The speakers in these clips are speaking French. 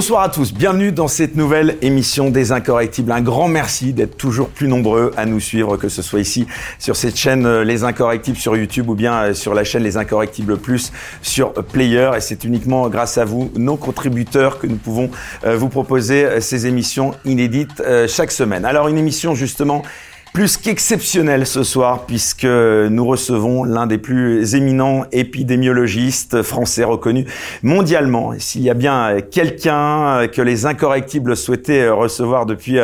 Bonsoir à tous, bienvenue dans cette nouvelle émission des Incorrectibles. Un grand merci d'être toujours plus nombreux à nous suivre, que ce soit ici sur cette chaîne euh, Les Incorrectibles sur YouTube ou bien euh, sur la chaîne Les Incorrectibles Plus sur Player. Et c'est uniquement grâce à vous, nos contributeurs, que nous pouvons euh, vous proposer ces émissions inédites chaque semaine. Alors une émission justement plus qu'exceptionnel ce soir puisque nous recevons l'un des plus éminents épidémiologistes français reconnus mondialement. S'il y a bien quelqu'un que les incorrectibles souhaitaient recevoir depuis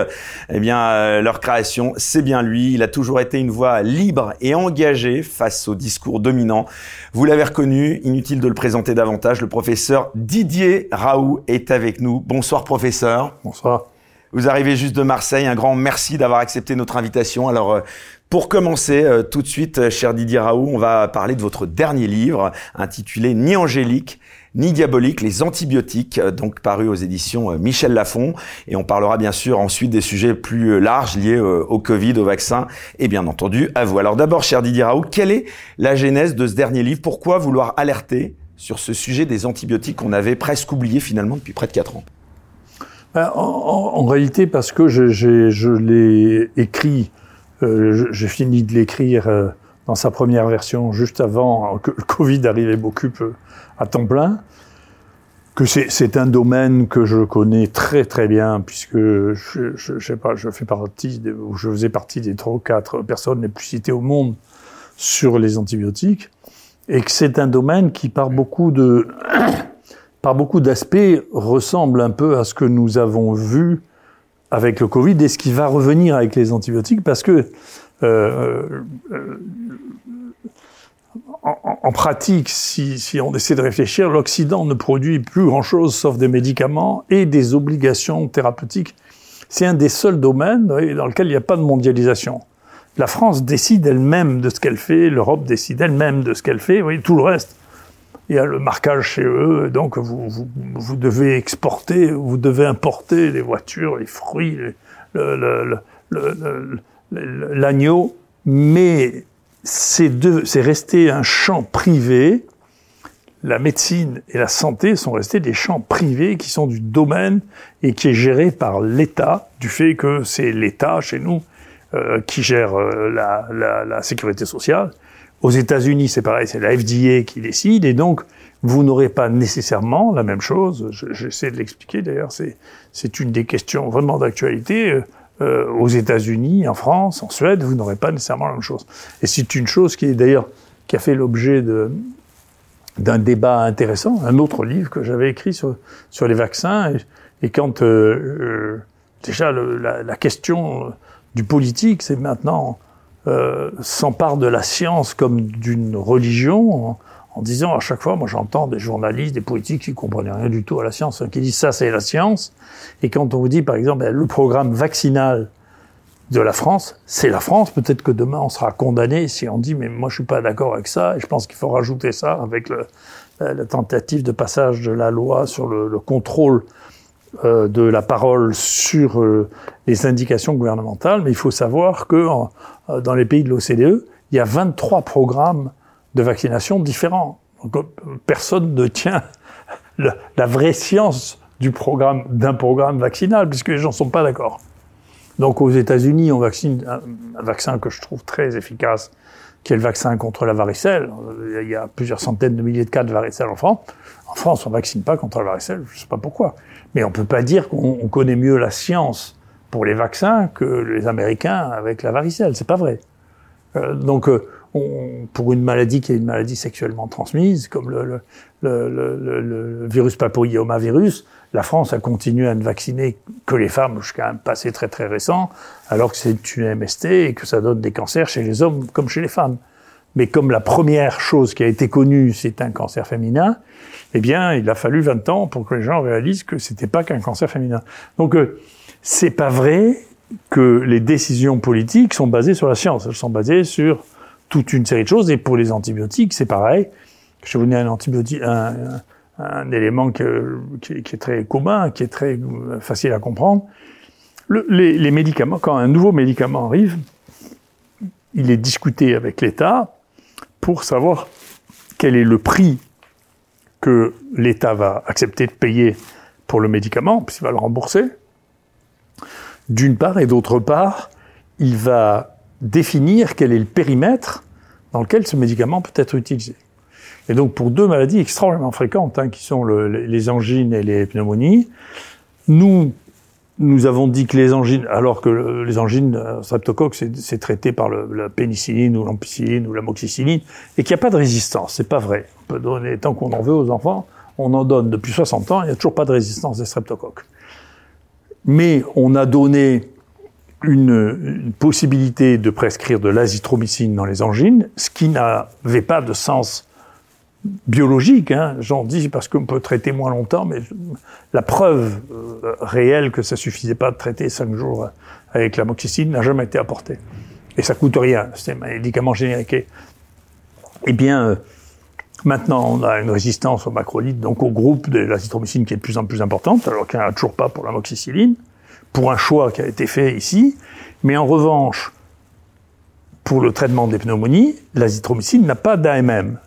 eh bien leur création, c'est bien lui. Il a toujours été une voix libre et engagée face aux discours dominants. Vous l'avez reconnu, inutile de le présenter davantage, le professeur Didier Raoult est avec nous. Bonsoir professeur. Bonsoir. Vous arrivez juste de Marseille. Un grand merci d'avoir accepté notre invitation. Alors, euh, pour commencer, euh, tout de suite, euh, cher Didier Raoult, on va parler de votre dernier livre intitulé Ni angélique, ni diabolique, les antibiotiques, donc paru aux éditions Michel Lafon. Et on parlera bien sûr ensuite des sujets plus larges liés au Covid, au vaccin et bien entendu à vous. Alors d'abord, cher Didier Raoult, quelle est la genèse de ce dernier livre? Pourquoi vouloir alerter sur ce sujet des antibiotiques qu'on avait presque oublié finalement depuis près de 4 ans? Ben, en, réalité, parce que je, l'ai écrit, euh, j'ai fini de l'écrire euh, dans sa première version juste avant que le Covid arrive m'occupe euh, à temps plein, que c'est un domaine que je connais très très bien puisque je, je, je sais pas, je fais partie, de, je faisais partie des trois ou quatre personnes les plus citées au monde sur les antibiotiques, et que c'est un domaine qui par beaucoup de par beaucoup d'aspects, ressemble un peu à ce que nous avons vu avec le Covid et ce qui va revenir avec les antibiotiques, parce que euh, euh, en, pratique, si, on essaie de réfléchir, l'Occident ne produit plus grand-chose sauf des médicaments et des obligations thérapeutiques. C'est un des seuls domaines dans lequel il n'y a pas de mondialisation. La France décide elle-même de ce qu'elle fait, l'Europe décide elle-même de ce qu'elle fait, oui, tout le reste il y a le marquage chez eux, donc vous, vous, vous, devez exporter, vous devez importer les voitures, les fruits, l'agneau, mais c'est resté un champ privé. La médecine et la santé sont restés des champs privés qui sont du domaine et qui est géré par l'État, du fait que c'est l'État chez nous euh, qui gère euh, la, la, la sécurité sociale. Aux États-Unis, c'est pareil, c'est la FDA qui décide, et donc vous n'aurez pas nécessairement la même chose. J'essaie de l'expliquer d'ailleurs, c'est une des questions vraiment d'actualité. Euh, euh, aux États-Unis, en France, en Suède, vous n'aurez pas nécessairement la même chose. Et c'est une chose qui est d'ailleurs qui a fait l'objet d'un débat intéressant, un autre livre que j'avais écrit sur, sur les vaccins. Et, quand euh, déjà la, la, question du politique, c'est maintenant euh, s'empare de la science comme d'une religion, en, disant à chaque fois, moi j'entends des journalistes, des politiques qui comprennent rien du tout à la science, hein, qui disent ça c'est la science, et quand on vous dit par exemple ben, le programme vaccinal de la France, c'est la France, peut-être que demain on sera condamné si on dit mais moi je suis pas d'accord avec ça, et je pense qu'il faut rajouter ça avec le, la, tentative de passage de la loi sur le contrôle euh, de la parole sur euh, les indications gouvernementales, mais il faut savoir que euh, dans les pays de l'OCDE, il y a 23 programmes de vaccination différents. Donc, personne ne tient la, vraie science du programme d'un programme vaccinal, puisque les gens ne sont pas d'accord. Donc aux États-Unis, on vaccine un, vaccin que je trouve très efficace, qui est le vaccin contre la varicelle. Il y a plusieurs centaines de milliers de cas de varicelle en France. En France, on vaccine pas contre la varicelle, je ne sais pas pourquoi. Mais on peut pas dire qu'on connaît mieux la science pour les vaccins que les Américains avec la varicelle. C'est pas vrai. Euh, donc, euh, pour une maladie qui est une maladie sexuellement transmise, comme le, le virus papillomavirus, la France a continué à ne vacciner que les femmes jusqu'à un passé très très récent, alors que c'est une MST et que ça donne des cancers chez les hommes comme chez les femmes. Mais comme la première chose qui a été connue, c'est un cancer féminin, eh bien, il a fallu 20 ans pour que les gens réalisent que c'était pas qu'un cancer féminin. Donc, euh, c'est pas vrai que les décisions politiques sont basées sur la science. Elles sont basées sur toute une série de choses. Et pour les antibiotiques, c'est pareil. Je vous donner un antibiotique, un, un, élément qui, qui, est très commun, qui est très facile à comprendre. Le, les, les médicaments, quand un nouveau médicament arrive, il est discuté avec l'État pour savoir quel est le prix que l'État va accepter de payer pour le médicament, puisqu'il va le rembourser, d'une part, et d'autre part, il va définir quel est le périmètre dans lequel ce médicament peut être utilisé. Et donc pour deux maladies extrêmement fréquentes, hein, qui sont le, les angines et les pneumonies, nous, nous avons dit que les angines, alors que les angines euh, streptocoques, c'est traité par la pénicilline ou l'ampicilline ou l'amoxicilline, et qu'il n'y a pas de résistance. C'est pas vrai. On peut donner, tant qu'on en veut aux enfants, on en donne depuis 60 ans, il n'y a toujours pas de résistance des streptocoques. Mais on a donné une, une possibilité de prescrire de l'azithromycine dans les angines, ce qui n'avait pas de sens biologique, hein, j'en dis parce qu'on peut traiter moins longtemps, mais la preuve euh, réelle que ça suffisait pas de traiter cinq jours avec l'amoxicilline n'a jamais été apportée. Et ça coûte rien, c'est un médicament générique. Eh bien, euh, maintenant, on a une résistance au macrolide, donc au groupe de l'azithromycine qui est de plus en plus importante, alors qu'il n'y en a toujours pas pour l'amoxicilline, pour un choix qui a été fait ici. Mais en revanche, pour le traitement des pneumonies, l'azithromycine n'a pas d'AMM.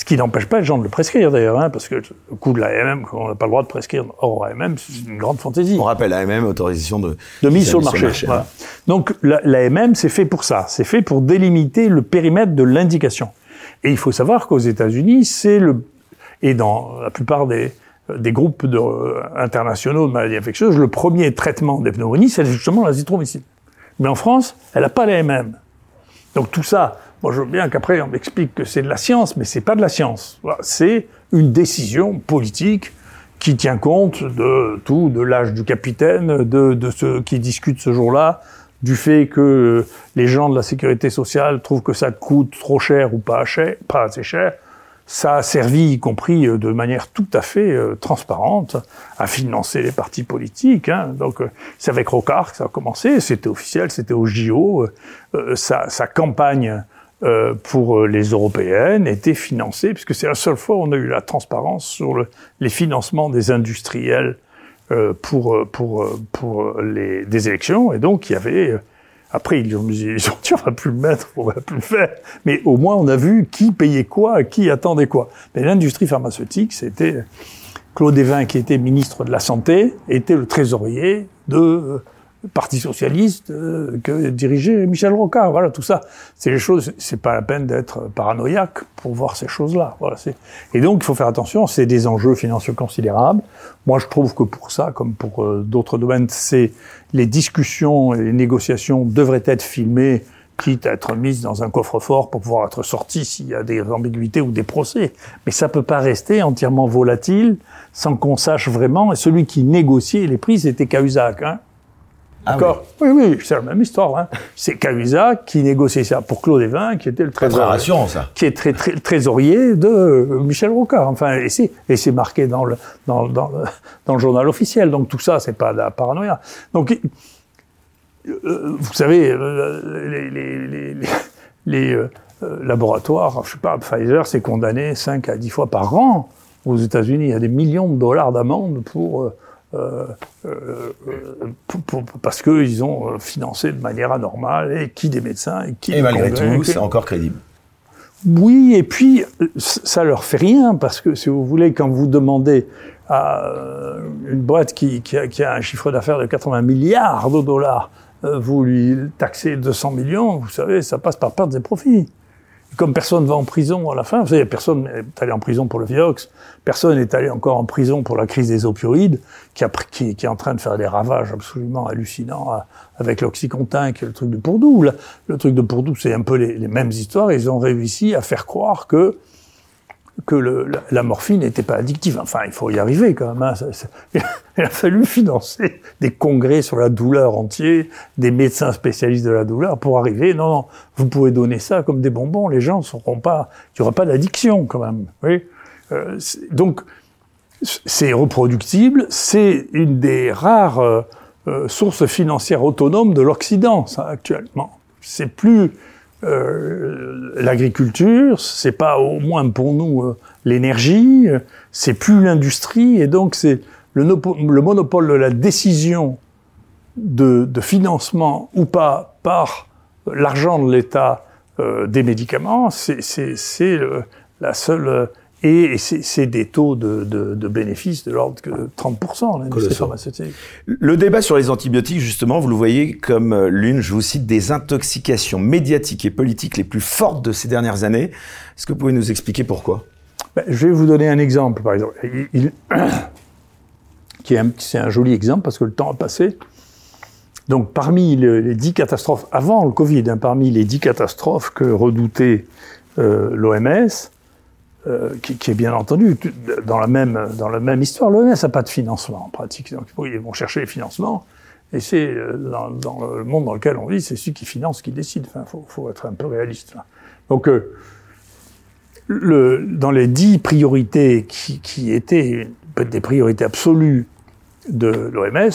Ce qui n'empêche pas les gens de le prescrire d'ailleurs, hein, parce que le coût de l'AMM, on n'a pas le droit de prescrire hors AMM, c'est une grande fantaisie. On rappelle l'AMM, autorisation de, de mise sur le marché. voilà. Donc l'AMM, c'est fait pour ça, c'est fait pour délimiter le périmètre de l'indication. Et il faut savoir qu'aux États-Unis, c'est le et dans la plupart des des groupes de, euh, internationaux de maladies infectieuses, le premier traitement des pneumonies, c'est justement l'azithromycine. Mais en France, elle n'a pas l'AMM. Donc tout ça, moi, je veux bien qu'après on m'explique que c'est de la science, mais c'est pas de la science. C'est une décision politique qui tient compte de tout, de l'âge du capitaine, de, de ceux qui discutent ce jour-là, du fait que les gens de la sécurité sociale trouvent que ça coûte trop cher ou pas, cher, pas assez cher. Ça a servi, y compris euh, de manière tout à fait euh, transparente, à financer les partis politiques. Hein. Donc, euh, c'est avec Rocard que ça a commencé. C'était officiel, c'était au JO. Euh, sa, sa, campagne euh, pour euh, les européennes était financée, puisque c'est la seule fois où on a eu la transparence sur le, les financements des industriels euh, pour, pour, pour les, des élections. Et donc, il y avait... Après, ils ont, ils ont dit, on va plus le mettre, on va plus le faire. Mais au moins, on a vu qui payait quoi, qui attendait quoi. Mais l'industrie pharmaceutique, c'était Claude Evin, qui était ministre de la Santé, était le trésorier de Parti socialiste euh, que dirigeait Michel Rocard. Voilà, tout ça, c'est les choses. C'est pas la peine d'être paranoïaque pour voir ces choses-là. Voilà. Et donc, il faut faire attention. C'est des enjeux financiers considérables. Moi, je trouve que pour ça, comme pour euh, d'autres domaines, c'est les discussions et les négociations devraient être filmées quitte à être mises dans un coffre-fort pour pouvoir être sorties s'il y a des ambiguïtés ou des procès. Mais ça peut pas rester entièrement volatile sans qu'on sache vraiment. Et celui qui négociait les prix, c'était Cahuzac. Hein ah oui. oui, c'est la même histoire. Hein. C'est Cahuzac qui négociait ça pour Claude Evin, qui était le trésorier, très rassurant, ça. qui est très, très, trésorier de euh, Michel Rocard. Enfin, et c'est, et c'est marqué dans le, dans, dans, le, dans le journal officiel. Donc tout ça, c'est pas de la paranoïa. Donc, euh, vous savez, euh, les, les, les, les euh, laboratoires, je sais pas, Pfizer s'est condamné 5 à 10 fois par an aux États-Unis. Il y a des millions de dollars d'amende pour euh, euh, pour, pour, parce qu'ils ont euh, financé de manière anormale, et qui des médecins, et qui... Et malgré tout, c'est encore crédible. Oui, et puis, ça leur fait rien, parce que si vous voulez, quand vous demandez à une boîte qui, qui, a, qui a, un chiffre d'affaires de 80 milliards de dollars, vous lui taxez 200 millions, vous savez, ça passe par perte des profits comme personne va en prison à la fin, vous savez, personne n'est allé en prison pour le Vioxx, personne n'est allé encore en prison pour la crise des opioïdes, qui, est en train de faire des ravages absolument hallucinants euh, avec l'Oxycontin, qui est le truc de Pourdou. Le truc de Pourdou, c'est un peu les, mêmes histoires. Ils ont réussi à faire croire que que la, morphine n'était pas addictive. Enfin, il faut y arriver quand même. Hein. Il a fallu financer des congrès sur la douleur entiers, des médecins spécialistes de la douleur pour arriver. Non, non, vous pouvez donner ça comme des bonbons. Les gens ne seront pas. Il n'y aura pas d'addiction quand même. Euh, donc, c'est reproductible. C'est une des rares euh, euh, sources financières autonomes de l'Occident, actuellement. C'est plus euh, l'agriculture, c'est pas au moins pour nous euh, l'énergie, c'est plus l'industrie, et donc c'est le, le, monopole de la décision de, financement ou pas par l'argent de l'État euh, des médicaments, c'est la seule Et c'est des taux de, de, de bénéfices de l'ordre de 30% l'industrie pharmaceutique. Le débat sur les antibiotiques, justement, vous le voyez comme euh, l'une, je vous cite, des intoxications médiatiques et politiques les plus fortes de ces dernières années. Est-ce que vous pouvez nous expliquer pourquoi? Ben, Je vais vous donner un exemple, par exemple, il, qui est c'est un joli exemple parce que le temps a passé. Donc, parmi les dix catastrophes, avant le Covid, hein, parmi les dix catastrophes que redoutait euh, l'OMS, euh, qui, qui, est bien entendu dans la même, dans la même histoire. L'OMS n'a pas de financement en pratique, donc ils vont chercher les financements. Et c'est euh, dans, dans, le monde dans lequel on vit, c'est celui qui finance qui décide. Enfin, faut, faut être un peu réaliste. Là. Donc, euh, le, dans les dix priorités qui, qui étaient des priorités absolues de l'OMS,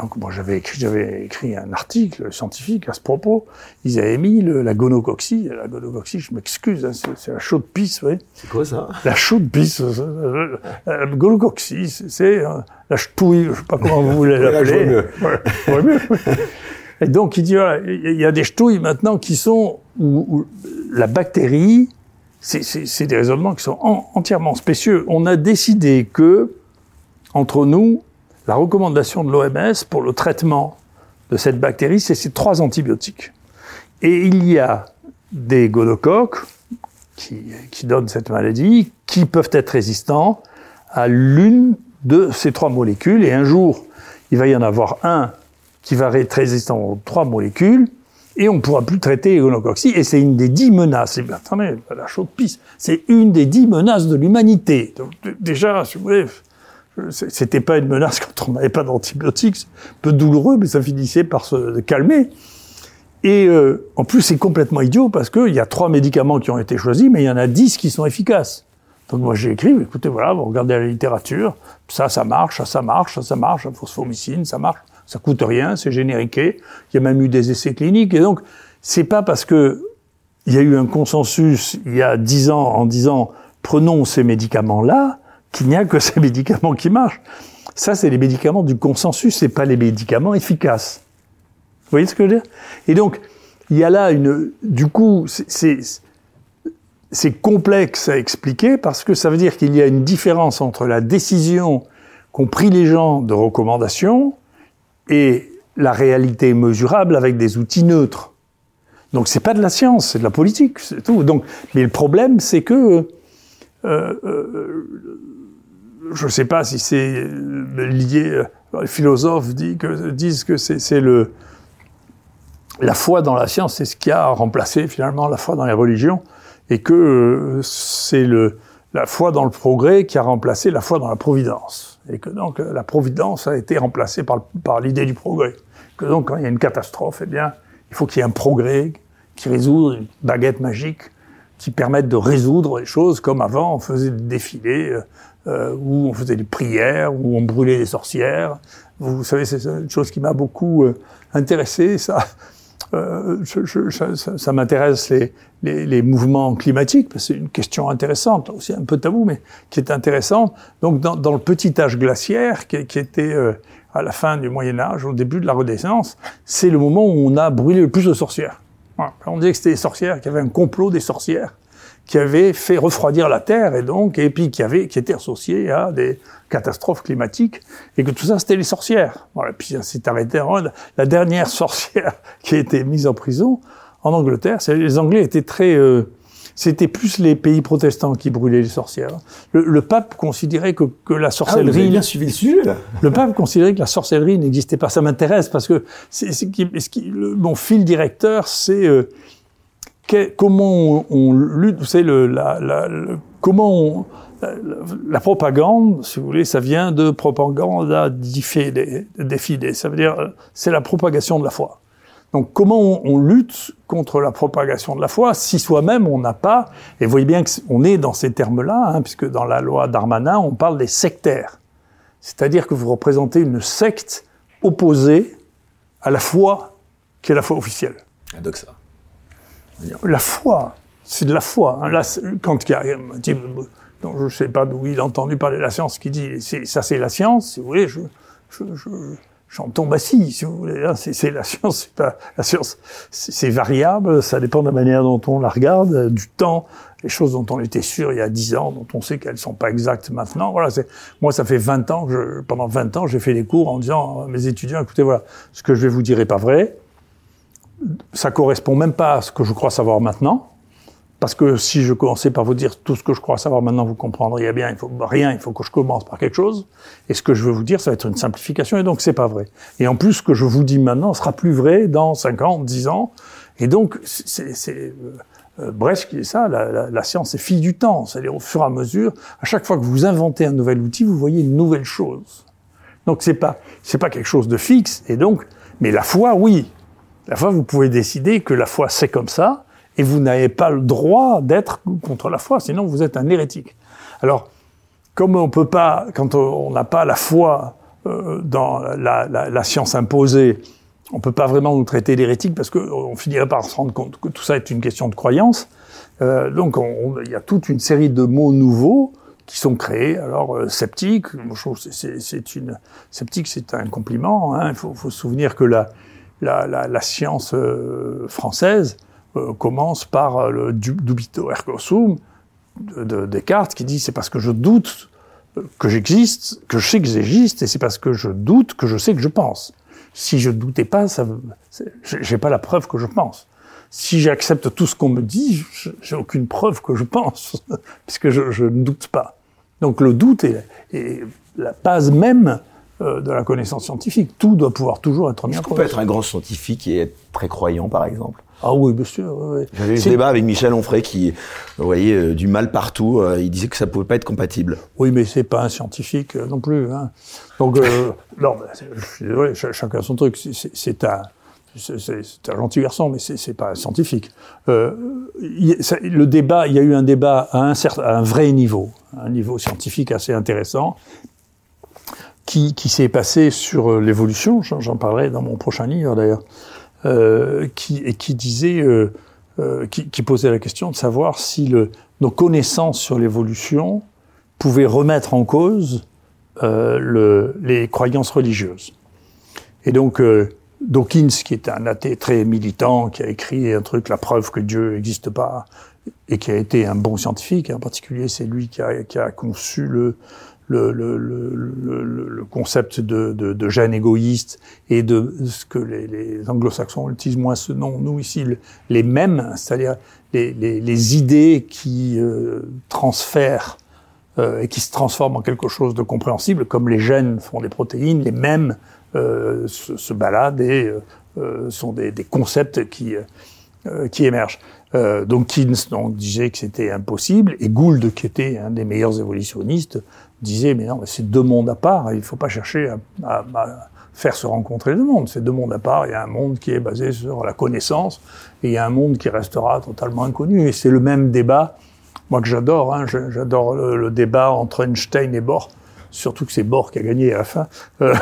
donc, moi, j'avais écrit, j'avais écrit un article scientifique à ce propos. Ils avaient mis le, la gonocoxie. La gonocoxie, je m'excuse, hein, c'est, la chaude pisse, oui. C'est quoi ça? La chaude pisse. Euh, la gonocoxie, c'est euh, la ch'touille, je sais pas comment vous voulez l'appeler. ouais. Et donc, il dit, voilà, il y a des ch'touilles maintenant qui sont où, où la bactérie, c'est, c'est des raisonnements qui sont entièrement spécieux. On a décidé que, entre nous, la recommandation de l'OMS pour le traitement de cette bactérie, c'est ces trois antibiotiques. Et il y a des gonocoques qui, qui donnent cette maladie, qui peuvent être résistants à l'une de ces trois molécules. Et un jour, il va y en avoir un qui va être résistant aux trois molécules, et on ne pourra plus traiter les gonocoxies. Et c'est une des dix menaces. Et bien, attendez, la chaude pisse. C'est une des dix menaces de l'humanité. Déjà, si vous voulez, c'était pas une menace quand on n'avait pas d'antibiotiques, peu douloureux, mais ça finissait par se calmer. Et euh, en plus, c'est complètement idiot parce qu'il y a trois médicaments qui ont été choisis, mais il y en a dix qui sont efficaces. Donc moi j'ai écrit, écoutez, voilà, vous regardez la littérature, ça, ça marche, ça, ça marche, ça, ça marche, la phosphomycine, ça marche, ça coûte rien, c'est génériqué. Il y a même eu des essais cliniques. Et donc, c'est pas parce que il y a eu un consensus il y a dix ans en disant prenons ces médicaments-là qu'il n'y a que ces médicaments qui marchent. Ça, c'est les médicaments du consensus, c'est pas les médicaments efficaces. Vous voyez ce que je veux dire? Et donc, il y a là une... Du coup, c'est complexe à expliquer parce que ça veut dire qu'il y a une différence entre la décision qu'ont pris les gens de recommandation et la réalité mesurable avec des outils neutres. Donc c'est pas de la science, c'est de la politique, c'est tout. Donc, mais le problème, c'est que euh, euh, je ne sais pas si c'est lié. Euh, les philosophes disent que, c'est le la foi dans la science, c'est ce qui a remplacé finalement la foi dans les religions, et que euh, c'est le la foi dans le progrès qui a remplacé la foi dans la providence, et que donc la providence a été remplacée par, par l'idée du progrès. Que donc quand il y a une catastrophe, eh bien, il faut qu'il y ait un progrès qui résout une baguette magique qui permette de résoudre les choses comme avant on faisait euh, euh, où on faisait des prières, où on brûlait des sorcières. Vous savez, c'est une chose qui m'a beaucoup euh, intéressé. Ça, euh, ça, ça m'intéresse les, mouvements climatiques, parce que c'est une question intéressante, aussi un peu tabou, mais qui est intéressante. Donc, dans, le petit âge glaciaire, qui, était euh, à la fin du Moyen Âge, au début de la Renaissance, c'est le moment où on a brûlé le plus de sorcières. On disait que c'était les sorcières, qu'il y avait un complot des sorcières qui avait fait refroidir la Terre et donc et puis qui avait qui était associé à des catastrophes climatiques et que tout ça c'était les sorcières. Voilà, puis c'est arrêté. La dernière sorcière qui a été mise en prison en Angleterre, les Anglais étaient très euh, c'était plus les pays protestants qui brûlaient les sorcières. Le, le pape considérait que, que la sorcellerie. Ah, vous avez bien suivi le sujet là. Le pape considérait que la sorcellerie n'existait pas. Ça m'intéresse parce que c'est, c'est, le, mon fil directeur, c'est euh, comment on, lutte, vous savez, la, la, comment on, la, propagande, si vous voulez, ça vient de propaganda diffide, défidé. Ça veut dire, c'est la propagation de la foi. Donc, comment on, lutte contre la propagation de la foi si soi-même on n'a pas, et vous voyez bien qu'on est dans ces termes-là, hein, puisque dans la loi d'Armanin, on parle des sectaires. C'est-à-dire que vous représentez une secte opposée à la foi qui est la foi officielle. Un. La foi, c'est de la foi. Hein. Là, quand il y a je ne sais pas d'où il a entendu parler de la science, qui dit ça c'est la science, si vous voulez, je, je, j'en tombe assis, si vous voulez. Hein. C'est la science, c'est pas la science, c'est variable, ça dépend de la manière dont on la regarde, du temps, les choses dont on était sûr il y a 10 ans, dont on sait qu'elles sont pas exactes maintenant. Voilà, c'est moi ça fait 20 ans que je, pendant 20 ans, j'ai fait des cours en disant à mes étudiants écoutez voilà, ce que je vais vous dire est pas vrai. Ça correspond même pas à ce que je crois savoir maintenant. Parce que si je commençais par vous dire tout ce que je crois savoir maintenant, vous comprendriez bien, il faut rien, il faut que je commence par quelque chose. Et ce que je veux vous dire, ça va être une simplification, et donc c'est pas vrai. Et en plus, ce que je vous dis maintenant sera plus vrai dans 5 ans, 10 ans. Et donc, c'est euh, euh, Brecht qui ça, la, la, la, science est fille du temps. C'est-à-dire au fur et à mesure, à chaque fois que vous inventez un nouvel outil, vous voyez une nouvelle chose. Donc c'est pas c'est pas quelque chose de fixe. Et donc, mais la foi, oui, la foi, vous pouvez décider que la foi c'est comme ça, et vous n'avez pas le droit d'être contre la foi, sinon vous êtes un hérétique. Alors, comme on peut pas, quand on n'a pas la foi euh, dans la, science imposée, on peut pas vraiment nous traiter d'hérétique parce qu'on finirait par se rendre compte que tout ça est une question de croyance. Euh, donc, il y a toute une série de mots nouveaux qui sont créés. Alors, euh, sceptique, c'est une sceptique, c'est un compliment. Hein. Il faut, faut, se souvenir que la, la, science euh, française euh, commence par euh, le dubito ergo sum de, Descartes qui dit c'est parce que je doute que j'existe, que je sais que j'existe, et c'est parce que je doute que je sais que je pense. Si je doutais pas, j'ai pas la preuve que je pense. Si j'accepte tout ce qu'on me dit, j'ai aucune preuve que je pense, puisque je, je, ne doute pas. Donc le doute est la base même euh, de la connaissance scientifique. Tout doit pouvoir toujours être mis en. On peut être un grand scientifique et être très croyant, par exemple? Ah oui, bien sûr. Oui. J'avais eu ce débat avec Michel Onfray qui, vous voyez, euh, du mal partout. Euh, il disait que ça pouvait pas être compatible. Oui, mais c'est pas un scientifique euh, non plus. Hein. Donc, non, bah, chacun son truc. C'est un, c'est un gentil garçon, mais c'est pas un scientifique. le débat, il y a eu un débat à un, certain, à un vrai niveau, un niveau scientifique assez intéressant, qui, qui s'est passé sur l'évolution. J'en parlerai dans mon prochain livre d'ailleurs. Euh, qui, et qui disait, euh, euh, qui, qui, posait la question de savoir si le, nos connaissances sur l'évolution pouvaient remettre en cause le, les croyances religieuses. Et donc, Dawkins, qui est un athée très militant, qui a écrit un truc, la preuve que Dieu n'existe pas, et qui a été un bon scientifique, en particulier c'est lui qui a, qui a conçu le, le, le, le, le concept de, de, de, gène égoïste et de ce que les, les anglo-saxons utilisent moins ce nom, nous ici, les mêmes, c'est-à-dire les, les, les, idées qui euh, transfèrent euh, et qui se transforment en quelque chose de compréhensible, comme les gènes font des protéines, les mêmes euh, se, se, baladent et euh, sont des, des, concepts qui, euh, qui émergent. donc Keynes donc, disait que c'était impossible, et Gould, qui était un des meilleurs évolutionnistes, disait mais non, c'est deux mondes à part. Il ne faut pas chercher à, faire se rencontrer les deux mondes. C'est deux mondes à part. Il y a un monde qui est basé sur la connaissance et il y a un monde qui restera totalement inconnu. Et c'est le même débat, moi que j'adore. Hein, j'adore le, débat entre Einstein et Bohr. Surtout que c'est Bohr qui a gagné à la fin. Euh,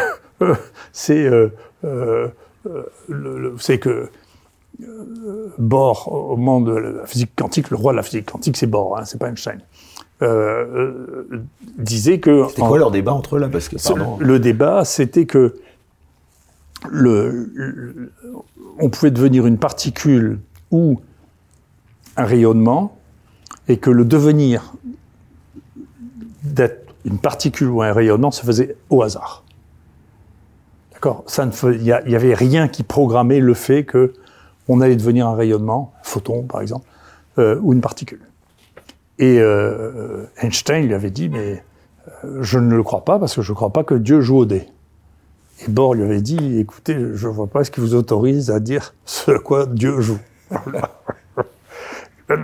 c'est euh, euh, c'est que euh, Bohr, au moment de la physique quantique, le roi de la physique quantique, c'est Bohr, hein, c'est pas Einstein. Euh, euh, disait que. C'était quoi leur débat entre eux là Parce que le débat, c'était que le, on pouvait devenir une particule ou un rayonnement, et que le devenir d'être une particule ou un rayonnement se faisait au hasard. D'accord? Ça ne il y, avait rien qui programmait le fait que on allait devenir un rayonnement, un photon par exemple, euh, ou une particule. Et euh, Einstein lui avait dit, mais euh, je ne le crois pas parce que je ne crois pas que Dieu joue au dé. Et Bohr lui avait dit, écoutez, je ne vois pas ce qui vous autorise à dire ce à quoi Dieu joue.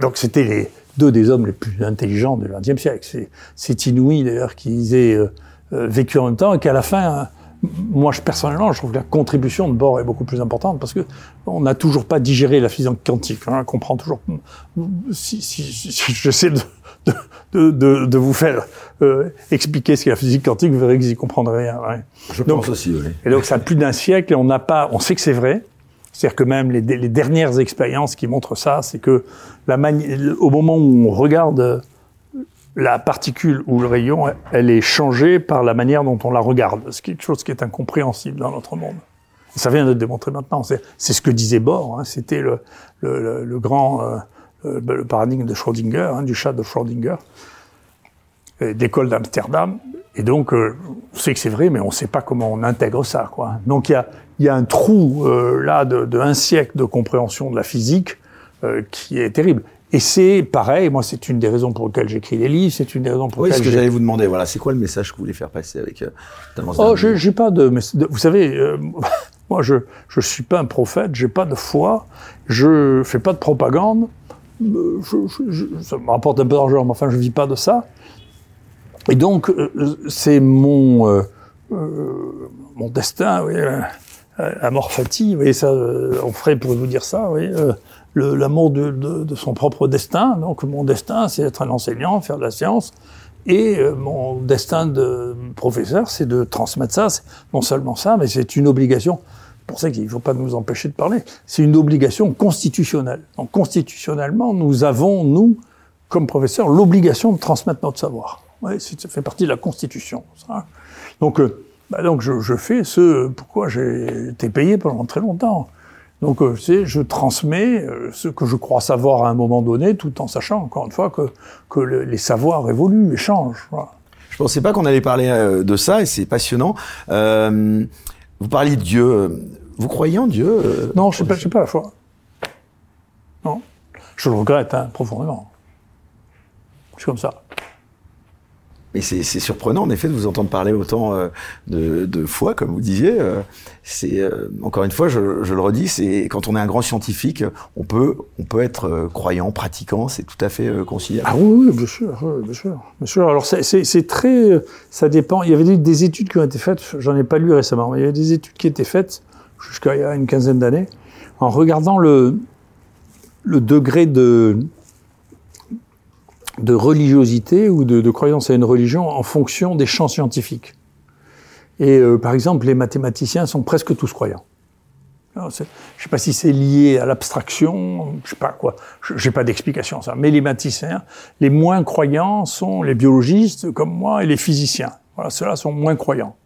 Donc c'était les deux des hommes les plus intelligents du XXe siècle. C'est inouï d'ailleurs qu'ils aient euh, vécu en même temps et qu'à la fin, moi, je, personnellement, je trouve que la contribution de Bohr est beaucoup plus importante parce que on n'a toujours pas digéré la physique quantique. Hein, on comprend toujours. Si, si, si j'essaie de, de, de, de, vous faire euh, expliquer ce qu'est la physique quantique, vous verrez que vous n'y comprendrez rien. Ouais. Je pense aussi. Oui. Et donc, ça a plus d'un siècle et on n'a pas. On sait que c'est vrai. C'est-à-dire que même les, les, dernières expériences qui montrent ça, c'est que la au moment où on regarde la particule ou le rayon, elle est changée par la manière dont on la regarde, ce qui est quelque chose qui est incompréhensible dans notre monde. Ça vient de démontrer maintenant. C'est ce que disait Bohr. Hein. C'était le, grand euh, le paradigme de Schrödinger, hein, du chat de Schrödinger, d'école d'Amsterdam. Et donc, euh, on sait que c'est vrai, mais on ne sait pas comment on intègre ça. Donc, il y a, un trou euh, là de, de, un siècle de compréhension de la physique euh, qui est terrible. Et c'est pareil, moi c'est une des raisons pour lesquelles j'écris les livres, c'est une des raisons pour oui, lesquelles... ce que j'allais vous demander, voilà, c'est quoi le message que vous voulez faire passer avec... Euh, oh, j'ai pas de, de... Vous savez, euh, moi je je suis pas un prophète, j'ai pas de foi, je fais pas de propagande, euh, je, je, ça me rapporte un peu d'argent, mais enfin je vis pas de ça. Et donc c'est mon mon destin, oui, amor fati, vous voyez ça, on ferait pour vous dire ça, oui l'amour de, de, de, son propre destin. Donc mon destin, c'est d'être un enseignant, faire de la science. Et euh, mon destin de professeur, c'est de transmettre ça. Non seulement ça, mais c'est une obligation. pour ça qu'il ne faut pas nous empêcher de parler. C'est une obligation constitutionnelle. Donc constitutionnellement, nous avons, nous, comme professeurs, l'obligation de transmettre notre savoir. Ouais, ça fait partie de la Constitution. Donc, euh, bah donc je, je, fais ce pourquoi j'ai été payé pendant très longtemps. Donc, euh, c'est, je transmets euh, ce que je crois savoir à un moment donné, tout en sachant, encore une fois, que, que les savoirs évoluent et changent. Voilà. Je pensais pas qu'on allait parler euh, de ça, et c'est passionnant. Euh, vous parliez de Dieu. Vous croyez en Dieu Non, je ne sais, pas la foi. Non. Je le regrette hein, profondément. C'est comme ça. Mais c'est surprenant, en effet, de vous entendre parler autant euh, de, foi, comme vous disiez. Euh, c'est euh, encore une fois, je, le redis, c'est quand on est un grand scientifique, on peut, on peut être croyant, pratiquant, c'est tout à fait conciliable. Ah oui, bien sûr, bien sûr, bien sûr. Alors c'est très, ça dépend. Il y avait des, des études qui ont été faites. J'en ai pas lu récemment, mais il y avait des études qui étaient faites jusqu'à il y a une quinzaine d'années, en regardant le le degré de de religiosité ou de, de, croyance à une religion en fonction des champs scientifiques. Et euh, par exemple, les mathématiciens sont presque tous croyants. je ne sais pas si c'est lié à l'abstraction, je sais pas quoi, j'ai pas d'explication ça. Mais les mathématiciens, les moins croyants sont les biologistes comme moi et les physiciens. Voilà, ceux-là sont moins croyants.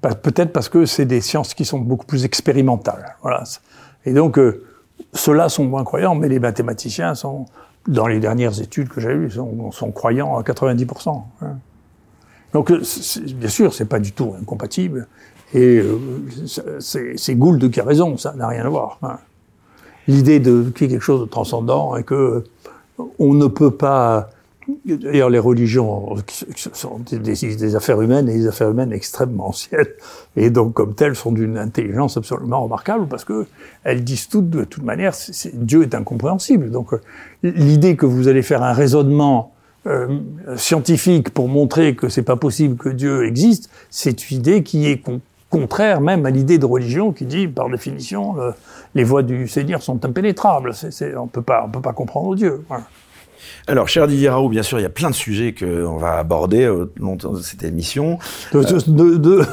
Peut-être parce que c'est des sciences qui sont beaucoup plus expérimentales. Voilà. Et donc, euh, ceux-là sont moins croyants, mais les mathématiciens sont dans les dernières études que j'ai eues, sont, sont, croyants à 90%. Hein. Donc, euh, bien sûr, c'est pas du tout incompatible. Et euh, c'est Gould qui a raison, ça n'a rien à voir. Hein. L'idée de qu'il y ait quelque chose de transcendant et que on ne peut pas D'ailleurs, les religions sont des, affaires humaines et des affaires humaines extrêmement anciennes, et donc comme telles sont d'une intelligence absolument remarquable parce que elles disent toutes de toute manière, Dieu est incompréhensible. Donc euh, l'idée que vous allez faire un raisonnement euh, scientifique pour montrer que c'est pas possible que Dieu existe, c'est une idée qui est contraire même à l'idée de religion qui dit par définition les voies du Seigneur sont impénétrables. C on peut pas on peut pas comprendre Dieu. Voilà. Alors, cher Didier Raoult, bien sûr, il y a plein de sujets qu'on va aborder au long de cette émission. De, de, de,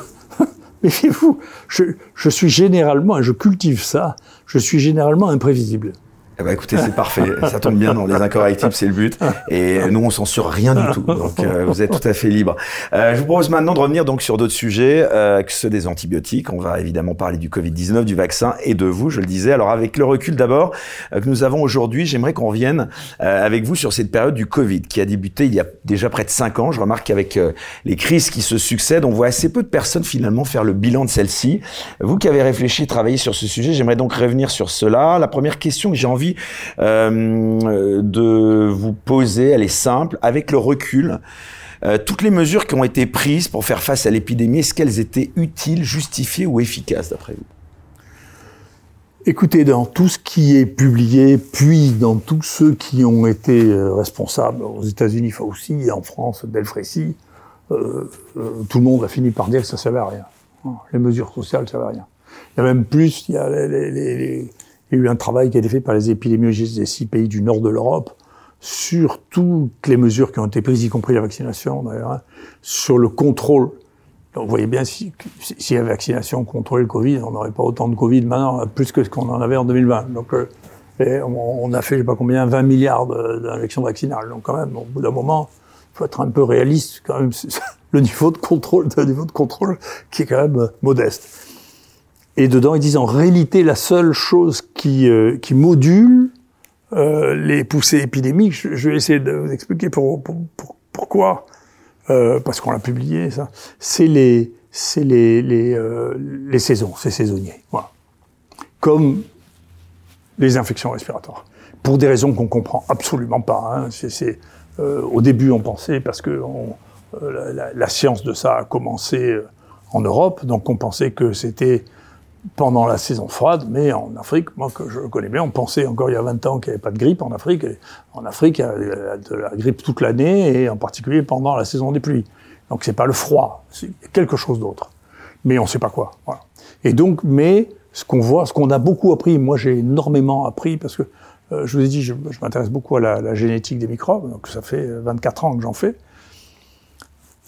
vous je, je suis généralement, et je cultive ça, je suis généralement imprévisible. Eh ben, écoutez, c'est parfait. Ça tombe bien dans les incorrectibles, c'est le but. Et nous, on censure rien du tout. Donc, euh, vous êtes tout à fait libre. Euh, je vous propose maintenant de revenir donc sur d'autres sujets, euh, que ceux des antibiotiques. On va évidemment parler du Covid-19, du vaccin et de vous, je le disais. Alors, avec le recul d'abord euh, que nous avons aujourd'hui, j'aimerais qu'on revienne euh, avec vous sur cette période du Covid qui a débuté il y a déjà près de cinq ans. Je remarque qu'avec les crises qui se succèdent, on voit assez peu de personnes finalement faire le bilan de celle-ci. Vous qui avez réfléchi, travaillé sur ce sujet, j'aimerais donc revenir sur cela. La première question que j'ai envie euh, de vous poser, elle est simple, avec le recul. Euh, toutes les mesures qui ont été prises pour faire face à l'épidémie, est-ce qu'elles étaient utiles, justifiées ou efficaces d'après vous? Écoutez, dans tout ce qui est publié, puis dans tous ceux qui ont été euh, responsables aux États-Unis, aussi en France, Delfrécy, tout le monde a fini par dire que ça ne servait à rien. Les mesures sociales ne servaient à rien. Il y a même plus, il y a les il y a eu un travail qui a été fait par les épidémiologistes des six pays du nord de l'Europe sur toutes les mesures qui ont été prises, y compris la vaccination d'ailleurs, hein, sur le contrôle. Donc vous voyez bien, si, si la vaccination contrôlait le Covid, on n'aurait pas autant de Covid maintenant, plus que ce qu'on en avait en 2020. Donc euh, on, a fait, je sais pas combien, 20 milliards d'injections vaccinales. Donc quand même, au bout d'un moment, faut être un peu réaliste quand même. Le niveau de contrôle, un niveau de contrôle qui est quand même euh, modeste. Et dedans, ils disent en réalité la seule chose qui, euh, qui module euh, les poussées épidémiques, je, je, vais essayer de vous expliquer pour, pour, pour, pourquoi, euh, parce qu'on l'a publié, ça, c'est les, c'est les, les, euh, les saisons, c'est saisonnier. Voilà. Comme les infections respiratoires. Pour des raisons qu'on comprend absolument pas. Hein. C'est, euh, au début, on pensait, parce que on, euh, la, la, science de ça a commencé en Europe, donc on pensait que c'était pendant la saison froide, mais en Afrique, moi que je connais bien, on pensait encore il y a 20 ans qu'il n'y avait pas de grippe en Afrique. Et en Afrique, il y a de la grippe toute l'année et en particulier pendant la saison des pluies. Donc c'est pas le froid, c'est quelque chose d'autre. Mais on ne sait pas quoi. Voilà. Et donc, mais ce qu'on voit, ce qu'on a beaucoup appris, moi j'ai énormément appris parce que euh, je vous ai dit, je, m'intéresse beaucoup à la, la, génétique des microbes, donc ça fait 24 ans que j'en fais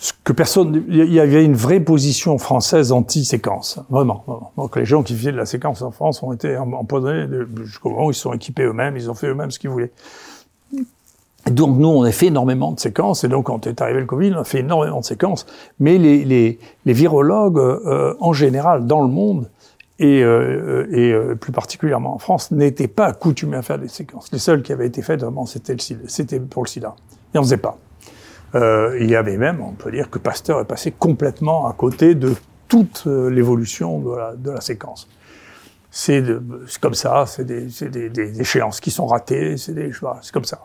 ce que personne, il y avait une vraie position française anti-séquence, vraiment, Donc les gens qui faisaient de la séquence en France ont été empoisonnés jusqu'au moment où ils se sont équipés eux-mêmes, ils ont fait eux-mêmes ce qu'ils voulaient. Donc nous, on a fait énormément de séquences, et donc quand est arrivé le Covid, on a fait énormément de séquences. Mais les, les, les virologues, euh, en général, dans le monde, et, euh, et euh, plus particulièrement en France, n'étaient pas accoutumés à faire des séquences. Les seules qui avaient été faites, vraiment, c'était pour le sida. Et on faisait pas. Euh, il y avait même, on peut dire que Pasteur est passé complètement à côté de toute euh, l'évolution de la, de la séquence. C'est comme ça, c'est des, des, des, échéances qui sont ratées, c'est comme ça.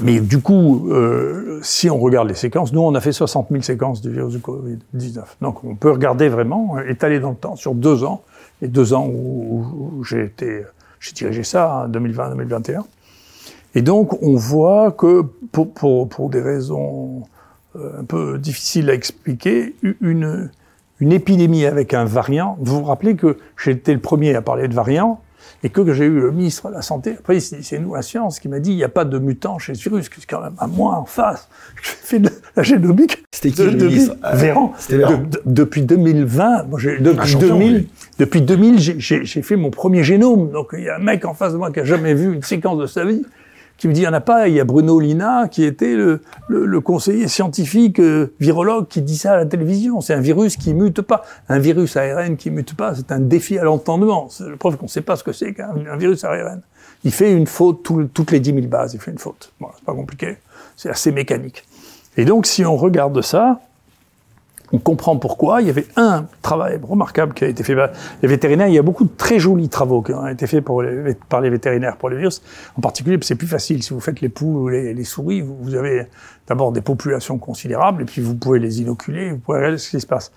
Mais du coup, euh, si on regarde les séquences, nous on a fait 60 000 séquences du virus du Covid-19. Donc on peut regarder vraiment, étaler dans le temps, sur deux ans, les deux ans où, où j'ai été, j'ai dirigé ça, 2020-2021. Et donc, on voit que, pour, pour, pour des raisons euh, un peu difficiles à expliquer, une, une épidémie avec un variant, vous vous rappelez que été le premier à parler de variant, et que j'ai eu le ministre de la Santé, après c'est nous la science qui m'a dit il n'y a pas de mutant chez ce virus, quand même à moi en face? J'ai fait de la génomique. C'était qui le ministre? Euh, Véran. De, de, depuis 2020, moi, depuis, 2000, depuis 2000, j'ai fait mon premier génome. Donc il y a un mec en face de moi qui a jamais vu une séquence de sa vie qui me dit, il n'y en a pas. Il y a Bruno Lina, qui était le, le, le conseiller scientifique, euh, virologue, qui dit ça à la télévision. C'est un virus qui mute pas. Un virus ARN qui mute pas, c'est un défi à l'entendement. C'est le preuve qu'on ne sait pas ce que c'est qu'un virus ARN. Il fait une faute tout, toutes les 10 000 bases. Il fait une faute. Bon, c'est pas compliqué. C'est assez mécanique. Et donc, si on regarde ça, on comprend pourquoi. Il y avait un travail remarquable qui a été fait par les vétérinaires. Il y a beaucoup de très jolis travaux qui ont été faits par les vétérinaires pour les virus. En particulier, c'est plus facile. Si vous faites les poules ou les, souris, vous, avez d'abord des populations considérables et puis vous pouvez les inoculer, vous pouvez regarder ce qui se passe.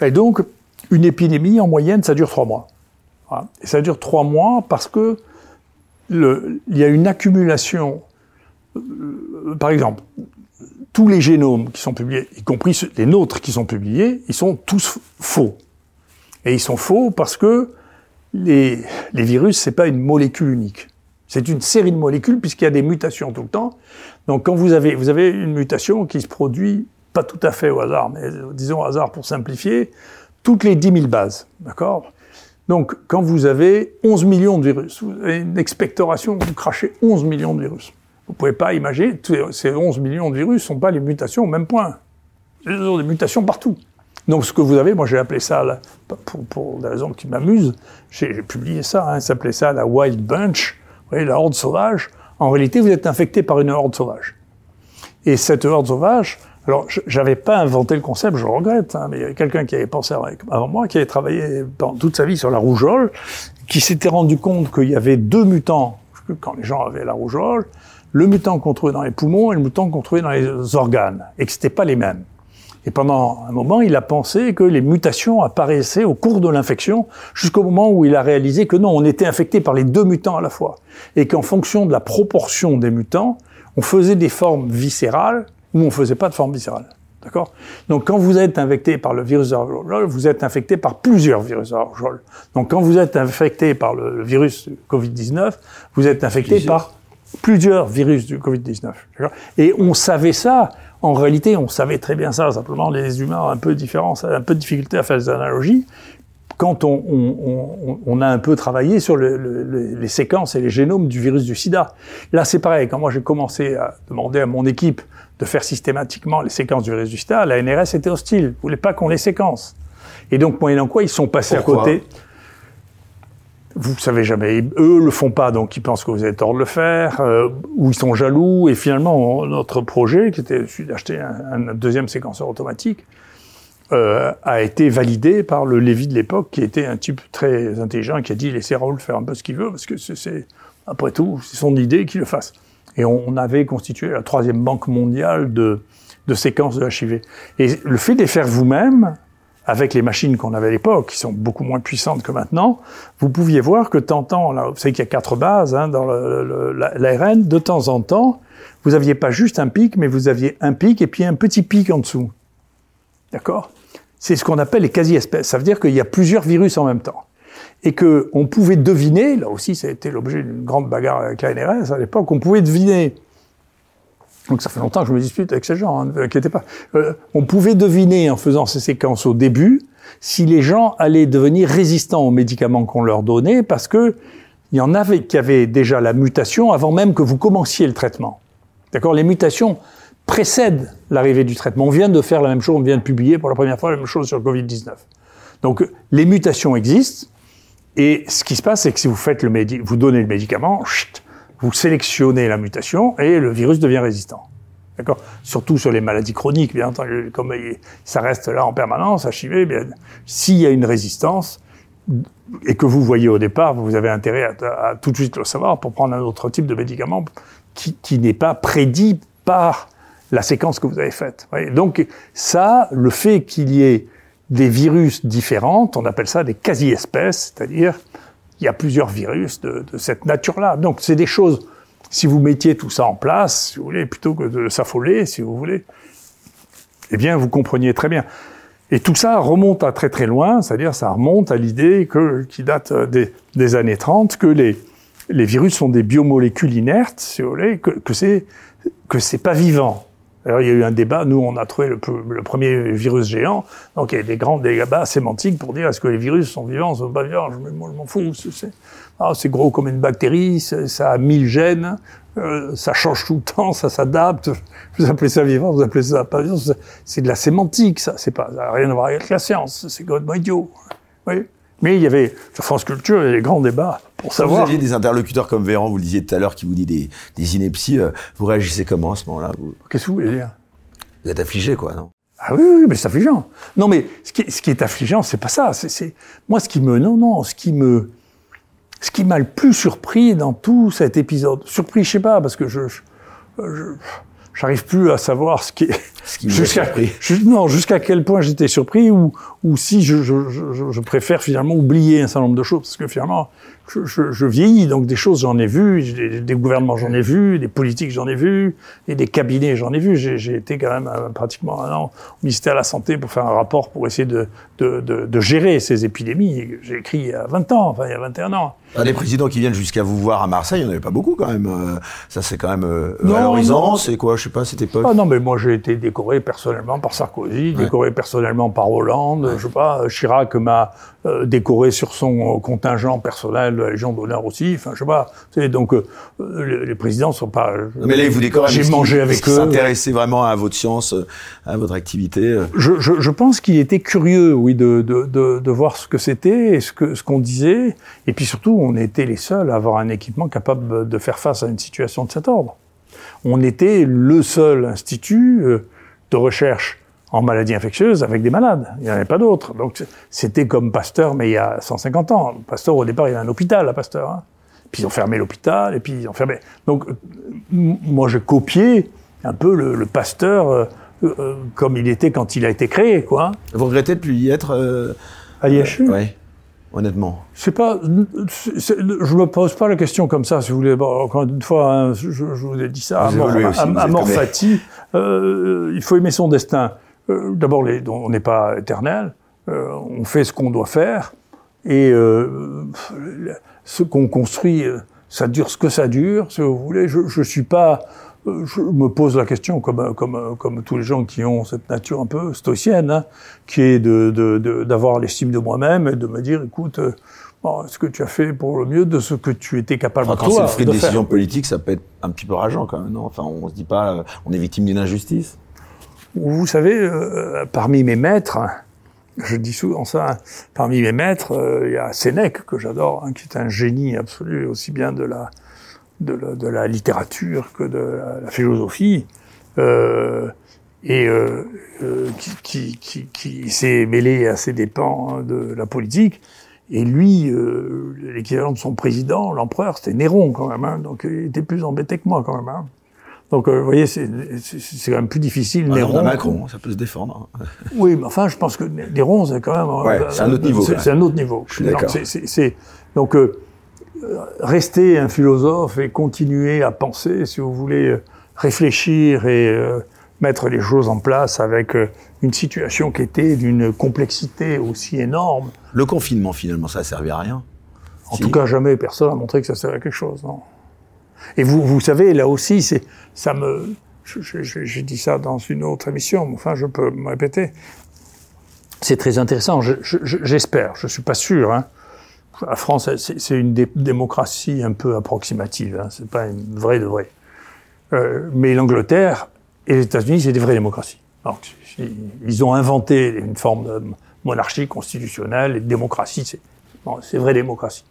Et donc, une épidémie, en moyenne, ça dure trois mois. Et ça dure trois mois parce que il y a une accumulation. Euh, par exemple, tous les génomes qui sont publiés, y compris les nôtres qui sont publiés, ils sont tous faux. Et ils sont faux parce que les, les virus, c'est pas une molécule unique. C'est une série de molécules puisqu'il y a des mutations tout le temps. Donc quand vous avez, vous avez une mutation qui se produit pas tout à fait au hasard, mais disons au hasard pour simplifier, toutes les 10 000 bases. D'accord? Donc quand vous avez 11 millions de virus, vous avez une expectoration, vous crachez 11 millions de virus. Vous pouvez pas imaginer, ces 11 millions de virus sont pas les mutations au même point. Ils ont des mutations partout. Donc ce que vous avez, moi j'ai appelé ça, pour, pour des raisons qui m'amusent, j'ai publié ça, hein, ça s'appelait ça la wild bunch, la horde sauvage. En réalité, vous êtes infecté par une horde sauvage. Et cette horde sauvage, alors j'avais pas inventé le concept, je regrette, hein, mais il y avait quelqu'un qui avait pensé avant moi, qui avait travaillé toute sa vie sur la rougeole, qui s'était rendu compte qu'il y avait deux mutants quand les gens avaient la rougeole, le mutant qu'on trouvait dans les poumons et le mutant qu'on trouvait dans les organes, et que c'était pas les mêmes. Et pendant un moment, il a pensé que les mutations apparaissaient au cours de l'infection, jusqu'au moment où il a réalisé que non, on était infecté par les deux mutants à la fois. Et qu'en fonction de la proportion des mutants, on faisait des formes viscérales ou on faisait pas de formes viscérales. D'accord? Donc quand vous êtes infecté par le virus de vous êtes infecté par plusieurs virus de Donc quand vous êtes infecté par le virus Covid-19, vous êtes infecté par plusieurs virus du Covid-19. Et on savait ça. En réalité, on savait très bien ça. Simplement, les humains ont un peu différents, un peu de difficulté à faire des analogies. quand on, on, on, a un peu travaillé sur le, les séquences et les génomes du virus du sida. Là, c'est pareil. Quand moi j'ai commencé à demander à mon équipe de faire systématiquement les séquences du virus du sida, la NRS était hostile. Ils voulaient pas qu'on les séquence. Et donc, moyennant quoi, ils sont passés à côté. Vous savez jamais. Eux le font pas, donc ils pensent que vous avez tort de le faire, euh, ou ils sont jaloux. Et finalement, notre projet, qui était d'acheter un, un, deuxième séquenceur automatique, euh, a été validé par le Lévy de l'époque, qui était un type très intelligent, qui a dit laissez Raoul faire un peu ce qu'il veut, parce que c'est, après tout, c'est son idée qu'il le fasse. Et on avait constitué la troisième banque mondiale de, de séquences de HIV. Et le fait de les faire vous-même, avec les machines qu'on avait à l'époque, qui sont beaucoup moins puissantes que maintenant, vous pouviez voir que temps, là, vous savez qu'il y a quatre bases hein, dans l'ARN, de temps en temps, vous aviez pas juste un pic, mais vous aviez un pic et puis un petit pic en dessous. D'accord? C'est ce qu'on appelle les quasi-espèces. Ça veut dire qu'il y a plusieurs virus en même temps. Et que on pouvait deviner, là aussi ça a été l'objet d'une grande bagarre avec la NRS à l'époque, on pouvait deviner donc ça fait longtemps que je me dispute avec ces gens, hein, ne vous inquiétez pas. Euh, on pouvait deviner en faisant ces séquences au début si les gens allaient devenir résistants aux médicaments qu'on leur donnait parce que il y en avait qui avaient déjà la mutation avant même que vous commenciez le traitement. D'accord? Les mutations précèdent l'arrivée du traitement. On vient de faire la même chose, on vient de publier pour la première fois la même chose sur le Covid-19. Donc les mutations existent et ce qui se passe c'est que si vous faites le vous donnez le médicament, chut, vous sélectionnez la mutation et le virus devient résistant. D'accord? Surtout sur les maladies chroniques, bien entendu, comme ça reste là en permanence, HIV, bien, s'il y a une résistance, et que vous voyez au départ, vous avez intérêt à, tout de suite le savoir pour prendre un autre type de médicament qui, qui n'est pas prédit par la séquence que vous avez faite. Donc ça, le fait qu'il y ait des virus différents, on appelle ça des quasi-espèces, c'est-à-dire il y a plusieurs virus de, cette nature-là. Donc c'est des choses, si vous mettiez tout ça en place, si vous voulez, plutôt que de s'affoler, si vous voulez, eh bien vous compreniez très bien. Et tout ça remonte à très très loin, c'est-à-dire ça remonte à l'idée que qui date des, des, années 30 que les les virus sont des biomolécules inertes, si vous voulez, que, que c'est que c'est pas vivant. Alors, il y a eu un débat. Nous, on a trouvé le, premier virus géant. Donc, il y a des grands débats sémantiques pour dire est-ce que les virus sont vivants, sont pas vivants? Moi, je m'en fous. C'est ah, gros comme une bactérie, ça a mille gènes, euh, ça change tout le temps, ça s'adapte. Vous appelez ça vivant, vous appelez ça pas vivant. C'est de la sémantique, ça. C'est pas, rien à voir avec la science. C'est complètement idiot. Oui. Mais il y avait, sur France Culture, il y avait des grands débats pour savoir. Vous aviez des interlocuteurs comme Véran, vous le disiez tout à l'heure, qui vous dit des, des inepties. Euh, vous réagissez comment à ce moment-là Qu'est-ce que vous voulez dire? Vous êtes affligé, quoi, non? Ah oui, oui, mais c'est affligeant. Non, mais ce qui, ce qui est affligeant, c'est pas ça. C'est moi ce qui me, non, non, ce qui me, ce qui m'a le plus surpris dans tout cet épisode. Surpris, je sais pas, parce que je, je, j'arrive plus à savoir ce qui est jusqu'à non jusqu'à quel point j'étais surpris ou ou si je, je, je, je, préfère finalement oublier un certain nombre de choses parce que finalement je, vieillis donc des choses j'en ai vu des, des, gouvernements j'en ai vu des politiques j'en ai vu et des cabinets j'en ai vu j'ai été quand même euh, pratiquement un an au ministère de la santé pour faire un rapport pour essayer de de, de, de gérer ces épidémies j'ai écrit il y a 20 ans enfin il y a 21 ans ah, les présidents qui viennent jusqu'à vous voir à Marseille, il n'y en avait pas beaucoup quand même. Euh, ça, c'est quand même euh, valorisant. C'est quoi, je sais pas, cette époque Ah non, mais moi, j'ai été décoré personnellement par Sarkozy, décoré personnellement par Hollande. Je sais pas, Chirac m'a euh, décoré sur son contingent personnel de la Légion d'honneur aussi. Enfin, je sais pas. Donc, les, les, présidents sont pas. mais là, ils vous décorent. J'ai mangé avec eux. S'intéresser vraiment à votre science, à votre activité. Je, je, je pense qu'il était curieux, oui, de, de, de, de voir ce que c'était et ce que ce qu'on disait, et puis surtout on était les seuls à avoir un équipement capable de faire face à une situation de cet ordre. On était le seul institut euh, de recherche en maladies infectieuses avec des malades. Il n'y en avait pas d'autres. Donc c'était comme Pasteur, mais il y a 150 ans. Pasteur, au départ, il y avait un hôpital à Pasteur. Hein. Puis ils ont fermé l'hôpital, et puis ils ont fermé. Donc moi, j'ai copié un peu le, Pasteur euh, euh, comme il était quand il a été créé, quoi. Vous regrettez de plus y être à l'IHU Oui honnêtement C'est pas, je me pose pas la question comme ça, si vous voulez. encore une fois, hein, je, je, vous ai dit ça. à mort euh, il faut aimer son destin. Euh, D'abord, on n'est pas éternel. Euh, on fait ce qu'on doit faire, et euh, ce qu'on construit, ça dure ce que ça dure. Si vous voulez, je, je suis pas je me pose la question, comme, comme, comme tous les gens qui ont cette nature un peu stoïcienne, hein, qui est d'avoir de, de, d'avoir l'estime de moi-même et de me dire, écoute, bon, ce que tu as fait pour le mieux de ce que tu étais capable enfin, quand c'est le fruit de, de décision politique, ça peut être un petit peu rageant quand même, non? Enfin, on se dit pas, on est victime d'une injustice. Vous savez, euh, parmi mes maîtres, je dis souvent ça, parmi mes maîtres, euh, il y a Sénèque, que j'adore, hein, qui est un génie absolu, aussi bien de la, de la, de la littérature que de la, philosophie, euh, et euh, euh qui, qui, qui, s'est mêlé à ses dépens hein, de la politique. Et lui, l'équivalent de son président, l'empereur, c'était Néron quand même, hein, donc il était plus embêté que moi quand même. Hein. Donc, euh, vous voyez, c'est quand même plus difficile. Ah, Néron, Macron, ça peut se défendre. oui, mais enfin, je pense que Néron, c'est quand même. Ouais, c'est un autre niveau. C'est un autre niveau. Je suis d'accord. Donc, euh, rester un philosophe et continuer à penser, si vous voulez, réfléchir et euh, mettre les choses en place avec euh, une situation qui était d'une complexité aussi énorme. Le confinement, finalement, ça a servi à rien. En si. tout cas, jamais personne n'a montré que ça servait à quelque chose. Non. Et vous, vous savez, là aussi, ça me, j'ai dit ça dans une autre émission, mais enfin, je peux me répéter. C'est très intéressant. J'espère, je, je suis pas sûr. Hein. La France, c'est une dé démocratie un peu approximative. Hein. C'est pas une vraie de vraie. Euh, mais l'Angleterre et les États-Unis, c'est des vraies démocraties. Ils ont inventé une forme de monarchie constitutionnelle et de démocratie. C'est bon, vraie démocratie.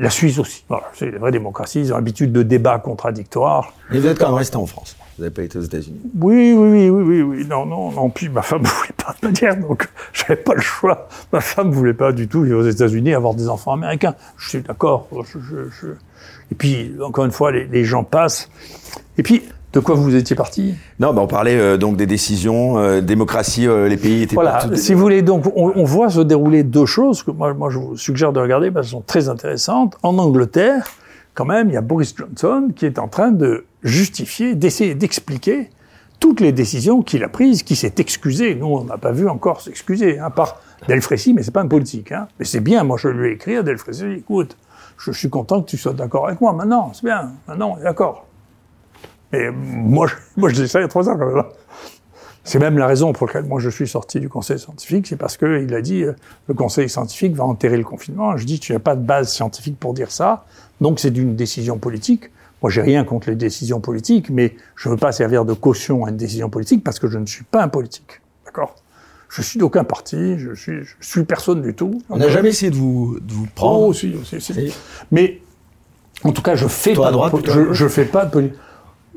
La Suisse aussi. Voilà, c'est des vraies démocraties. Ils ont l'habitude de débats contradictoires. Et vous êtes quand même resté en France. Vous n'avez pas été aux États-Unis. Oui, oui, oui, oui, oui, oui. Non, non, non. Puis ma femme ne voulait pas de manière, donc j'avais pas le choix. Ma femme ne voulait pas du tout vivre aux États-Unis, avoir des enfants américains. Je suis d'accord. Je, je, je... Et puis, encore une fois, les, les gens passent. Et puis, de quoi vous étiez parti? Non, ben on parlait euh, donc des décisions, euh, démocratie, euh, les pays étaient. Voilà. Si vous voulez, donc on, on, voit se dérouler deux choses que moi, moi je vous suggère de regarder parce qu'elles sont très intéressantes. En Angleterre, quand même, il y a Boris Johnson qui est en train de justifier, d'essayer d'expliquer toutes les décisions qu'il a prises, qui s'est excusé. Nous, on n'a pas vu encore s'excuser, hein, par Delfrécy, mais c'est pas un politique. Hein. Mais c'est bien. Moi, je lui ai écrit à Delfrécy, écoute, je, je suis content que tu sois d'accord avec moi. Maintenant, c'est bien. Maintenant, d'accord. Et moi, je, moi, je dis ça il y a trois ans quand même. C'est même la raison pour laquelle moi je suis sorti du conseil scientifique, c'est parce qu'il a dit euh, le conseil scientifique va enterrer le confinement. Je dis tu n'as pas de base scientifique pour dire ça, donc c'est d'une décision politique. Moi j'ai rien contre les décisions politiques, mais je ne veux pas servir de caution à une décision politique parce que je ne suis pas un politique, d'accord? Je suis d'aucun parti, je suis, je suis personne du tout. On n'a jamais essayé de vous, de vous prendre. Oh, si, si, si. Mais en tout cas, je fais pas, droite, de, je, je fais pas de politique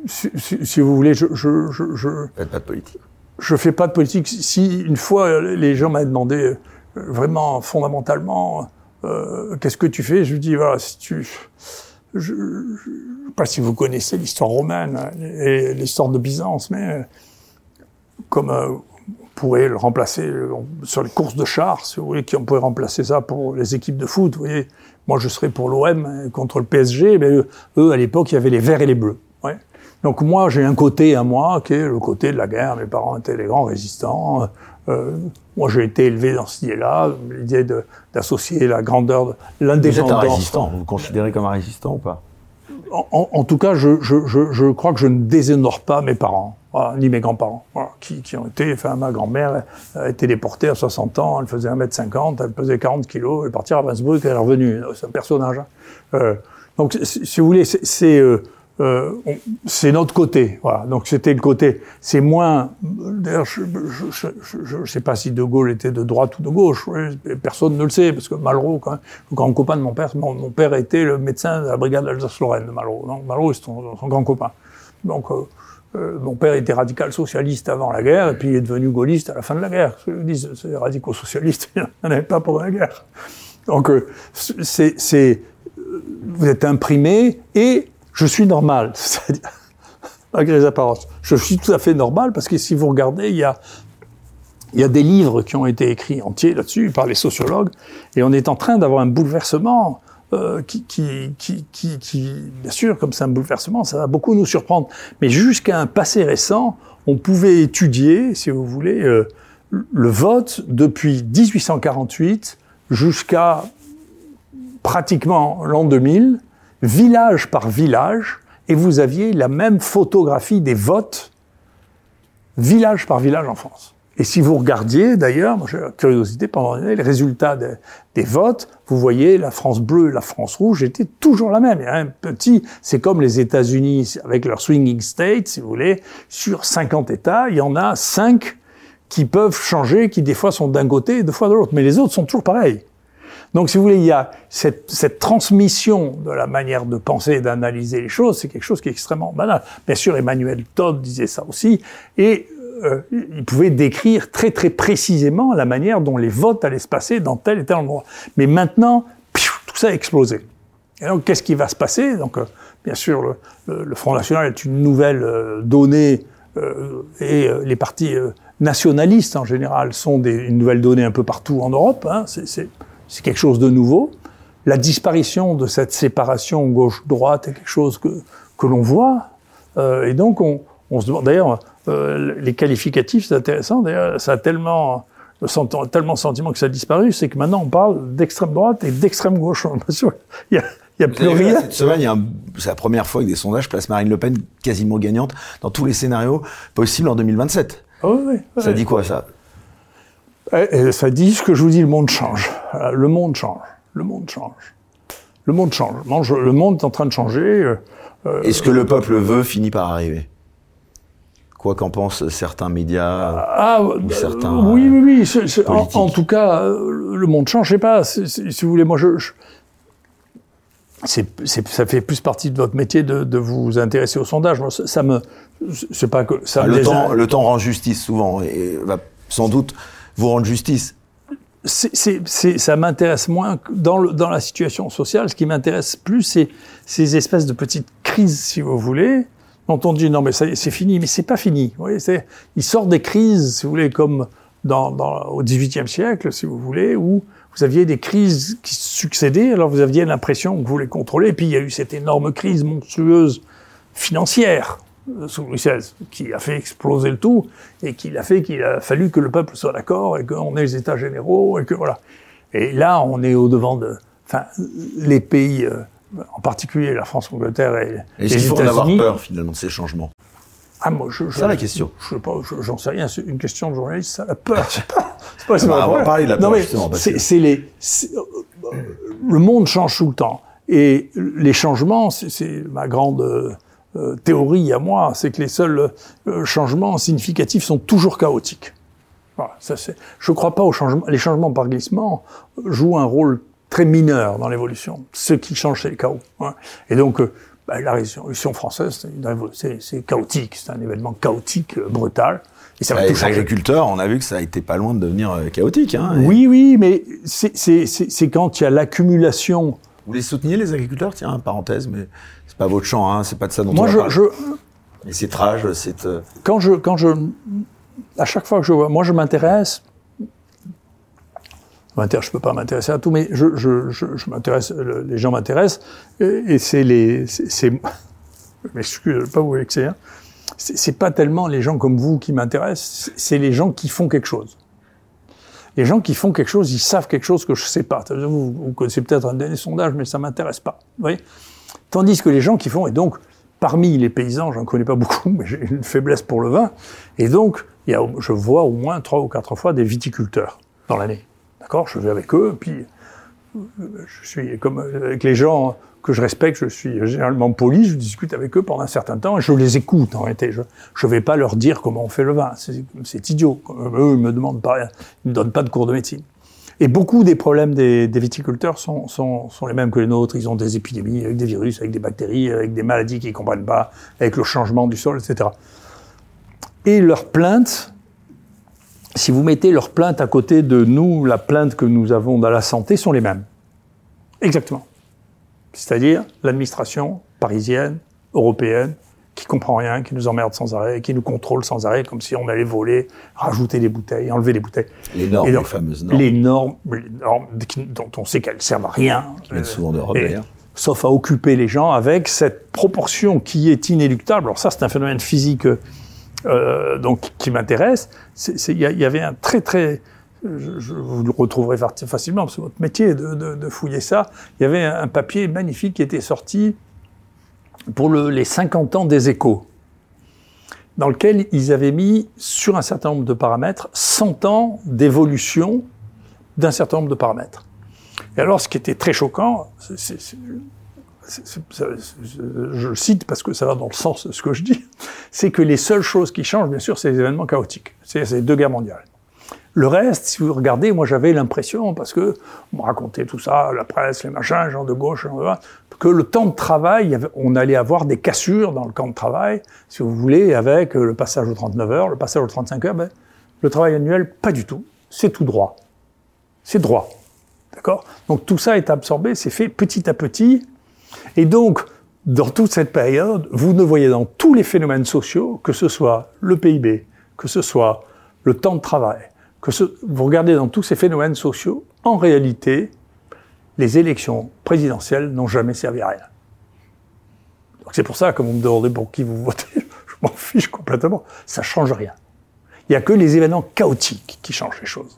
si, si, si, vous voulez, je, je, je, je faites pas de politique. Je fais pas de politique. Si une fois les gens m'avaient demandé euh, vraiment fondamentalement euh, qu'est-ce que tu fais, je lui dis voilà si tu, je, ne sais pas si vous connaissez l'histoire romaine et l'histoire de Byzance, mais euh, comme euh, on pourrait le remplacer sur les courses de chars, si vous voulez, qui on pourrait remplacer ça pour les équipes de foot, vous voyez. Moi, je serais pour l'OM contre le PSG, mais eux à l'époque, il y avait les verts et les bleus. Donc moi, j'ai un côté à moi qui est le côté de la guerre. Mes parents étaient des grands résistants. Euh, moi, j'ai été élevé dans cette idée-là, l'idée d'associer la grandeur, de l'indépendance. Vous êtes un résistant. Vous vous considérez comme un résistant ou pas? En, en, en, tout cas, je, je, je, je, crois que je ne déshonore pas mes parents, voilà, ni mes grands-parents, voilà, qui, qui, ont été. Enfin, ma grand-mère a été déportée à 60 ans. Elle faisait 1m50, elle pesait 40 kilos. Elle est partie à Ravensbrück, elle est revenue. C'est un personnage. Hein. Euh, donc, si vous voulez, c'est euh, euh, c'est notre côté. Voilà. Donc c'était le côté. C'est moins. D'ailleurs, je ne sais pas si De Gaulle était de droite ou de gauche. personne ne le sait parce que Malraux, quand le grand copain de mon père, mon, mon père était le médecin de la brigade d'Alsace-Lorraine de Malraux. Donc Malraux est son, grand copain. Donc euh, euh, mon père était radical socialiste avant la guerre et puis il est devenu gaulliste à la fin de la guerre. Je dis, c'est radicaux socialistes, il n'y en avait pas pendant la guerre. Donc euh, c'est vous êtes imprimé et je suis normal, c'est-à-dire, malgré les apparences. Je suis tout à fait normal parce que si vous regardez, il y a, il y a des livres qui ont été écrits entiers là-dessus par les sociologues et on est en train d'avoir un bouleversement euh, qui, qui, qui, qui, bien sûr, comme c'est un bouleversement, ça va beaucoup nous surprendre. Mais jusqu'à un passé récent, on pouvait étudier, si vous voulez, euh, le vote depuis 1848 jusqu'à pratiquement l'an 2000 village par village, et vous aviez la même photographie des votes, village par village en France. Et si vous regardiez, d'ailleurs, curiosité pendant les résultats des votes, vous voyez la France bleue, la France rouge étaient toujours la même. Il y a un petit, c'est comme les États-Unis avec leur swinging state, si vous voulez, sur 50 États, il y en a 5 qui peuvent changer, qui des fois sont d'un côté et des fois de l'autre, mais les autres sont toujours pareils. Donc, si vous voulez, il y a cette, transmission de la manière de penser et d'analyser les choses, c'est quelque chose qui est extrêmement banal. Bien sûr, Emmanuel Todd disait ça aussi, et euh, il pouvait décrire très très précisément la manière dont les votes allaient se passer dans tel et tel endroit. Mais maintenant, tout ça a explosé. Et donc, qu'est-ce qui va se passer? Donc, euh, bien sûr, le, Front National est une nouvelle euh, donnée, et les partis nationalistes en général sont des, une nouvelle donnée un peu partout en Europe. Hein, c'est quelque chose de nouveau. La disparition de cette séparation gauche-droite est quelque chose que, que l'on voit. Euh, et donc, on, on se demande, d'ailleurs, euh, les qualificatifs, c'est intéressant, d'ailleurs, ça a tellement, tellement sentiment que ça a disparu, c'est que maintenant on parle d'extrême droite et d'extrême gauche. il y a, il y a plus rien. Cette semaine, c'est la première fois que des sondages placent Marine Le Pen quasiment gagnante dans tous les scénarios possibles en 2027. Oh oui, oui, ça dit quoi, ça? Et ça dit ce que je vous dis, le monde change. Euh, le monde change. Le monde change. Le monde change. Le monde est en train de changer. Euh, euh, Et ce que le peuple veut finit par arriver? Quoi qu'en pensent certains médias ah, ou certains Oui, oui, oui. En, tout cas, le monde change. Je sais pas, si vous voulez, moi, je, ça fait plus partie de votre métier de, de vous intéresser au sondage. Moi, ça, me, c'est pas que ça. Ah, le temps, le temps rend justice souvent et va sans doute vous rendre justice c'est, ça m'intéresse moins dans, le, dans la situation sociale. Ce qui m'intéresse plus, c'est ces espèces de petites crises, si vous voulez, dont on dit non mais c'est fini, mais c'est pas fini. Vous voyez, il sort des crises, si vous voulez, comme dans, dans, au XVIIIe siècle, si vous voulez, où vous aviez des crises qui succédaient, alors vous aviez l'impression que vous les contrôlez, puis il y a eu cette énorme crise monstrueuse financière sous Louis XVI, qui a fait exploser le tout et qui a fait qu'il a fallu que le peuple soit d'accord et qu'on ait les États généraux et que voilà. Et là, on est au devant de, enfin, les pays, euh, en particulier la France, l'Angleterre et, et les États-Unis. Faut en avoir peur finalement ces changements? Ah moi, je, c'est la question. Je sais pas, j'en sais rien. C'est une question de journaliste. Ça, la peur. C'est pas. C'est pas. Bah, on va parler de la peur non, justement. C'est les. Le monde change tout le temps et les changements, c'est ma grande euh, théorie à moi, c'est que les seuls euh, changements significatifs sont toujours chaotiques. Voilà, ça c'est. Je ne crois pas aux changements. Les changements par glissement jouent un rôle très mineur dans l'évolution. Ce qui change, c'est le chaos. Hein. Et donc, euh, bah, la révolution française, c'est chaotique. C'est un événement chaotique, brutal. Et ça va les agriculteurs, on a vu que ça a été pas loin de devenir chaotique. Hein, Oui, oui, mais c'est quand il y a l'accumulation. Vous les souteniez les agriculteurs? Tiens, parenthèse, mais c'est pas votre champ, hein, c'est pas de ça dont Moi, on je, parle. je, Mais c'est trage, c'est. Euh, quand je, quand je, à chaque fois que je vois, moi, je m'intéresse. Je peux pas m'intéresser à tout, mais je, je, je, je m'intéresse, les gens m'intéressent, et, c'est les, c'est, je m'excuse, pas vous vexer, hein. c'est pas tellement les gens comme vous qui m'intéressent, c'est les gens qui font quelque chose. Les gens qui font quelque chose, ils savent quelque chose que je sais pas. Vous, connaissez peut-être un dernier sondage, mais ça m'intéresse pas. Vous voyez? Tandis que les gens qui font, et donc, parmi les paysans, j'en connais pas beaucoup, mais j'ai une faiblesse pour le vin, et donc, il y a, je vois au moins trois ou quatre fois des viticulteurs dans l'année. D'accord? Je vais avec eux, puis je suis comme avec les gens que je respecte, je suis généralement poli, je discute avec eux pendant un certain temps et je les écoute en réalité. Je ne vais pas leur dire comment on fait le vin, c'est idiot. Eux, ils me demandent pas, ils me donnent pas de cours de médecine. Et beaucoup des problèmes des, des viticulteurs sont, sont, sont, les mêmes que les nôtres. Ils ont des épidémies avec des virus, avec des bactéries, avec des maladies qu'ils comprennent pas, avec le changement du sol, etc. Et leurs plaintes, si vous mettez leurs plaintes à côté de nous, la plainte que nous avons dans la santé, sont les mêmes. Exactement. C'est-à-dire l'administration parisienne, européenne, qui comprend rien, qui nous emmerde sans arrêt, qui nous contrôle sans arrêt, comme si on allait voler, rajouter des bouteilles, enlever des bouteilles. Les normes, les fameuses normes. Les normes, les normes dont on sait qu'elles servent à rien. Qui souvent d'Europe d'ailleurs. Sauf à occuper les gens avec cette proportion qui est inéluctable. Alors ça, c'est un phénomène physique euh, donc qui m'intéresse. Il y, y, avait un très très je, je, vous le retrouverez facilement, c'est votre métier de, de, de, fouiller ça. Il y avait un papier magnifique qui était sorti pour le- les 50 ans des échos, dans lequel ils avaient mis sur un certain nombre de paramètres 100 ans d'évolution d'un certain nombre de paramètres. Et alors, ce qui était très choquant, c'est- je le cite parce que ça va dans le sens de ce que je dis, c'est que les seules choses qui changent, bien sûr, c'est les événements chaotiques. C'est les deux guerres mondiales. Le reste, si vous regardez, moi j'avais l'impression, parce que on me racontait tout ça, la presse, les machins, gens de gauche, gens de droite, que le temps de travail, on allait avoir des cassures dans le camp de travail, si vous voulez, avec euh, le passage aux 39 heures, le passage aux 35 heures. Ben, le travail annuel, pas du tout. C'est tout droit. C'est droit. D'accord? Donc tout ça est absorbé, c'est fait petit à petit. Et donc, dans toute cette période, vous ne voyez dans tous les phénomènes sociaux, que ce soit le PIB, que ce soit le temps de travail, que ce, vous regardez dans tous ces phénomènes sociaux, en réalité, les élections présidentielles n'ont jamais servi à rien. Donc c'est pour ça que vous me demandez pour qui vous votez, je m'en fiche complètement. Ça change rien. Il n'y a que les événements chaotiques qui changent les choses.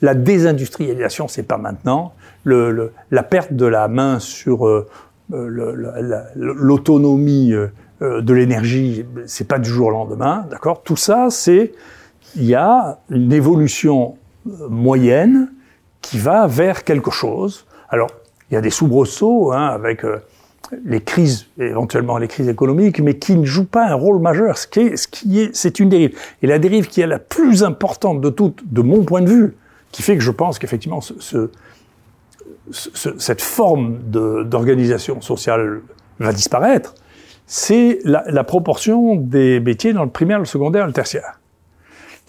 La désindustrialisation, c'est pas maintenant. Le, le- la perte de la main sur euh, l'autonomie euh, euh, de l'énergie, c'est pas du jour au lendemain, d'accord? Tout ça, c'est il y a une évolution euh, moyenne qui va vers quelque chose. Alors, il y a des soubresauts hein, avec euh, les crises, éventuellement les crises économiques, mais qui ne jouent pas un rôle majeur. Ce qui est, ce qui est, c'est une dérive. Et la dérive qui est la plus importante de toutes, de mon point de vue, qui fait que je pense qu'effectivement ce, ce- ce- cette forme d'organisation sociale va disparaître, c'est la, proportion des métiers dans le primaire, le secondaire le tertiaire.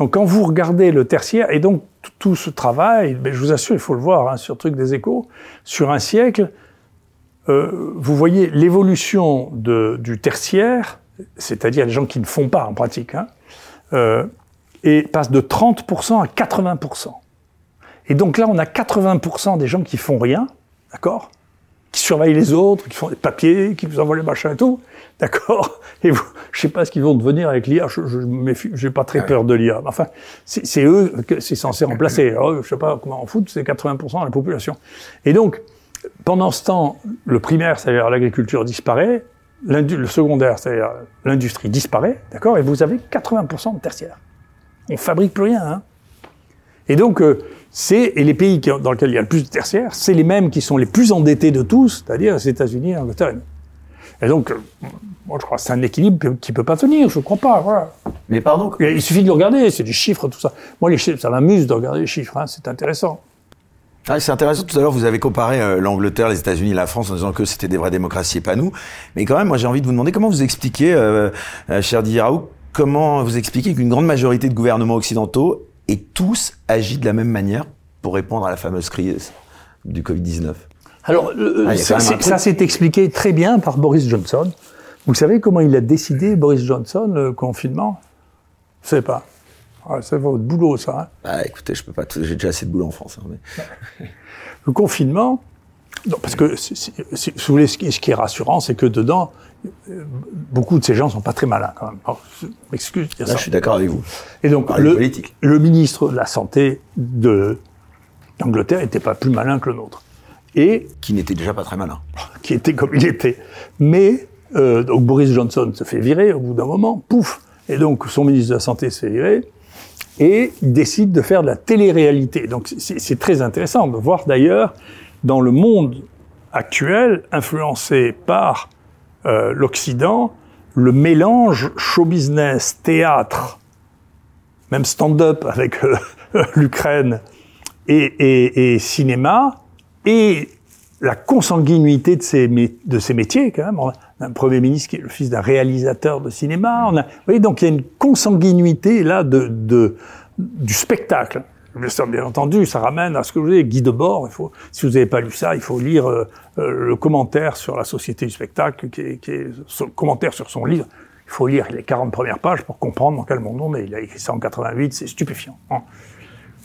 Donc quand vous regardez le tertiaire, et donc tout ce travail, je vous assure, il faut le voir hein, sur le truc des échos, sur un siècle, euh, vous voyez l'évolution du tertiaire, c'est-à-dire les gens qui ne font pas en pratique, hein, euh, et passe de 30% à 80%. Et donc là, on a 80% des gens qui font rien, d'accord? Qui surveillent les autres, qui font des papiers, qui vous envoient les machins et tout, d'accord Et vous, je sais pas ce qu'ils vont devenir avec l'IA, je, je j'ai pas très peur de l'IA. Enfin, c'est c'est eux que c'est censé remplacer. Alors, je sais pas comment en foot, c'est 80% de la population. Et donc, pendant ce temps, le primaire, c'est-à-dire l'agriculture disparaît, le secondaire, c'est-à-dire l'industrie disparaît, d'accord Et vous avez 80% de tertiaire. On fabrique plus rien, hein et donc, euh, c'est, et les pays qui- dans lesquels il y a le plus de tertiaires, c'est les mêmes qui sont les plus endettés de tous, c'est-à-dire les États-Unis et l'Angleterre. et donc, euh, moi je crois que c'est un équilibre qui peut pas tenir, je crois pas, voilà. Mais pardon, Il suffit de le regarder, c'est des chiffres, tout ça. Moi, les chiffres, ça m'amuse de regarder les chiffres, hein, c'est intéressant. Ah, c'est intéressant. Tout à l'heure, vous avez comparé euh, l'Angleterre, les États-Unis, la France en disant que c'était des vraies démocraties et pas nous. Mais quand même, moi, j'ai envie de vous demander comment vous expliquez, euh, euh, cher Didier Raoult, comment vous expliquez qu'une grande majorité de gouvernements occidentaux et tous agissent de la même manière pour répondre à la fameuse crise du Covid-19 Alors, euh, Ah, a ça, s'est expliqué très bien par Boris Johnson. Vous savez comment il a décidé, Boris Johnson, le confinement? Je sais pas. Ah, c'est votre boulot, ça. hein. Bah, écoutez, je peux pas. J'ai déjà assez de boulot en France. hein, mais... Le confinement, non, parce que si, si- si vous voulez, ce qui, ce qui est rassurant, c'est que dedans, euh, beaucoup de ces gens sont pas très malins quand même. Alors, je m'excuse de dire Là, ça. je suis d'accord avec vous. Et donc, le, politique. le ministre de la Santé de d'Angleterre n'était pas plus malin que le nôtre. Et Qui n'était déjà pas très malin. qui était comme il était. Mais, euh, donc Boris Johnson se fait virer au bout d'un moment, pouf Et donc son ministre de la Santé se fait virer, et il décide de faire de la télé-réalité. Donc c'est très intéressant de voir d'ailleurs dans le monde actuel, influencé par euh, l'Occident, le mélange show-business, théâtre, même stand-up avec l'Ukraine et, cinéma, et la consanguinité de ces, métiers, quand même. On a un Premier ministre qui est le fils d'un réalisateur de cinéma. Vous voyez, donc il y a une consanguinité là de, du spectacle. Bien entendu, ça ramène à ce que vous avez Guy Debord. Il faut, si vous n'avez pas lu ça, il faut lire euh, euh, le commentaire sur la société du spectacle, qui est, qui est commentaire sur son livre. Il faut lire les 40 premières pages pour comprendre dans quel monde on est. Il a écrit ça en 88, c'est stupéfiant. hein.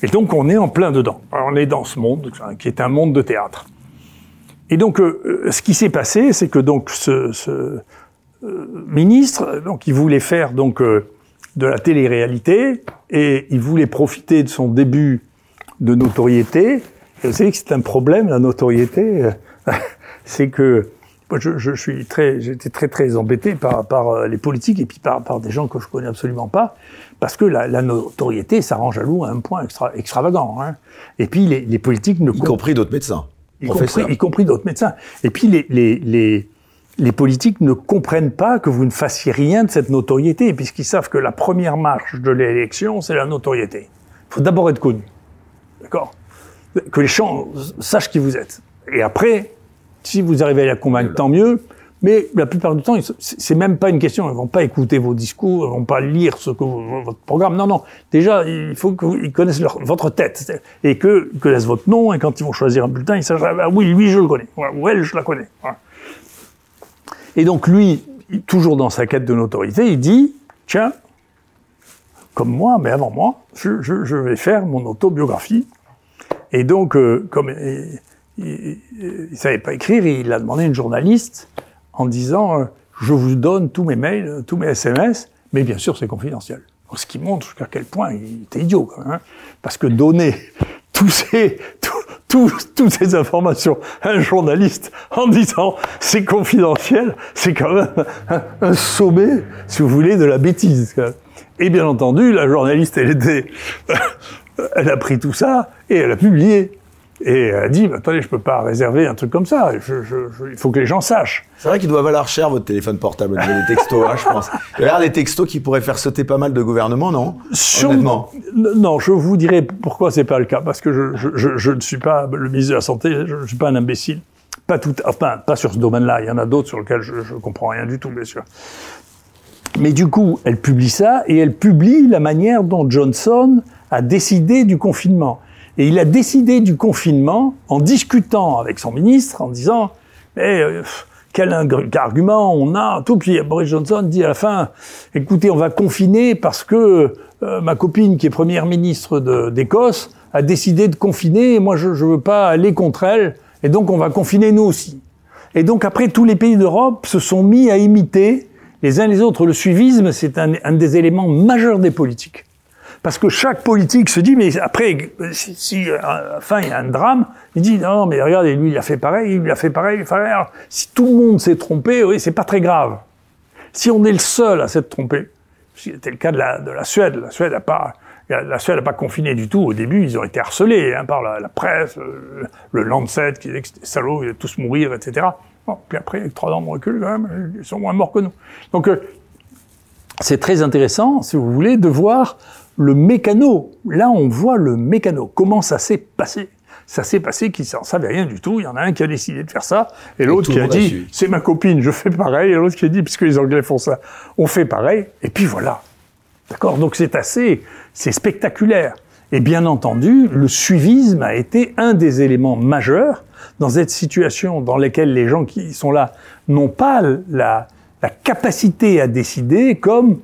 Et donc on est en plein dedans. On est dans ce monde qui est un monde de théâtre. Et donc euh, euh, ce qui s'est passé, c'est que donc ce, ce, euh, ministre, donc il voulait faire donc euh, de la télé-réalité et il voulait profiter de son début de notoriété. Et vous savez que c'est un problème la notoriété, c'est que je, je, suis très, j'étais très très embêté par, par euh, les politiques et puis par, par des gens que je connais absolument pas, parce que la, la notoriété, ça rend jaloux à un point extra, extravagant. Hein. Et puis les, les politiques ne y compris d'autres médecins, y compris, y compris d'autres médecins. Et puis les, les, les les politiques ne comprennent pas que vous ne fassiez rien de cette notoriété, puisqu'ils savent que la première marche de l'élection, c'est la notoriété. Il faut d'abord être connu. D'accord? Que les gens sachent qui vous êtes. Et après, si vous arrivez à les convaincre, tant mieux. Mais la plupart du temps, c'est même pas une question. Ils vont pas écouter vos discours, ils vont pas lire ce que votre programme. Non, non. Déjà, il faut qu'ils connaissent leur, votre tête et que connaissent votre nom. Et quand ils vont choisir un bulletin, ils sachent ah, oui, lui, je le connais. Ou elle, je la connais. Et donc lui, toujours dans sa quête de notoriété, il dit tiens, comme moi, mais avant moi, je, vais faire mon autobiographie. Et donc, euh, comme il ne savait pas écrire, il a demandé à une journaliste en disant euh, Je vous donne tous mes mails, tous mes SMS, mais bien sûr, c'est confidentiel. ce qui montre jusqu'à quel point il était idiot, quand même, hein. parce que donner tous ces, toutes ces informations un journaliste en disant c'est confidentiel, c'est quand même un, sommet, si vous voulez, de la bêtise. Et bien entendu, la journaliste, elle était, elle a pris tout ça et elle a publié. Et elle a dit, bah, attendez, je peux pas réserver un truc comme ça. Je, je, il faut que les gens sachent. C'est vrai qu'il doit valoir cher votre téléphone portable, des textos, hein, je pense. Il y a des textos qui pourraient faire sauter pas mal de gouvernements, non? Sûrement. Non, je vous dirai pourquoi c'est pas le cas. Parce que je, ne suis pas le ministre de la Santé, je ne suis pas un imbécile. Pas tout, enfin, pas sur ce domaine-là. Il y en a d'autres sur lesquels je, ne comprends rien du tout, bien sûr. Mais du coup, elle publie ça et elle publie la manière dont Johnson a décidé du confinement. Et il a décidé du confinement en discutant avec son ministre, en disant, mais euh, quel argument on a? Tout puis Boris Johnson dit à la fin, écoutez, on va confiner parce que euh, ma copine qui est première ministre d'Écosse a décidé de confiner, et moi je ne veux pas aller contre elle, et donc on va confiner nous aussi. Et donc après, tous les pays d'Europe se sont mis à imiter les uns les autres. Le suivisme, c'est un, un des éléments majeurs des politiques. Parce que chaque politique se dit, mais après, si, si à fin il y a un drame, il dit, non, mais regardez, lui, il a fait pareil, il a fait pareil, il a si tout le monde s'est trompé, oui, c'est pas très grave. Si on est le seul à s'être trompé, c'était le cas de la, de la Suède, la Suède n'a pas, la Suède n'a pas confiné du tout. Au début, ils ont été harcelés hein, par la, presse, le, Lancet qui disait que c'était salaud, ils allaient tous mourir, etc. Bon, puis après, avec trois ans de recul, quand même, ils sont moins morts que nous. Donc, euh, c'est très intéressant, si vous voulez, de voir le mécano. Là, on voit le mécano. Comment ça s'est passé? Ça s'est passé qu'ils s'en savaient rien du tout. Il y en a un qui a décidé de faire ça, et l'autre qui a dit, c'est ma copine, je fais pareil, et l'autre qui a dit, puisque les Anglais font ça, on fait pareil, et puis voilà. D'accord? Donc c'est assez, c'est spectaculaire. Et bien entendu, le suivisme a été un des éléments majeurs dans cette situation dans laquelle les gens qui sont là n'ont pas la, la capacité à décider comme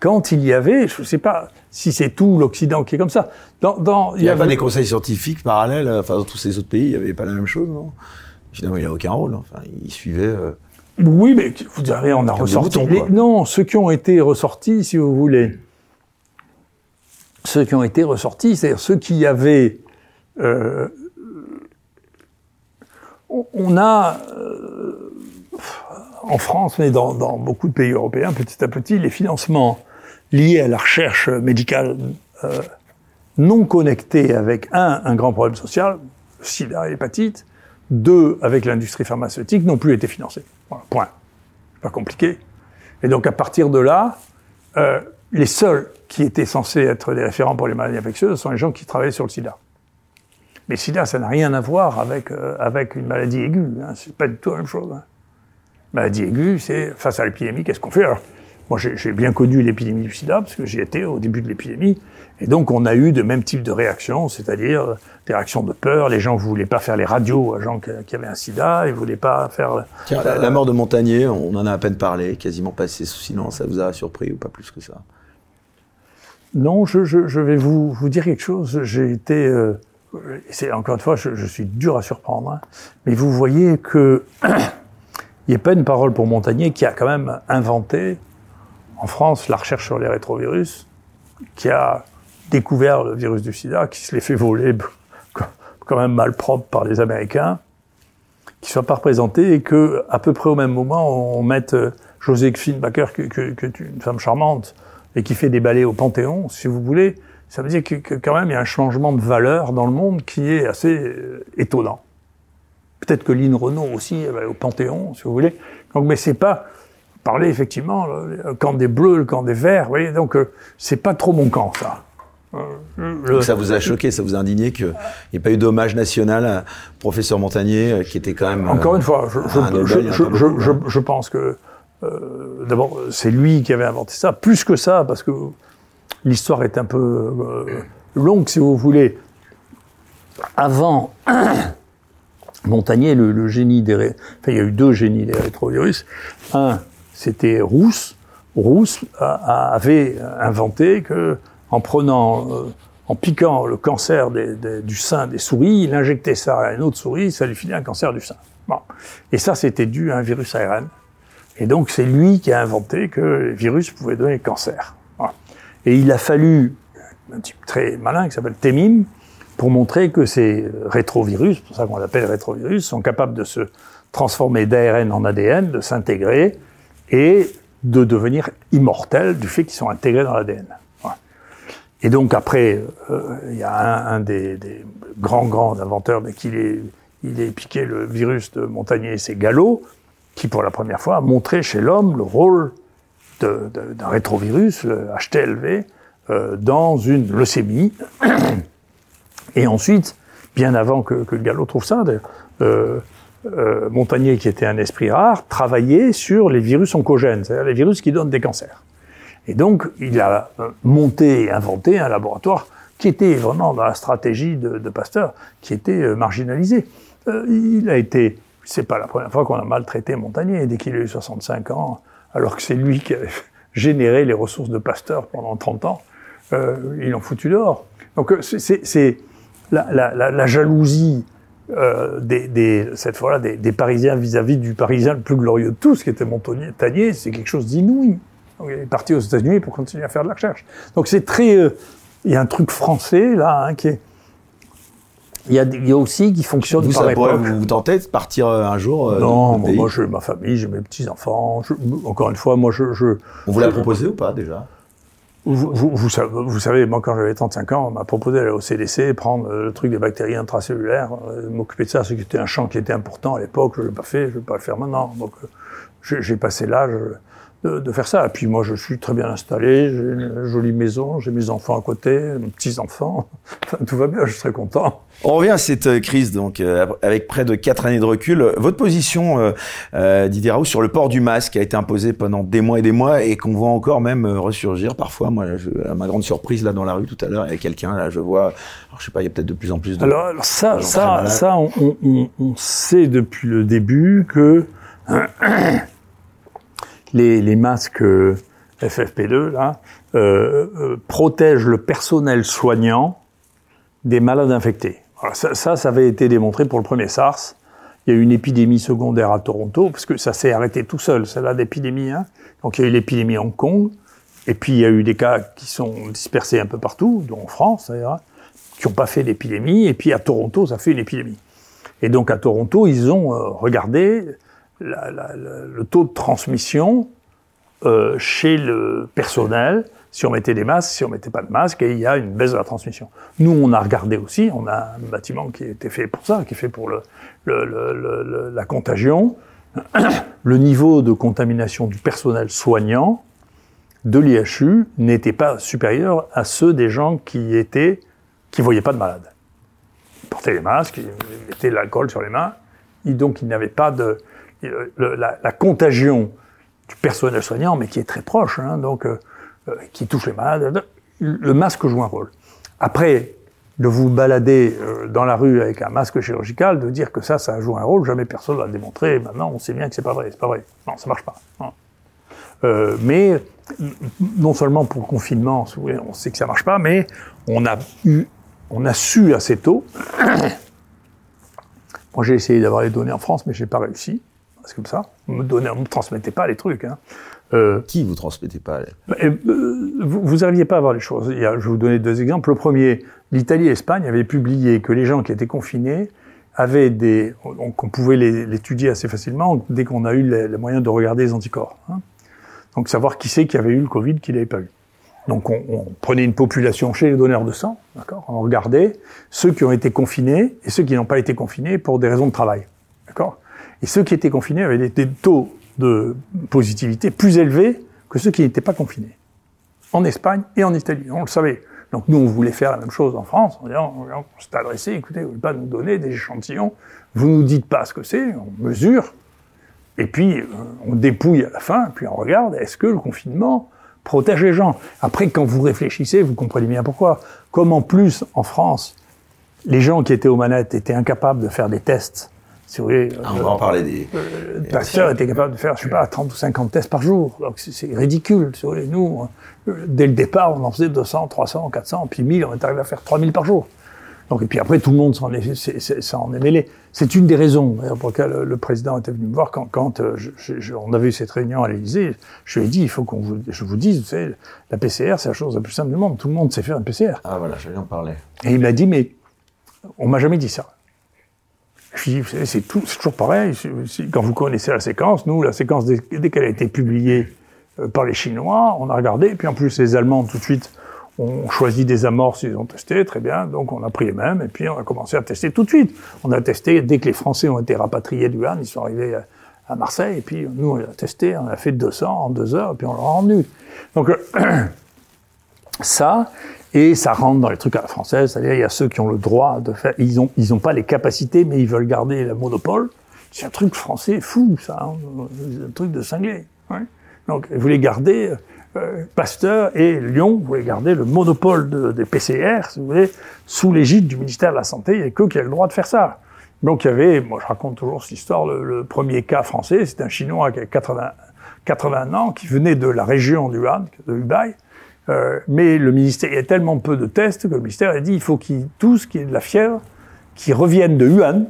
quand il y avait, je ne sais pas si c'est tout l'Occident qui est comme ça. Dans, dans, il n'y a, pas des conseils scientifiques parallèles, enfin dans tous ces autres pays, il n'y avait pas la même chose, non? Finalement, il n'y a aucun rôle. Enfin, il suivait. Euh, oui, mais vous direz, on a ressorti. non, ceux qui ont été ressortis, si vous voulez, ceux qui ont été ressortis, c'est-à-dire ceux qui avaient. Euh, on a. Euh, en France, mais dans, dans, beaucoup de pays européens, petit à petit, les financements liés à la recherche médicale euh, non connectés avec, un, un grand problème social, sida et l'hépatite, deux, avec l'industrie pharmaceutique, n'ont plus été financés. Voilà, point. Pas compliqué. Et donc, à partir de là, euh, les seuls qui étaient censés être des référents pour les maladies infectieuses sont les gens qui travaillaient sur le sida. Mais sida, ça n'a rien à voir avec, euh, avec une maladie aiguë. Hein. C'est pas du tout la même chose. Hein maladie aiguë, c'est face à l'épidémie, qu'est-ce qu'on fait Alors, moi, j'ai bien connu l'épidémie du sida, parce que j'y étais au début de l'épidémie, et donc on a eu de même type de réactions, c'est-à-dire des réactions de peur, les gens ne voulaient pas faire les radios à gens qui avaient un sida, ils ne voulaient pas faire... Tiens, la, mort de Montagnier, on en a à peine parlé, quasiment passé sous silence, ça vous a surpris ou pas plus que ça? Non, je, je, je, vais vous, vous dire quelque chose, j'ai été... Euh, c'est encore une fois, je, je, suis dur à surprendre, hein, mais vous voyez que il n'y a pas une parole pour Montagnier qui a quand même inventé en France la recherche sur les rétrovirus, qui a découvert le virus du sida, qui se l'est fait voler quand même mal propre par les Américains, qui soit pas représenté et que à peu près au même moment on mette euh, Joséphine Baker, que, que, que une femme charmante et qui fait des ballets au Panthéon, si vous voulez, ça veut dire que, que, quand même il y a un changement de valeur dans le monde qui est assez euh, étonnant. Peut-être que Lynn Renault aussi elle va au Panthéon, si vous voulez. Donc, mais c'est pas parler effectivement le camp des bleus, le camp des verts. Vous voyez, donc euh, c'est pas trop mon camp ça. Euh, ça vous a choqué, ça vous a indigné qu'il n'y ait pas eu d'hommage national à professeur Montagnier, euh, qui était quand même. Encore une fois, je, je, je, je pense que euh, d'abord c'est lui qui avait inventé ça. Plus que ça, parce que l'histoire est un peu euh, longue, si vous voulez. Avant Montagnier, le, le génie des, enfin il y a eu deux génies des rétrovirus. Un, c'était Rousse. Rousse avait inventé que en prenant, euh, en piquant le cancer du sein des souris, il injectait ça à une autre souris, ça lui filait un cancer du sein. Bon. Et ça, c'était dû à un virus ARN. Et donc, c'est lui qui a inventé que les virus pouvaient donner le cancer. Voilà. Et il a fallu un type très malin qui s'appelle Temim pour montrer que ces rétrovirus, pour ça qu'on l'appelle rétrovirus, sont capables de se transformer d'ARN en ADN, de s'intégrer et de devenir immortels du fait qu'ils sont intégrés dans l'ADN. Et donc après, euh, il y a un, des, grands grands inventeurs, mais qui est, il est piqué le virus de Montagnier, c'est Gallo, qui pour la première fois a montré chez l'homme le rôle d'un rétrovirus, le HTLV, euh, dans une leucémie. Et ensuite, bien avant que, que Gallo trouve ça, euh, euh, Montagnier, qui était un esprit rare, travaillait sur les virus oncogènes, c'est-à-dire les virus qui donnent des cancers. Et donc, il a monté et inventé un laboratoire qui était vraiment dans la stratégie de, Pasteur, qui était euh, marginalisé. Euh, il a été, c'est pas la première fois qu'on a maltraité Montagnier, dès qu'il a eu 65 ans, alors que c'est lui qui a généré les ressources de Pasteur pendant 30 ans, euh, il en foutu dehors. Donc, euh, c'est la, jalousie euh, des, des, cette fois-là des, des, Parisiens vis-à-vis -vis du Parisien le plus glorieux de tous, qui était Montagnier, c'est quelque chose d'inouï. Il est parti aux États-Unis pour continuer à faire de la recherche. Donc c'est très, euh, il y a un truc français là hein, qui est. Il y, a, il y a aussi qui fonctionne vous, par époque. Vous, vous tentez de partir euh, un jour euh, Non, moi, moi j'ai ma famille, j'ai mes petits enfants. Je, encore une fois, moi je. je On vous l'a proposé ou pas déjà? Vous, vous, vous, savez, moi quand j'avais 35 ans, on m'a proposé d'aller au CDC, prendre le truc des bactéries intracellulaires, euh, m'occuper de ça, c'était un champ qui était important à l'époque, je l'ai pas fait, je vais pas le faire maintenant. Donc j'ai passé l'âge de, de, faire ça. Et puis moi, je suis très bien installé, j'ai une jolie maison, j'ai mes enfants à côté, mes petits-enfants. Enfin, tout va bien, je suis très content. On revient à cette crise, donc, euh, avec près de quatre années de recul. Votre position, euh, euh, Didier Raoult, sur le port du masque a été imposée pendant des mois et des mois et qu'on voit encore même ressurgir parfois. Moi, je, à ma grande surprise, là, dans la rue, tout à l'heure, il y a quelqu'un, là, je vois, alors, je sais pas, il y a peut-être de plus en plus de... Alors, alors ça, ça, ça, on, on, on, sait depuis le début que les, les, masques FFP2 là, euh, euh, protègent le personnel soignant des malades infectés. Alors ça, ça, avait été démontré pour le premier SARS. Il y a eu une épidémie secondaire à Toronto, parce que ça s'est arrêté tout seul, celle-là d'épidémie. Hein. Donc il y a eu l'épidémie à Hong Kong, et puis il y a eu des cas qui sont dispersés un peu partout, dont en France d'ailleurs, qui n'ont pas fait d'épidémie, et puis à Toronto, ça fait une épidémie. Et donc à Toronto, ils ont euh, regardé le taux de transmission euh, chez le personnel, si on mettait des masques, si on mettait pas de masques, et il y a une baisse de la transmission. Nous, on a regardé aussi, on a un bâtiment qui était fait pour ça, qui est fait pour la contagion. Le niveau de contamination du personnel soignant de l'IHU n'était pas supérieur à ceux des gens qui étaient, qui voyaient pas de malades. Ils portaient les masques, ils mettaient de l'alcool sur les mains, et donc il n'y avait pas de, la, contagion du personnel soignant, mais qui est très proche, hein, donc euh, qui touche les malades. Le masque joue un rôle. Après, de vous balader euh, dans la rue avec un masque chirurgical, de dire que ça, ça joue un rôle, jamais personne l'a démontré. Maintenant, on sait bien que c'est pas vrai, c'est pas vrai. Non, ça marche pas. Euh, mais non seulement pour le confinement, on sait que ça marche pas, mais on a eu, on a su assez tôt. Moi, j'ai essayé d'avoir les données en France, mais j'ai pas réussi c'est comme ça. On me donnait, on me transmettait pas les trucs. Hein. Euh, Qui vous transmettait pas euh, Vous n'arriviez pas à voir les choses. Il y a, je vais vous donner deux exemples. Le premier, l'Italie et l'Espagne avaient publié que les gens qui étaient confinés avait des, donc on pouvait l'étudier assez facilement dès qu'on a eu les, moyens de regarder les anticorps. Hein. Donc savoir qui c'est qui avait eu le Covid, qui l'avait pas eu. Donc on, on, prenait une population chez les donneurs de sang, d'accord? On regardait ceux qui ont été confinés et ceux qui n'ont pas été confinés pour des raisons de travail, d'accord? Et ceux qui étaient confinés avaient des, taux de positivité plus élevés que ceux qui n'étaient pas confinés, en Espagne et en Italie. On le savait. Donc nous, on voulait faire la même chose en France, en disant, on s'est adressé, écoutez, vous ne pas nous donner des échantillons, vous nous dites pas ce que c'est, on mesure, et puis euh, on dépouille à la fin, puis on regarde, est-ce que le confinement protège les gens? Après, quand vous réfléchissez, vous comprenez bien pourquoi. Comme en plus, en France, les gens qui étaient aux manettes étaient incapables de faire des tests si vous voulez, ah, on va en parler des. Euh, le Pasteur était capable de faire, je sais pas, 30 ou 50 tests par jour. Donc c'est ridicule. Si vous voulez. Nous, euh, dès le départ, on en faisait 200, 300, 400, puis 1000, on est arrivé à faire 3000 par jour. Donc, et puis après, tout le monde s'en est, est, est, mêlé. C'est une des raisons pour lesquelles le, président était venu me voir quand, quand euh, je, on avait eu cette réunion à l'Élysée. Je lui ai dit, il faut qu'on vous, je vous dise, vous savez, la PCR, c'est la chose la plus simple du monde. Tout le monde sait faire une PCR. Ah voilà, je vais en parler. Et il m'a dit, mais on m'a jamais dit ça. Je dit, c'est toujours pareil. Quand vous connaissez la séquence, nous, la séquence, dès, qu'elle a été publiée euh, par les Chinois, on a regardé, puis en plus, les Allemands, tout de suite, ont choisi des amorces, ils ont testé, très bien, donc on a pris les mêmes, et puis on a commencé à tester tout de suite. On a testé, dès que les Français ont été rapatriés du Han, ils sont arrivés à Marseille, et puis nous, on a testé, on a fait 200 en deux heures, et puis on l'a rendu. Donc, ça, et ça rentre dans les trucs à la française, c'est-à-dire il y a ceux qui ont le droit de faire, ils ont, ils ont pas les capacités, mais ils veulent garder le monopole. C'est un truc français fou, ça, hein. un truc de cinglé. Donc, vous voulez garder euh, Pasteur et Lyon, vous voulez garder le monopole des PCR, si vous voulez, sous l'égide du ministère de la Santé, il n'y a que qui a le droit de faire ça. Donc il y avait, moi je raconte toujours cette histoire, le, premier cas français, c'est un Chinois qui a 80, 80 ans, qui venait de la région du Han, de Hubei, euh, mais le ministère, il y a tellement peu de tests que le ministère a dit il faut qu'ils tous qui est de la fièvre, qui reviennent de Wuhan.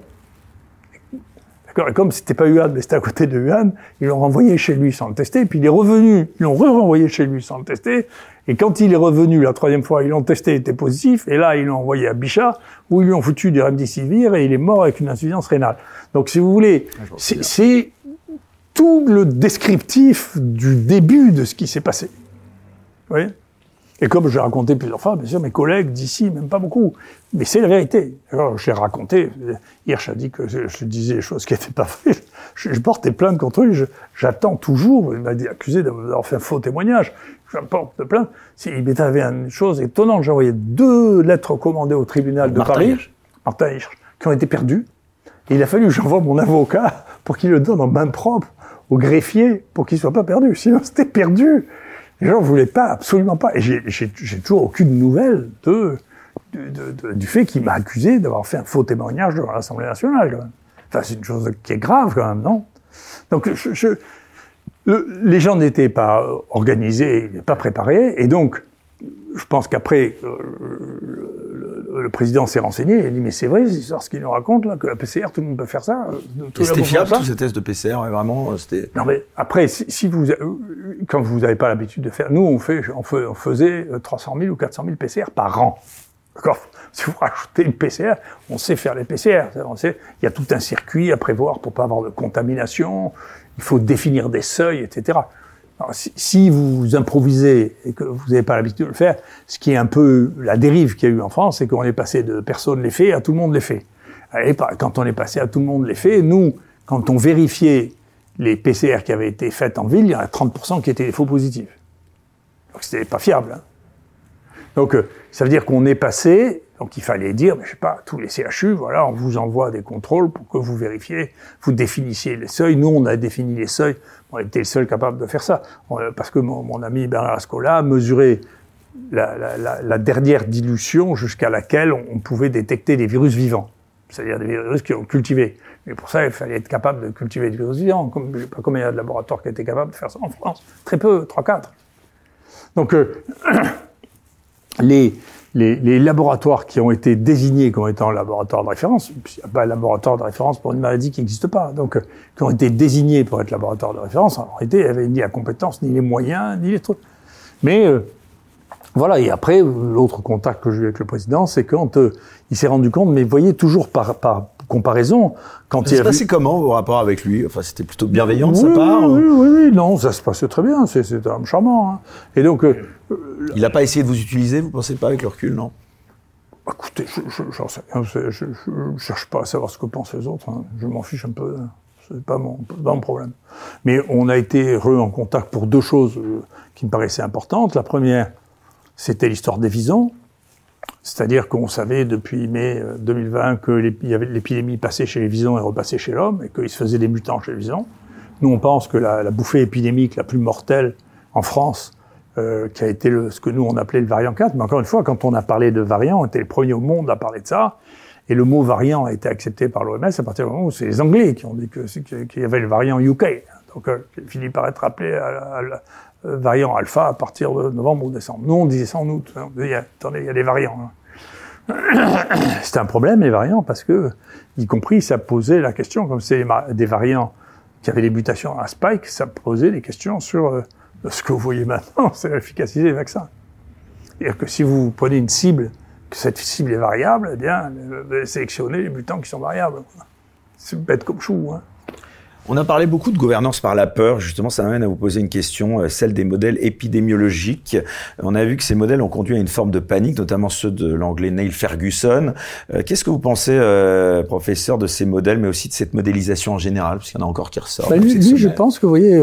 Et comme c'était pas Wuhan, mais c'était à côté de Wuhan, ils l'ont renvoyé chez lui sans le tester. Puis il est revenu, ils l'ont renvoyé chez lui sans le tester. Et quand il est revenu la troisième fois, ils l'ont testé, il était positif. Et là, ils l'ont envoyé à Bichat, où ils lui ont foutu du remdesivir et il est mort avec une insuffisance rénale. Donc, si vous voulez, ah, c'est tout le descriptif du début de ce qui s'est passé. Vous voyez? Et comme je l'ai raconté plusieurs fois, bien sûr, mes collègues d'ici, même pas beaucoup. Mais c'est la vérité. Alors, je l'ai raconté. Hirsch a dit que je, disais des choses qui n'étaient pas vraies. Je, je, portais plainte contre lui. J'attends toujours. Il m'a accusé d'avoir fait un faux témoignage. Je porte plainte. Il m'est arrivé une chose étonnante. J'ai envoyé deux lettres commandées au tribunal de Paris, Martin Hirsch, qui ont été perdues. Et il a fallu que j'envoie mon avocat pour qu'il le donne en main propre au greffier pour qu'il soit pas perdu. Sinon, c'était perdu. Les gens ne voulaient pas, absolument pas. Et j'ai toujours aucune nouvelle du fait qu'il m'a accusé d'avoir fait un faux témoignage devant l'Assemblée nationale. Quand même. Enfin, c'est une chose qui est grave quand même, non? Donc, les gens n'étaient pas organisés, pas préparés, et donc, je pense qu'après, euh, le président s'est renseigné, il a dit mais c'est vrai, c'est ce qu'il nous raconte là, que la PCR, tout le monde peut faire ça. Euh, c'était fiable tous ces tests de PCR, vraiment, euh, c'était. Non mais après, si, vous, quand vous n'avez pas l'habitude de faire, nous on fait, on, faisait 300 000 ou 400 000 PCR par an. D'accord? Si vous rajoutez une PCR, on sait faire les PCR. On sait, il y a tout un circuit à prévoir pour pas avoir de contamination. Il faut définir des seuils, etc si, vous improvisez et que vous n'avez pas l'habitude de le faire, ce qui est un peu la dérive qu'il y a eu en France, c'est qu'on est passé de personne les fait à tout le monde les. Et quand on est passé à tout le monde les nous, quand on vérifiait les PCR qui avaient été faites en ville, il y en a 30% qui étaient des faux positifs. Donc c'était pas fiable. Hein. Donc euh, ça veut dire qu'on est passé, donc il fallait dire, mais je sais pas, tous les CHU, voilà, on vous envoie des contrôles pour que vous vérifiez, vous définissiez les seuils. Nous, on a défini les seuils on était le seul capable de faire ça. Parce que mon, ami Bernard Ascola a mesuré la, dernière dilution jusqu'à laquelle on, pouvait détecter des virus vivants. C'est-à-dire des virus qui ont cultivé. Mais pour ça, il fallait être capable de cultiver des virus vivants. Comme, je sais pas combien il y a de laboratoires qui étaient capables de faire ça en France. Très peu, 3-4. Donc, euh, les, les, laboratoires qui ont été désignés comme étant laboratoires de référence, il n'y a pas de laboratoire de référence pour une maladie qui n'existe pas, donc qui ont été désignés pour être laboratoire de référence, en réalité, ils n'avaient ni la compétence, ni les moyens, ni les trucs. Mais euh, voilà, et après, l'autre contact que j'ai eu avec le président, c'est quand euh, il s'est rendu compte, mais voyez, toujours par, par comparaison. Quand ça il se passait comment vos rapports avec lui? Enfin, c'était plutôt bienveillant de sa part Oui, oui, oui, non, ça se passait très bien. C'est un homme charmant. Hein. Et donc, euh, il n'a pas essayé de vous utiliser, vous pensez pas avec le recul, non? Écoutez. Je, ne cherche pas à savoir ce que pensent les autres. Hein. Je m'en fiche un peu. C'est pas mon, pas mon problème. Mais on a été re en contact pour deux choses euh, qui me paraissaient importantes. La première, c'était l'histoire des visons. C'est-à-dire qu'on savait depuis mai 2020 euh, que l'épidémie passait chez les visons et repassait chez l'homme, et qu'il se faisait des mutants chez les visons. Nous, on pense que la, bouffée épidémique la plus mortelle en France, euh, qui a été le, ce que nous on appelait le variant 4, mais encore une fois, quand on a parlé de variant, on était les premiers au monde à parler de ça, et le mot variant a été accepté par l'OMS à partir du moment où c'est les Anglais qui ont dit qu'il y avait le variant UK. Donc, euh, il finit par être appelé à, euh, variant alpha à partir de novembre ou décembre. Nous, on disait ça en août. On attendez, il y a des variants. Hein. C'était un problème, les variants, parce que, y compris, ça posait la question, comme c'est des variants qui avaient des mutations à spike, ça posait des questions sur euh, ce que vous voyez maintenant, c'est l'efficacité des vaccins. C'est-à-dire que si vous prenez une cible, que cette cible est variable, eh bien, sélectionner les mutants qui sont variables. C'est bête comme chou. Hein. On a parlé beaucoup de gouvernance par la peur. Justement, ça m'amène à vous poser une question, euh, celle des modèles épidémiologiques. On a vu que ces modèles ont conduit à une forme de panique, notamment ceux de l'anglais Neil Ferguson. Euh, qu'est-ce que vous pensez, euh, professeur, de ces modèles, mais aussi de cette modélisation en général, parce qu'il y en a encore qui ressortent. Bah, lui, je pense que, vous voyez,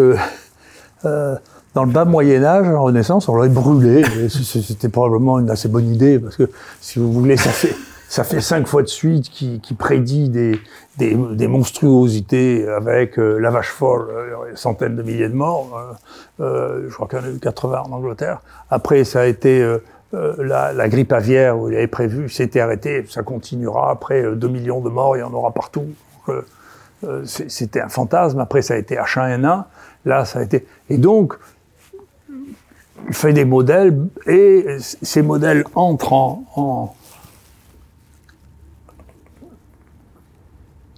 dans le bas Moyen Âge, en Renaissance, on l'aurait brûlé. C'était probablement une assez bonne idée, parce que, si vous voulez, ça fait ça fait cinq fois de suite qui, qui prédit des, monstruosités avec euh, la vache folle, euh, centaines de milliers de morts. Euh, euh je crois qu'il y en a eu 80 en Angleterre. Après, ça a été euh, la, la, grippe aviaire où il avait prévu, c'était arrêté, ça continuera. Après, 2 millions de morts, il y en aura partout. c'était un fantasme. Après, ça a été H1N1. Là, ça a été. Et donc, il fait des modèles et ces modèles entrent en, en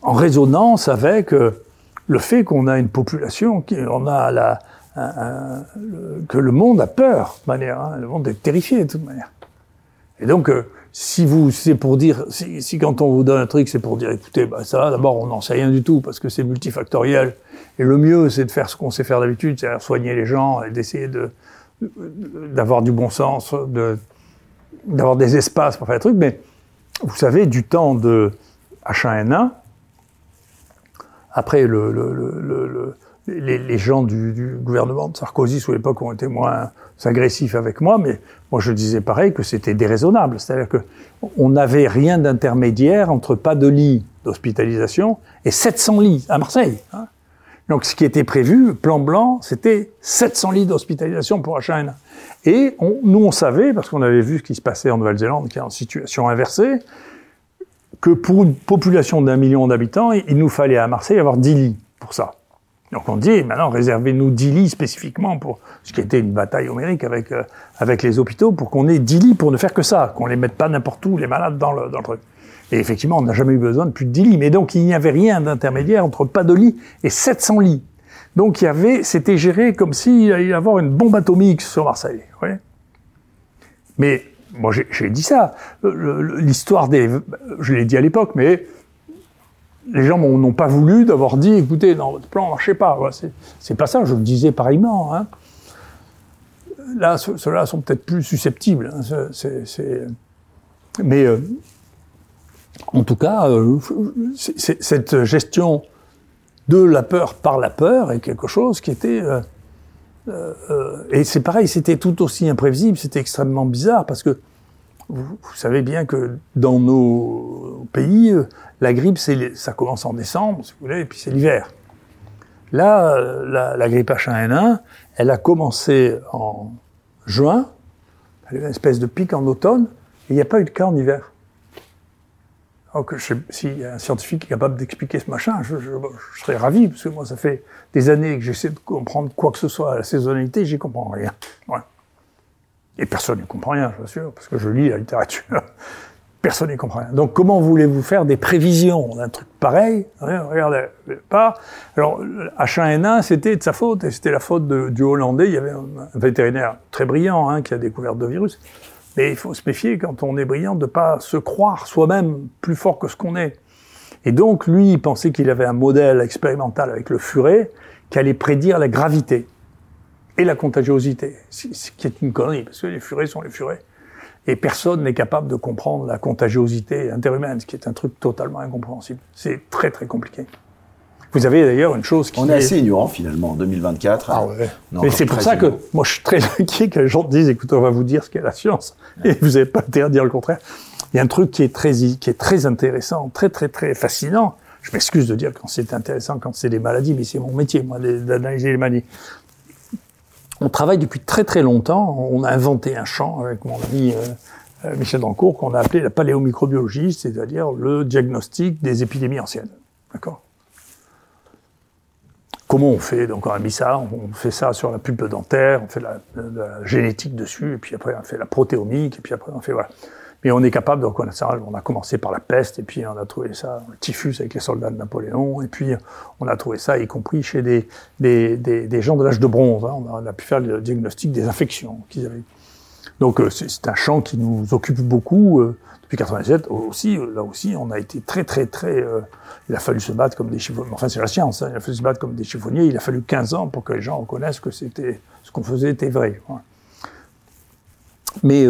en résonance avec euh, le fait qu'on a une population, qui, on a que le monde a peur, de manière, hein, le monde est terrifié de toute manière. Et donc, euh, si vous, c'est pour dire, si, quand on vous donne un truc, c'est pour dire, écoutez, bah ça, d'abord, on n'en sait rien du tout parce que c'est multifactoriel. Et le mieux, c'est de faire ce qu'on sait faire d'habitude, c'est-à-dire soigner les gens et d'essayer de, d'avoir du bon sens, de, d'avoir des espaces pour faire des trucs. Mais vous savez, du temps de H1N1, après, le, le, le, les, les, gens du, du, gouvernement de Sarkozy, sous l'époque, ont été moins agressifs avec moi, mais moi je disais pareil que c'était déraisonnable. C'est-à-dire que on n'avait rien d'intermédiaire entre pas de lit d'hospitalisation et 700 lits à Marseille. Hein. Donc ce qui était prévu, plan blanc, c'était 700 lits d'hospitalisation pour H1N1. Et on, nous on savait, parce qu'on avait vu ce qui se passait en Nouvelle-Zélande, qui est en situation inversée, que pour une population d'un million d'habitants, il nous fallait à Marseille avoir 10 lits pour ça. Donc on dit, maintenant réservez-nous 10 lits spécifiquement pour ce qui était une bataille homérique avec, euh, avec les hôpitaux, pour qu'on ait 10 lits pour ne faire que ça, qu'on les mette pas n'importe où, les malades, dans le, dans le truc. Et effectivement, on n'a jamais eu besoin de plus de 10 lits. Mais donc, il n'y avait rien d'intermédiaire entre pas de lits et 700 lits. Donc, il y avait, c'était géré comme s'il y avoir une bombe atomique sur Marseille. Oui. Mais moi j'ai dit ça. L'histoire des, je l'ai dit à l'époque, mais les gens n'ont pas voulu d'avoir dit, écoutez, dans votre plan, marchez pas. C'est pas ça. Je le disais pareillement. Hein. Là, ceux-là sont peut-être plus susceptibles. Hein. Mais euh, en tout cas, euh, cette gestion de la peur par la peur est quelque chose qui était euh, et c'est pareil, c'était tout aussi imprévisible, c'était extrêmement bizarre parce que vous, savez bien que dans nos pays, euh, la grippe, ça commence en décembre, si vous voulez, et puis c'est l'hiver. Là, la, la, grippe H1N1, elle a commencé en juin, elle a eu une espèce de pic en automne, et il n'y a pas eu de cas en hiver. S'il y a un scientifique capable d'expliquer ce machin, je, serais ravi, parce que moi, ça fait des années que j'essaie de comprendre quoi que ce soit à la saisonnalité, j'y comprends rien. Et personne n'y comprend rien, je sûr, parce que je lis la littérature. Personne n'y comprend rien. Donc, comment voulez-vous faire des prévisions d'un truc pareil? Regardez, pas. Alors, H1N1, c'était de sa faute, et c'était la faute de, du Hollandais. Il y avait un, vétérinaire très brillant hein, qui a découvert le virus. Mais il faut se méfier quand on est brillant de pas se croire soi-même plus fort que ce qu'on est. Et donc, lui, il pensait qu'il avait un modèle expérimental avec le furet qui allait prédire la gravité et la contagiosité, ce qui est une connerie, parce que les furets sont les furets. Et personne n'est capable de comprendre la contagiosité interhumaine, ce qui est un truc totalement incompréhensible. C'est très très compliqué. Vous avez d'ailleurs une chose qui On est, assez ignorant finalement en 2024. Ah ouais. Mais c'est pour ça que moi je suis très inquiet que les gens disent écoute, on va vous dire ce qu'est la science. Et vous n'avez pas intérêt à dire le contraire. Il y a un truc qui est très, qui est très intéressant, très très très fascinant. Je m'excuse de dire quand c'est intéressant, quand c'est des maladies, mais c'est mon métier, moi, d'analyser les maladies on travaille depuis très très longtemps. On a inventé un champ avec mon ami euh, euh, Michel Dancourt qu'on a appelé la paléomicrobiologie, c'est-à-dire le diagnostic des épidémies anciennes. D'accord? Comment on fait Donc on a mis ça, on fait ça sur la pulpe dentaire, on fait la, génétique dessus, et puis après on fait la protéomique, et puis après on fait voilà. Mais on est capable de reconnaître ça. On a commencé par la peste, et puis on a trouvé ça, le typhus avec les soldats de Napoléon, et puis on a trouvé ça, y compris chez des, des, des, des gens de l'âge de bronze. Hein. On, a, pu faire le diagnostic des infections qu'ils avaient. Donc euh, c'est un champ qui nous occupe beaucoup. Euh, depuis 97 aussi, euh, là aussi, on a été très très très. il a fallu se battre comme des chiffonniers. Enfin, c'est la science. Hein. il a fallu se battre comme des chiffonniers. Il a fallu 15 ans pour que les gens reconnaissent que c'était ce qu'on faisait était vrai. Mais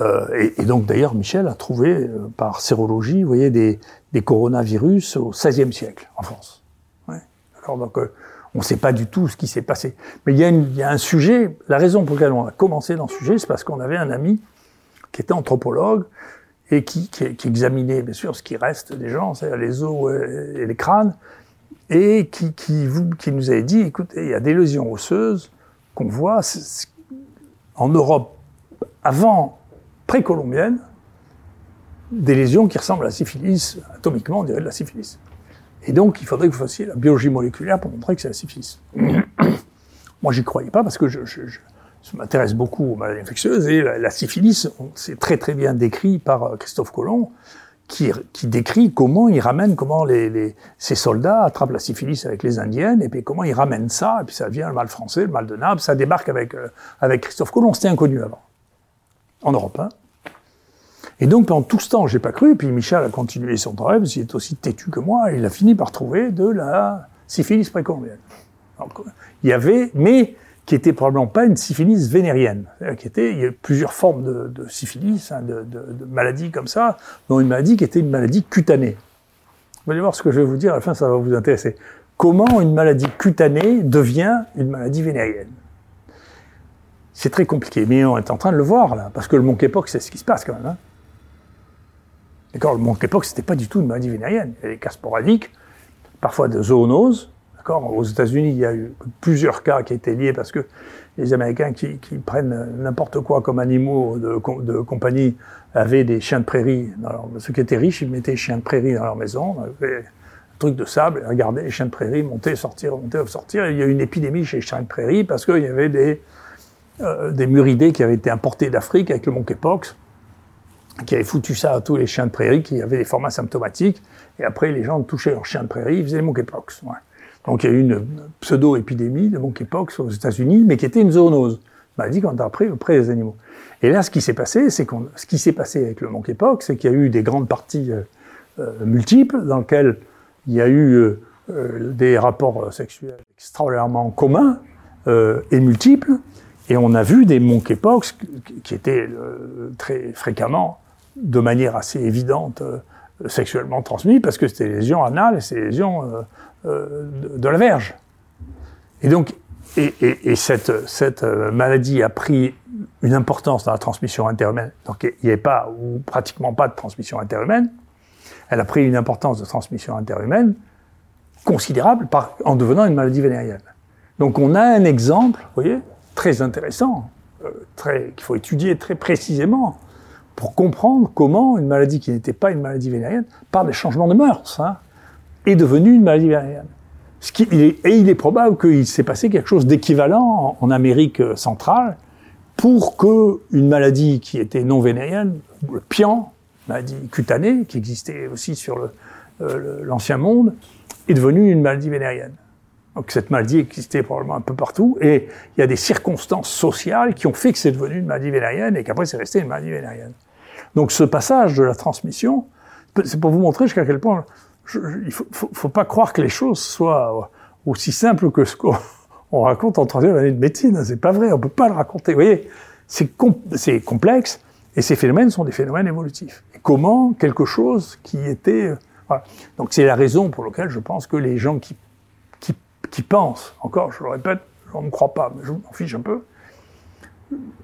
euh, et, et, donc d'ailleurs, Michel a trouvé euh, par sérologie, vous voyez, des, des, coronavirus au XVIe siècle en France. Ouais. Alors donc, euh, on ne sait pas du tout ce qui s'est passé. Mais il y, a y, a un sujet. La raison pour laquelle on a commencé dans ce sujet, c'est parce qu'on avait un ami qui était anthropologue et qui, qui, examinait bien sûr ce qui reste des gens, c'est-à-dire les os et les crânes, et qui, qui, vous, qui nous avait dit, écoutez, il y a des lésions osseuses qu'on voit en Europe avant précolombienne des lésions qui ressemblent à la syphilis. Atomiquement, on dirait de la syphilis. Et donc, il faudrait que vous fassiez la biologie moléculaire pour montrer que c'est la syphilis. Moi, j'y croyais pas parce que je, m'intéresse beaucoup aux maladies infectieuses et la, syphilis, c'est très très bien décrit par euh, Christophe Colomb, qui, qui décrit comment il ramène, comment les, les, ces soldats attrapent la syphilis avec les Indiennes, et puis comment ils ramènent ça, et puis ça vient le mal français, le mal de Naples, ça débarque avec, euh, avec Christophe Colomb, c'était inconnu avant, en Europe. Hein. Et donc, pendant tout ce temps, j'ai pas cru. Et puis, Michel a continué son travail, parce qu'il est aussi têtu que moi. Et il a fini par trouver de la syphilis précolombienne. Il y avait, mais qui était probablement pas une syphilis vénérienne. Qui était, il y a plusieurs formes de, syphilis, hein, de, maladies comme ça, dont une maladie qui était une maladie cutanée. Vous allez voir ce que je vais vous dire, à la fin, ça va vous intéresser. Comment une maladie cutanée devient une maladie vénérienne? C'est très compliqué, mais on est en train de le voir, là, parce que le monkeypox, c'est ce qui se passe quand même. Hein. D'accord, le monkeypox, c'était pas du tout une maladie vénérienne. Il y a des cas sporadiques, parfois de zoonoses. Aux États-Unis, il y a eu plusieurs cas qui étaient liés parce que les Américains qui, prennent n'importe quoi comme animaux de, compagnie avaient des chiens de prairie. Alors, ceux qui étaient riches, ils mettaient des chiens de prairie dans leur maison. un truc de sable, regardaient les chiens de prairie monter, sortir, monter, sortir. il y a eu une épidémie chez les chiens de prairie parce qu'il y avait des, euh, muridés qui avaient été importés d'Afrique avec le monkeypox qui avait foutu ça à tous les chiens de prairie qui avaient des formats symptomatiques. Et après, les gens touchaient leurs chiens de prairie, ils faisaient le monkeypox. Ouais. Donc il y a eu une pseudo-épidémie de monkeypox aux États-Unis, mais qui était une zoonose. Maladie qu'on a appris auprès des animaux. Et là, ce qui s'est passé, c'est qu'on, ce qui s'est passé avec le monkeypox, c'est qu'il y a eu des grandes parties euh, euh multiples dans lesquelles il y a eu euh, euh des rapports sexuels extraordinairement communs euh, et multiples. Et on a vu des monkeypox qui étaient très fréquemment de manière assez évidente euh, sexuellement transmis parce que c'était les lésions anales et c'est lésions euh, euh, de, la verge. Et donc, et, et, et cette, cette maladie a pris une importance dans la transmission interhumaine. Donc, il n'y avait pas ou pratiquement pas de transmission interhumaine. Elle a pris une importance de transmission interhumaine considérable en devenant une maladie vénérienne. Donc, on a un exemple, vous voyez, très intéressant, très, qu'il faut étudier très précisément pour comprendre comment une maladie qui n'était pas une maladie vénérienne, par des changements de mœurs, hein, est devenue une maladie vénérienne. Ce qui, et il est probable qu'il s'est passé quelque chose d'équivalent en, Amérique euh, centrale pour que une maladie qui était non vénérienne, le pian, maladie cutanée, qui existait aussi sur euh, l'ancien le, monde, est devenue une maladie vénérienne. Donc cette maladie existait probablement un peu partout, et il y a des circonstances sociales qui ont fait que c'est devenu une maladie vénérienne et qu'après c'est resté une maladie vénérienne. Donc ce passage de la transmission, c'est pour vous montrer jusqu'à quel point il faut, faut, pas croire que les choses soient aussi simples que ce qu'on raconte en troisième année de médecine. C'est pas vrai, on peut pas le raconter. Vous voyez, c'est complexe et ces phénomènes sont des phénomènes évolutifs. Et comment quelque chose qui était... Voilà. Donc c'est la raison pour laquelle je pense que les gens qui, qui, pensent, encore, je le répète, je ne crois pas, mais je m'en fiche un peu.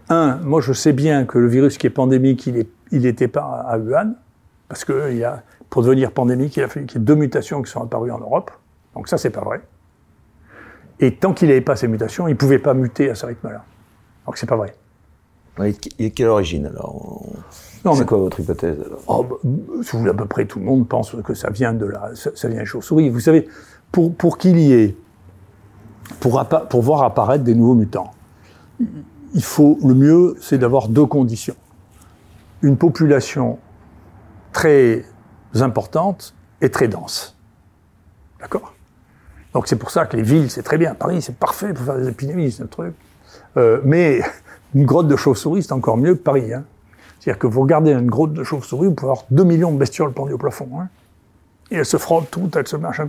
Un, moi je sais bien que le virus qui est pandémique, il n'était pas à Wuhan, parce que il y a, pour devenir pandémique, il a fallu qu'il y ait deux mutations qui sont apparues en Europe. Donc ça, c'est pas vrai. Et tant qu'il n'avait pas ces mutations, il ne pouvait pas muter à ce rythme-là. Donc c'est pas vrai. Et quelle origine alors? C'est quoi votre hypothèse alors? Oh, bah, À peu près tout le monde pense que ça vient de la, ça, vient des chauves-souris. Vous savez, pour, pour qu'il y ait, pour, pour voir apparaître des nouveaux mutants, il faut, le mieux, c'est d'avoir deux conditions. Une population très importante et très dense. D'accord? Donc c'est pour ça que les villes, c'est très bien. Paris, c'est parfait pour faire des épidémies, c'est un truc. Euh, mais une grotte de chauves-souris, c'est encore mieux que Paris. Hein. C'est-à-dire que vous regardez une grotte de chauves-souris, vous pouvez avoir 2 millions de bestioles pendues au plafond. Hein. Et elles se frottent toutes, elles se machin.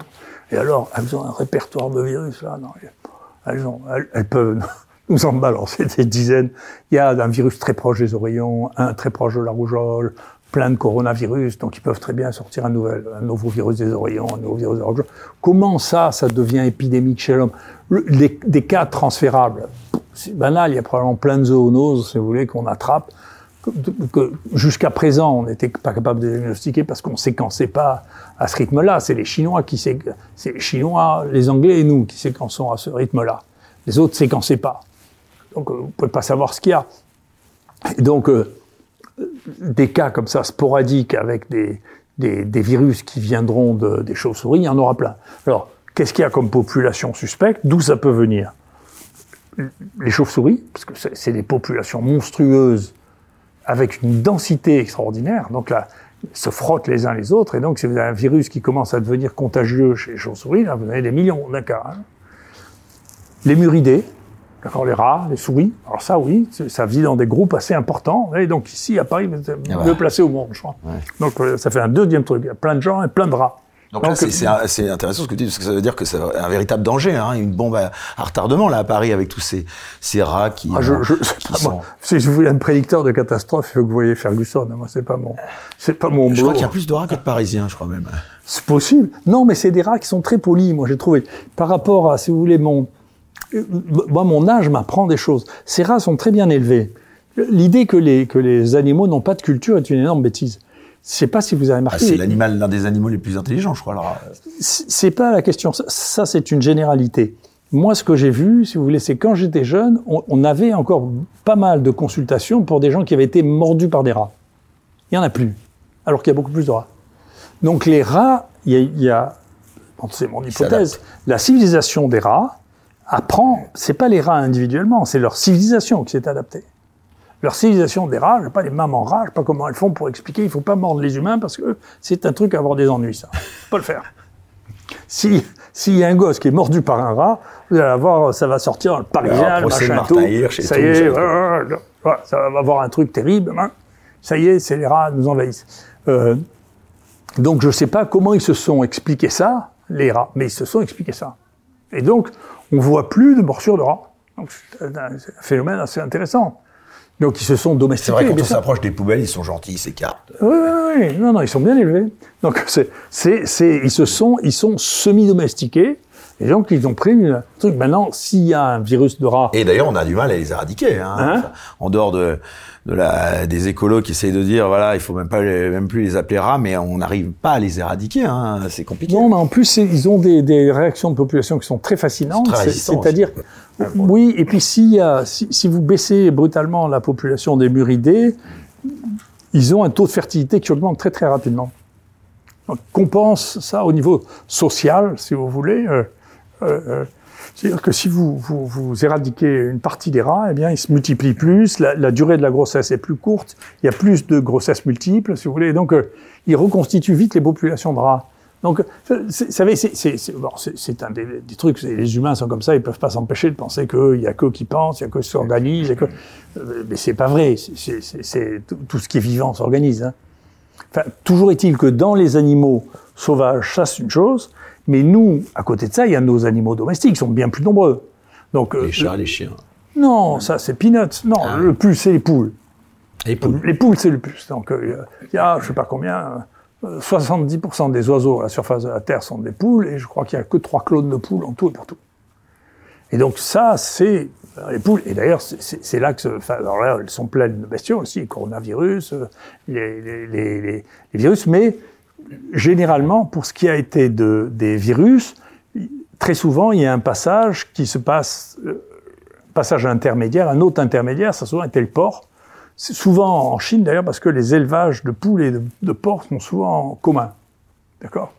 Et alors, elles ont un répertoire de virus, là. Non, elles, ont, elles, peuvent nous en balancer des dizaines. Il y a un virus très proche des oreillons, un très proche de la rougeole, plein de coronavirus, donc ils peuvent très bien sortir un, nouvel, un nouveau virus des oreillons, un nouveau virus des. Comment ça, ça devient épidémique chez l'homme? Des cas transférables, c'est banal, il y a probablement plein de zoonoses, si vous voulez, qu'on attrape, que, jusqu'à présent, on n'était pas capable de diagnostiquer parce qu'on séquençait pas à ce rythme-là. C'est les Chinois qui c'est les Chinois, les Anglais et nous qui séquençons à ce rythme-là. Les autres séquençaient pas. Donc, euh, vous pouvez pas savoir ce qu'il y a. Donc, euh, des cas comme ça sporadiques avec des, des, virus qui viendront de, des chauves-souris, il y en aura plein. Alors, qu'est-ce qu'il y a comme population suspecte? D'où ça peut venir? Les chauves-souris, parce que c'est des populations monstrueuses avec une densité extraordinaire. Donc là, ils se frottent les uns les autres. Et donc, si vous avez un virus qui commence à devenir contagieux chez les chauves-souris, là, vous avez des millions d'un cas. Hein. Les muridés, D'accord, les rats, les souris. Alors ça, oui, ça vit dans des groupes assez importants. Et donc ici, à Paris, vous êtes ah mieux placé au monde, je crois. Donc euh, ça fait un deuxième truc. Il y a plein de gens et plein de rats. Donc, là, c'est intéressant ce que tu dis, parce que ça veut dire que c'est un véritable danger, hein, une bombe à, retardement là à Paris avec tous ces, ces rats qui. Ah, je, je, sont... Si je voulais un prédicteur de catastrophe, il faut que vous voyez Ferguson. Moi, c'est pas mon, c'est pas mon. Je crois qu'il y a plus de rats que de Parisiens, je crois même. C'est possible. Non, mais c'est des rats qui sont très polis. Moi, j'ai trouvé par rapport à, si vous voulez, mon moi, mon âge m'apprend des choses. Ces rats sont très bien élevés. L'idée que les, que les animaux n'ont pas de culture est une énorme bêtise. Je sais pas si vous avez remarqué. Ah, c'est l'animal, l'un des animaux les plus intelligents, je crois. Alors... C'est pas la question. Ça, c'est une généralité. Moi, ce que j'ai vu, si vous voulez, c'est quand j'étais jeune, on, avait encore pas mal de consultations pour des gens qui avaient été mordus par des rats. Il y en a plus, alors qu'il y a beaucoup plus de rats. Donc les rats, il y a, il y a c'est mon hypothèse, la civilisation des rats apprend, c'est pas les rats individuellement, c'est leur civilisation qui s'est adaptée. Leur civilisation des rats, pas les mamans rats, je sais pas comment elles font pour expliquer, il faut pas mordre les humains parce que c'est un truc à avoir des ennuis, ça. Faut pas le faire. Si, s'il y a un gosse qui est mordu par un rat, vous allez voir, ça va sortir dans le parisien, le machin, tout. Ça y est, ça va avoir un truc terrible, hein. Ça y est, c'est les rats nous envahissent. Euh, donc je sais pas comment ils se sont expliqués ça, les rats, mais ils se sont expliqués ça. Et donc, on voit plus de morsures de rats. C'est un phénomène assez intéressant. Donc ils se sont domestiqués. C'est vrai quand on s'approche des poubelles, ils sont gentils, ils s'écartent. Oui, oui, oui. Non, non, ils sont bien élevés. Donc c'est, c'est, c'est, ils se sont, ils sont semi-domestiqués. Et donc ils ont pris un truc. Maintenant, s'il y a un virus de rat. Et d'ailleurs, on a du mal à les éradiquer. Hein. hein en dehors de, de la, des écolos qui essayent de dire voilà il faut même pas même plus les appeler rats mais on n'arrive pas à les éradiquer hein, c'est compliqué. Non mais en plus ils ont des, des, réactions de population qui sont très fascinantes. C'est-à-dire oui et puis si, si, si vous baissez brutalement la population des muridés ils ont un taux de fertilité qui augmente très très rapidement. Donc compense ça au niveau social si vous voulez euh, euh, euh c'est-à-dire que si vous, vous, vous, éradiquez une partie des rats, eh bien, ils se multiplient plus, la, la, durée de la grossesse est plus courte, il y a plus de grossesses multiples, si vous voulez, donc euh, ils reconstituent vite les populations de rats. Donc, vous savez, c'est bon, un des, des, trucs, les humains sont comme ça, ils peuvent pas s'empêcher de penser qu'il y a que qui pensent, il y a que qui s'organisent, que... Euh, mais c'est pas vrai, c'est tout, ce qui est vivant s'organise. Hein. Enfin, toujours est-il que dans les animaux sauvages, ça c'est une chose. Mais nous, à côté de ça, il y a nos animaux domestiques, qui sont bien plus nombreux. Donc, les chats, les chiens. Non, ça c'est peanuts. Non, Ah. le plus c'est les poules. Les poules. Les poules, c'est le plus. Donc, euh, il y a, je sais pas combien, euh, 70% des oiseaux à la surface de la Terre sont des poules, et je crois qu'il y a que trois clones de poules en tout et partout. Et donc, ça, c'est euh, les poules. Et d'ailleurs, c'est- là que, enfin, alors là, elles sont pleines de bestioles aussi, coronavirus, euh, les, les, les, les- les virus, mais généralement, pour ce qui a été de, des virus, très souvent, il y a un passage qui se passe, euh, passage intermédiaire, un autre intermédiaire, ça a souvent été le porc. C'est souvent en Chine d'ailleurs parce que les élevages de poules et de, de porcs sont souvent communs. D'accord?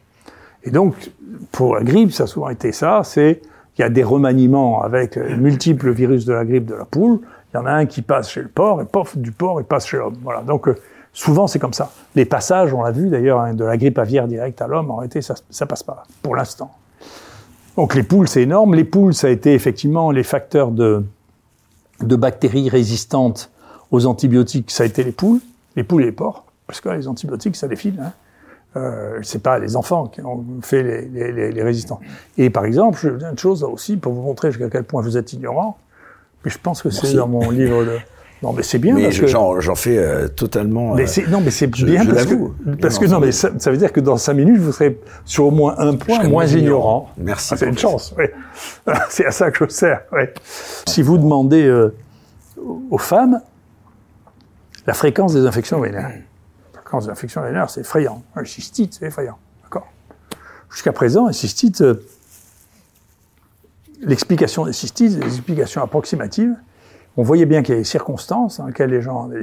Et donc, pour la grippe, ça a souvent été ça, c'est il y a des remaniements avec multiples virus de la grippe de la poule. Il y en a un qui passe chez le porc et pof, du porc, il passe chez l'homme. Voilà. Donc, euh, souvent, c'est comme ça. Les passages, on l'a vu d'ailleurs, hein, de la grippe aviaire directe à l'homme, en réalité, ça, ça passe pas, pour l'instant. Donc, les poules, c'est énorme. Les poules, ça a été effectivement les facteurs de, de bactéries résistantes aux antibiotiques, ça a été les poules, les poules et les porcs, parce que les antibiotiques, ça défile. Hein. Euh, c'est pas les enfants qui ont fait les, les, les, les résistants. Et par exemple, je vous dire une chose aussi pour vous montrer jusqu'à quel point vous êtes ignorant. Mais je pense que c'est dans mon livre de. Non, mais c'est bien Mais parce je- que. j'en fais euh, totalement. Mais euh, non, mais c'est bien je parce que, parce Non, que non, mais ça, ça veut dire que dans cinq minutes, vous serez sur au moins un point moins ignorant. ignorant. Merci, Ah, c'est une chance, oui. c'est à ça que je sers, oui. Si vous demandez euh, aux femmes la fréquence des infections urinaires, la fréquence des infections urinaires, c'est effrayant. Un cystite, c'est effrayant. D'accord? Jusqu'à présent, un cystite, euh, l'explication des cystites, des explications approximatives, on voyait bien qu'il y avait des circonstances dans lesquelles les gens avaient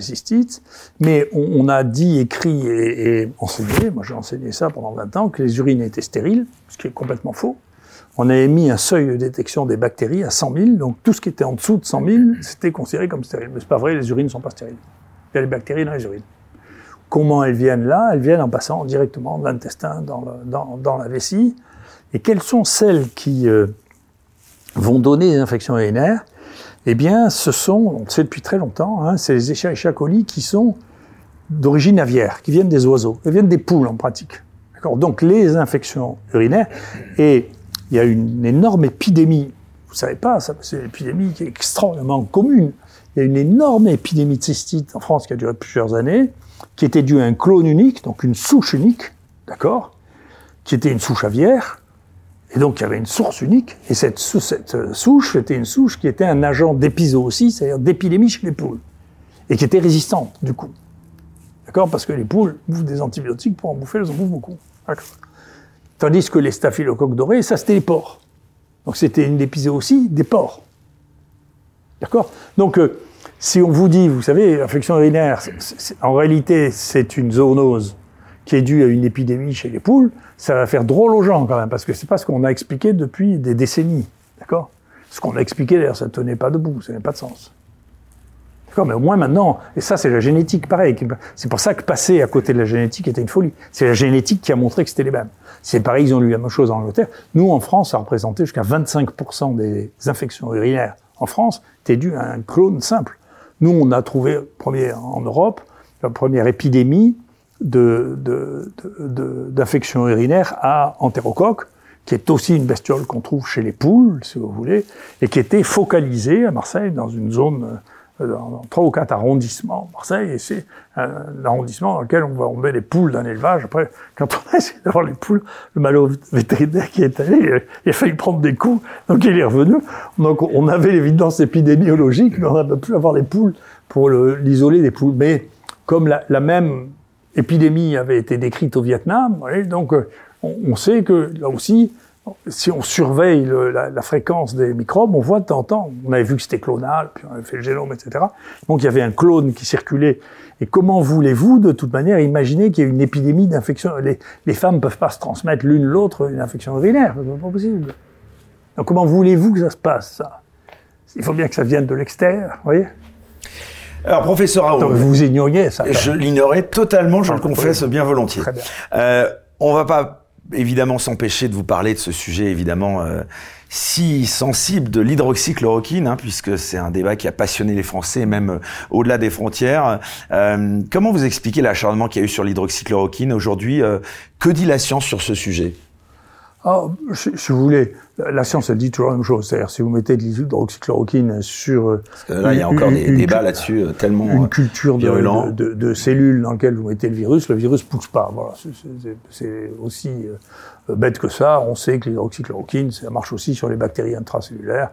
mais on, on a dit, écrit et, et enseigné, moi j'ai enseigné ça pendant 20 ans, que les urines étaient stériles, ce qui est complètement faux. On avait mis un seuil de détection des bactéries à 100 000, donc tout ce qui était en dessous de 100 000, c'était considéré comme stérile. Mais c'est pas vrai, les urines ne sont pas stériles. Il y a des bactéries dans les urines. Comment elles viennent là? Elles viennent en passant directement de l'intestin dans, dans, dans la vessie. Et quelles sont celles qui euh, vont donner des infections urinaires? Eh bien, ce sont, on le sait depuis très longtemps, hein, c'est les qui sont d'origine aviaire, qui viennent des oiseaux, qui viennent des poules en pratique. Donc les infections urinaires, et il y a une énorme épidémie, vous savez pas, c'est une épidémie qui est extrêmement commune. Il y a une énorme épidémie de cystite en France qui a duré plusieurs années, qui était due à un clone unique, donc une souche unique, d'accord Qui était une souche aviaire, et donc il y avait une source unique, et cette, euh, souche était une souche qui était un agent d'épizootie, c'est-à-dire d'épidémie chez les poules, et qui était résistante, du coup. D'accord? Parce que les poules bouffent des antibiotiques pour en bouffer, elles en bouffent beaucoup. Tandis que les staphylocoques dorés, ça c'était les porcs. Donc c'était une épizootie des porcs. D'accord? Donc, euh, si on vous dit, vous savez, l'infection urinaire, c'est- en réalité, c'est une zoonose qui est due à une épidémie chez les poules, ça va faire drôle aux gens quand même, parce que c'est pas ce qu'on a expliqué depuis des décennies. D'accord? Ce qu'on a expliqué, d'ailleurs, ça tenait pas debout, ça n'a pas de sens. D'accord? Mais au moins maintenant, et ça c'est la génétique, pareil. C'est pour ça que passer à côté de la génétique était une folie. C'est la génétique qui a montré que c'était les mêmes. C'est pareil, ils ont eu la même chose en Angleterre. Nous, en France, ça représentait jusqu'à 25% des infections urinaires en France, étaient dues à un clone simple. Nous, on a trouvé, premier en Europe, la première épidémie de, de, de- de- d'infection urinaire à entérocoque, qui est aussi une bestiole qu'on trouve chez les poules, si vous voulez, et qui était focalisée à Marseille dans une zone, euh, dans, trois ou quatre arrondissements. Marseille, et c'est un, arrondissement dans lequel on, met les poules d'un élevage. Après, quand on a essayé d'avoir les poules, le malheureux vétérinaire qui est allé, il a, il a failli prendre des coups, donc il est revenu. Donc on avait l'évidence épidémiologique, mais on n'a pas pu avoir les poules pour le- l'isoler des poules. Mais comme la même épidémie avait été décrite au Vietnam, voyez, donc euh, on, sait que là aussi, si on surveille le- la, fréquence des microbes, on voit de temps en temps, on avait vu que c'était clonal, puis on avait fait le génome, etc. Donc il y avait un clone qui circulait. Et comment voulez-vous, de toute manière, imaginer qu'il y a une épidémie d'infection? Les, les femmes ne peuvent pas se transmettre l'une l'autre une infection urinaire, c'est pas possible. Donc comment voulez-vous que ça se passe, ça? Il faut bien que ça vienne de l'extérieur, vous voyez? Alors, professeur Raoult, Donc vous ignoriez ça. je l'ignorais totalement, je le Ah, confesse oui. bien volontiers. Très bien. Euh, on va pas évidemment s'empêcher de vous parler de ce sujet évidemment euh, si sensible de l'hydroxychloroquine, hein, puisque c'est un débat qui a passionné les Français, même euh, au-delà des frontières. Euh, comment vous expliquez l'acharnement qu'il y a eu sur l'hydroxychloroquine aujourd'hui? Euh, Que dit la science sur ce sujet? Ah, si, si, vous voulez, la science elle dit toujours la même chose. C'est-à-dire, si vous mettez de l'hydroxychloroquine sur euh, là, il y a encore des débats là-dessus euh, tellement une euh, culture de, de, cellules dans lesquelles vous mettez le virus, le virus pousse pas. Voilà, C'est- aussi bête que ça. On sait que l'hydroxychloroquine, ça marche aussi sur les bactéries intracellulaires.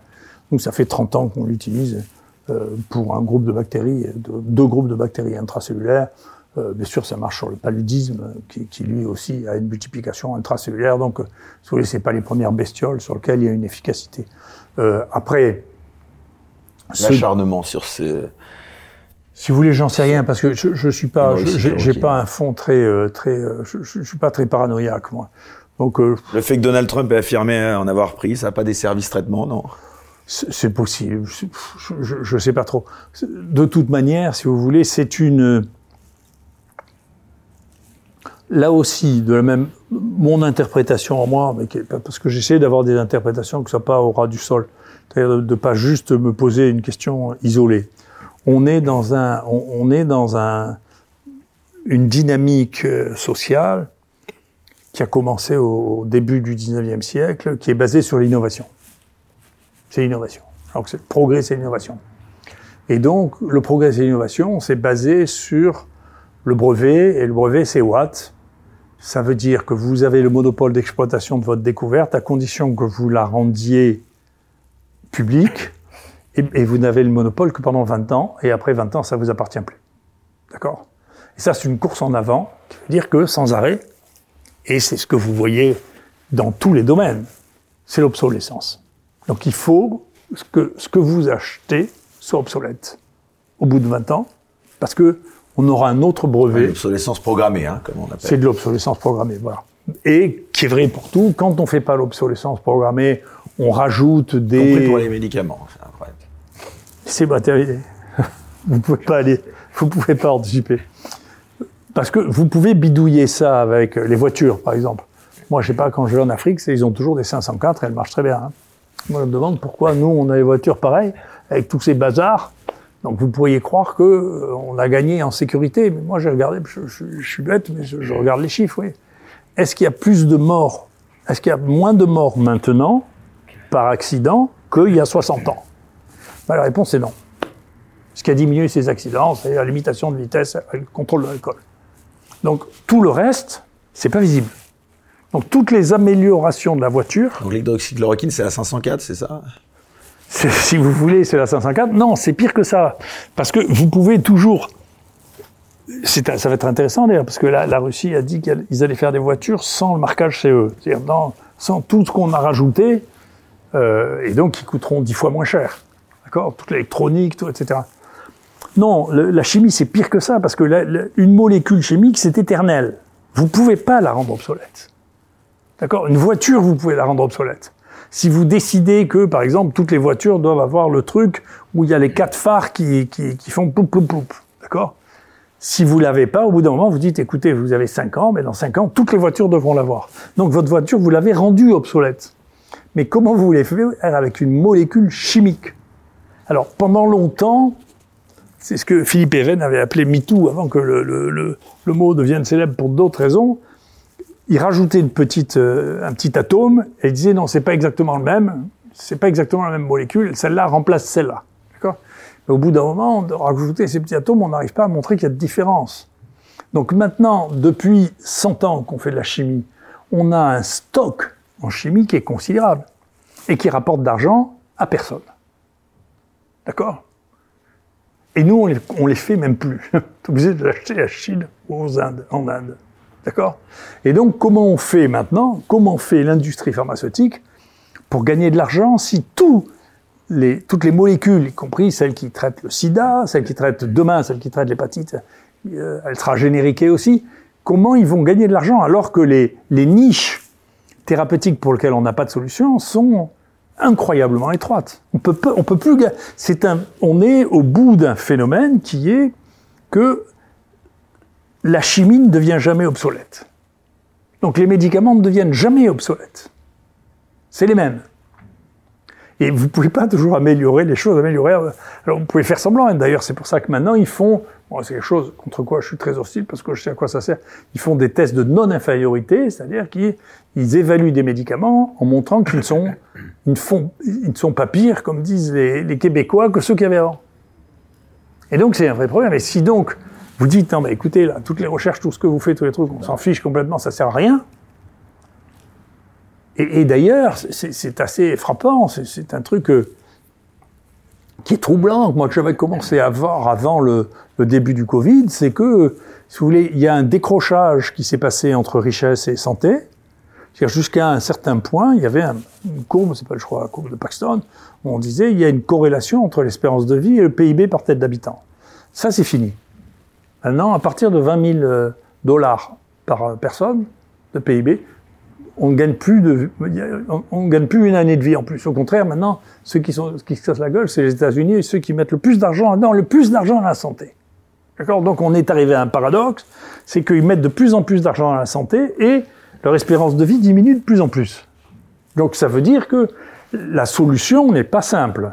Donc ça fait 30 ans qu'on l'utilise euh, pour un groupe de bactéries, de- deux groupes de bactéries intracellulaires. Euh, bien sûr, ça marche sur le paludisme, euh, qui, qui lui aussi a une multiplication intracellulaire. Donc, euh, si vous voulez, c'est pas les premières bestioles sur lesquelles il y a une efficacité. Euh, après, ce- L'acharnement sur ces... si vous voulez, j'en sais rien parce que je, je suis pas, j'ai pas un fond très, euh, très, je, je, je suis pas très paranoïaque moi. Donc euh, Le fait que Donald Trump ait affirmé en avoir pris, ça n'a pas des services traitement, non? C'est possible. Je, je, je sais pas trop. De toute manière, si vous voulez, c'est une. Là aussi, de la même, mon interprétation en moi, parce que j'essaie d'avoir des interprétations qui ne soient pas au ras du sol, c'est-à-dire de ne pas juste me poser une question isolée. On est dans un, on, est dans un, une dynamique euh, sociale qui a commencé au début du 19e siècle, qui est basée sur l'innovation. C'est l'innovation. Donc c'est le progrès, c'est l'innovation. Et donc, le progrès, c'est l'innovation, c'est basé sur le brevet, et le brevet, c'est what Ça veut dire que vous avez le monopole d'exploitation de votre découverte à condition que vous la rendiez publique, et, vous n'avez le monopole que pendant 20 ans, et après 20 ans, ça vous appartient plus. D'accord? Et ça, c'est une course en avant, qui veut dire que sans arrêt, et c'est ce que vous voyez dans tous les domaines, c'est l'obsolescence. Donc il faut que ce que vous achetez soit obsolète au bout de 20 ans, parce que on aura un autre brevet. L'obsolescence programmée, hein, comme on appelle. C'est de l'obsolescence programmée, voilà. Et qui est vrai pour tout, quand on fait pas l'obsolescence programmée, on rajoute Y compris des... pour les médicaments, c'est incroyable. C'est matériel. vous pouvez pas aller, vous pouvez pas anticiper. Parce que vous pouvez bidouiller ça avec les voitures, par exemple. Moi, je sais pas, quand je vais en Afrique, ils ont toujours des 504 et elles marchent très bien. hein. Moi, je me demande pourquoi nous, on a des voitures pareilles, avec tous ces bazars. Donc, vous pourriez croire que euh, on a gagné en sécurité. Mais moi, j'ai regardé, je, je- suis bête, mais je, regarde les chiffres, oui. Est-ce qu'il y a plus de morts? Est-ce qu'il y a moins de morts maintenant par accident qu'il y a 60 ans? Ben, La réponse est non. Ce qui a diminué ces accidents, c'est la limitation de vitesse le contrôle de l'alcool. Donc, tout le reste, c'est pas visible. Donc, toutes les améliorations de la voiture, Donc l'hydroxychloroquine, c'est la 504, c'est ça? Si vous voulez, c'est la 504. Non, c'est pire que ça. Parce que vous pouvez toujours. Ça va être intéressant d'ailleurs, parce que la, Russie a dit qu'ils allaient faire des voitures sans le marquage CE. C'est-à-dire sans tout ce qu'on a rajouté, euh, et donc qui coûteront dix fois moins cher. D'accord? Toute l'électronique, tout, etc. Non, la chimie, c'est pire que ça, parce que une molécule chimique, c'est éternel. Vous pouvez pas la rendre obsolète. D'accord? Une voiture, vous pouvez la rendre obsolète. Si vous décidez que, par exemple, toutes les voitures doivent avoir le truc où il y a les quatre phares qui, font poup, poup, poup. D'accord? Si vous l'avez pas, au bout d'un moment, vous dites, écoutez, vous avez 5 ans, mais dans 5 ans, toutes les voitures devront l'avoir. Donc votre voiture, vous l'avez rendue obsolète. Mais comment vous voulez faire avec une molécule chimique? Alors, pendant longtemps, c'est ce que Philippe Even avait appelé MeToo avant que le mot devienne célèbre pour d'autres raisons. Il rajoutait une petite, euh, un petit atome et il disait non, c'est pas exactement le même, c'est pas exactement la même molécule, celle-là remplace celle-là. D'accord? Au bout d'un moment, de rajouter ces petits atomes, on n'arrive pas à montrer qu'il y a de différence. Donc maintenant, depuis 100 ans qu'on fait de la chimie, on a un stock en chimie qui est considérable et qui rapporte d'argent à personne. D'accord? Et nous, on les, les fait même plus. On est obligé de l'acheter à Chine ou aux Indes, en Inde. D'accord? Et donc, comment on fait maintenant Comment fait l'industrie pharmaceutique pour gagner de l'argent si toutes les molécules, y compris celles qui traitent le sida, celles qui traitent demain, celles qui traitent l'hépatite, euh, elle sera aussi, comment ils vont gagner de l'argent alors que les, les niches thérapeutiques pour lesquelles on n'a pas de solution sont incroyablement étroites? On peut, on peut plus, un, on est au bout d'un phénomène qui est que la chimie ne devient jamais obsolète. Donc les médicaments ne deviennent jamais obsolètes. C'est les mêmes. Et vous pouvez pas toujours améliorer les choses, améliorer. Alors vous pouvez faire semblant. Et D'ailleurs, c'est pour ça que maintenant ils font. C'est quelque chose contre quoi je suis très hostile parce que je sais à quoi ça sert. Ils font des tests de non-infériorité, c'est-à-dire qu'ils ils évaluent des médicaments en montrant qu'ils ne ne sont pas pires, comme disent les, Québécois, que ceux qu'il y avait avant. Et donc c'est un vrai problème. Et si donc vous dites non, mais écoutez là, toutes les recherches, tout ce que vous faites, tous les trucs, on s'en fiche complètement, ça sert à rien. Et, d'ailleurs, c'est- assez frappant. C'est- un truc euh, qui est troublant, moi que j'avais commencé à voir avant le, début du Covid, c'est que, si vous voulez, il y a un décrochage qui s'est passé entre richesse et santé. C'est-à-dire jusqu'à un certain point, il y avait un- une courbe, c'est pas je crois la courbe de Paxton, où on disait il y a une corrélation entre l'espérance de vie et le PIB par tête d'habitant. Ça, c'est fini. Maintenant, à partir de 20 000 euh, dollars par euh, personne de PIB, on ne gagne plus de, on, gagne plus une année de vie en plus. Au contraire, maintenant, ceux qui sont, qui se cassent la gueule, c'est les États-Unis et ceux qui mettent le plus d'argent, non, le plus d'argent dans la santé. D'accord? Donc, on est arrivé à un paradoxe, c'est qu'ils mettent de plus en plus d'argent dans la santé et leur espérance de vie diminue de plus en plus. Donc, ça veut dire que la solution n'est pas simple.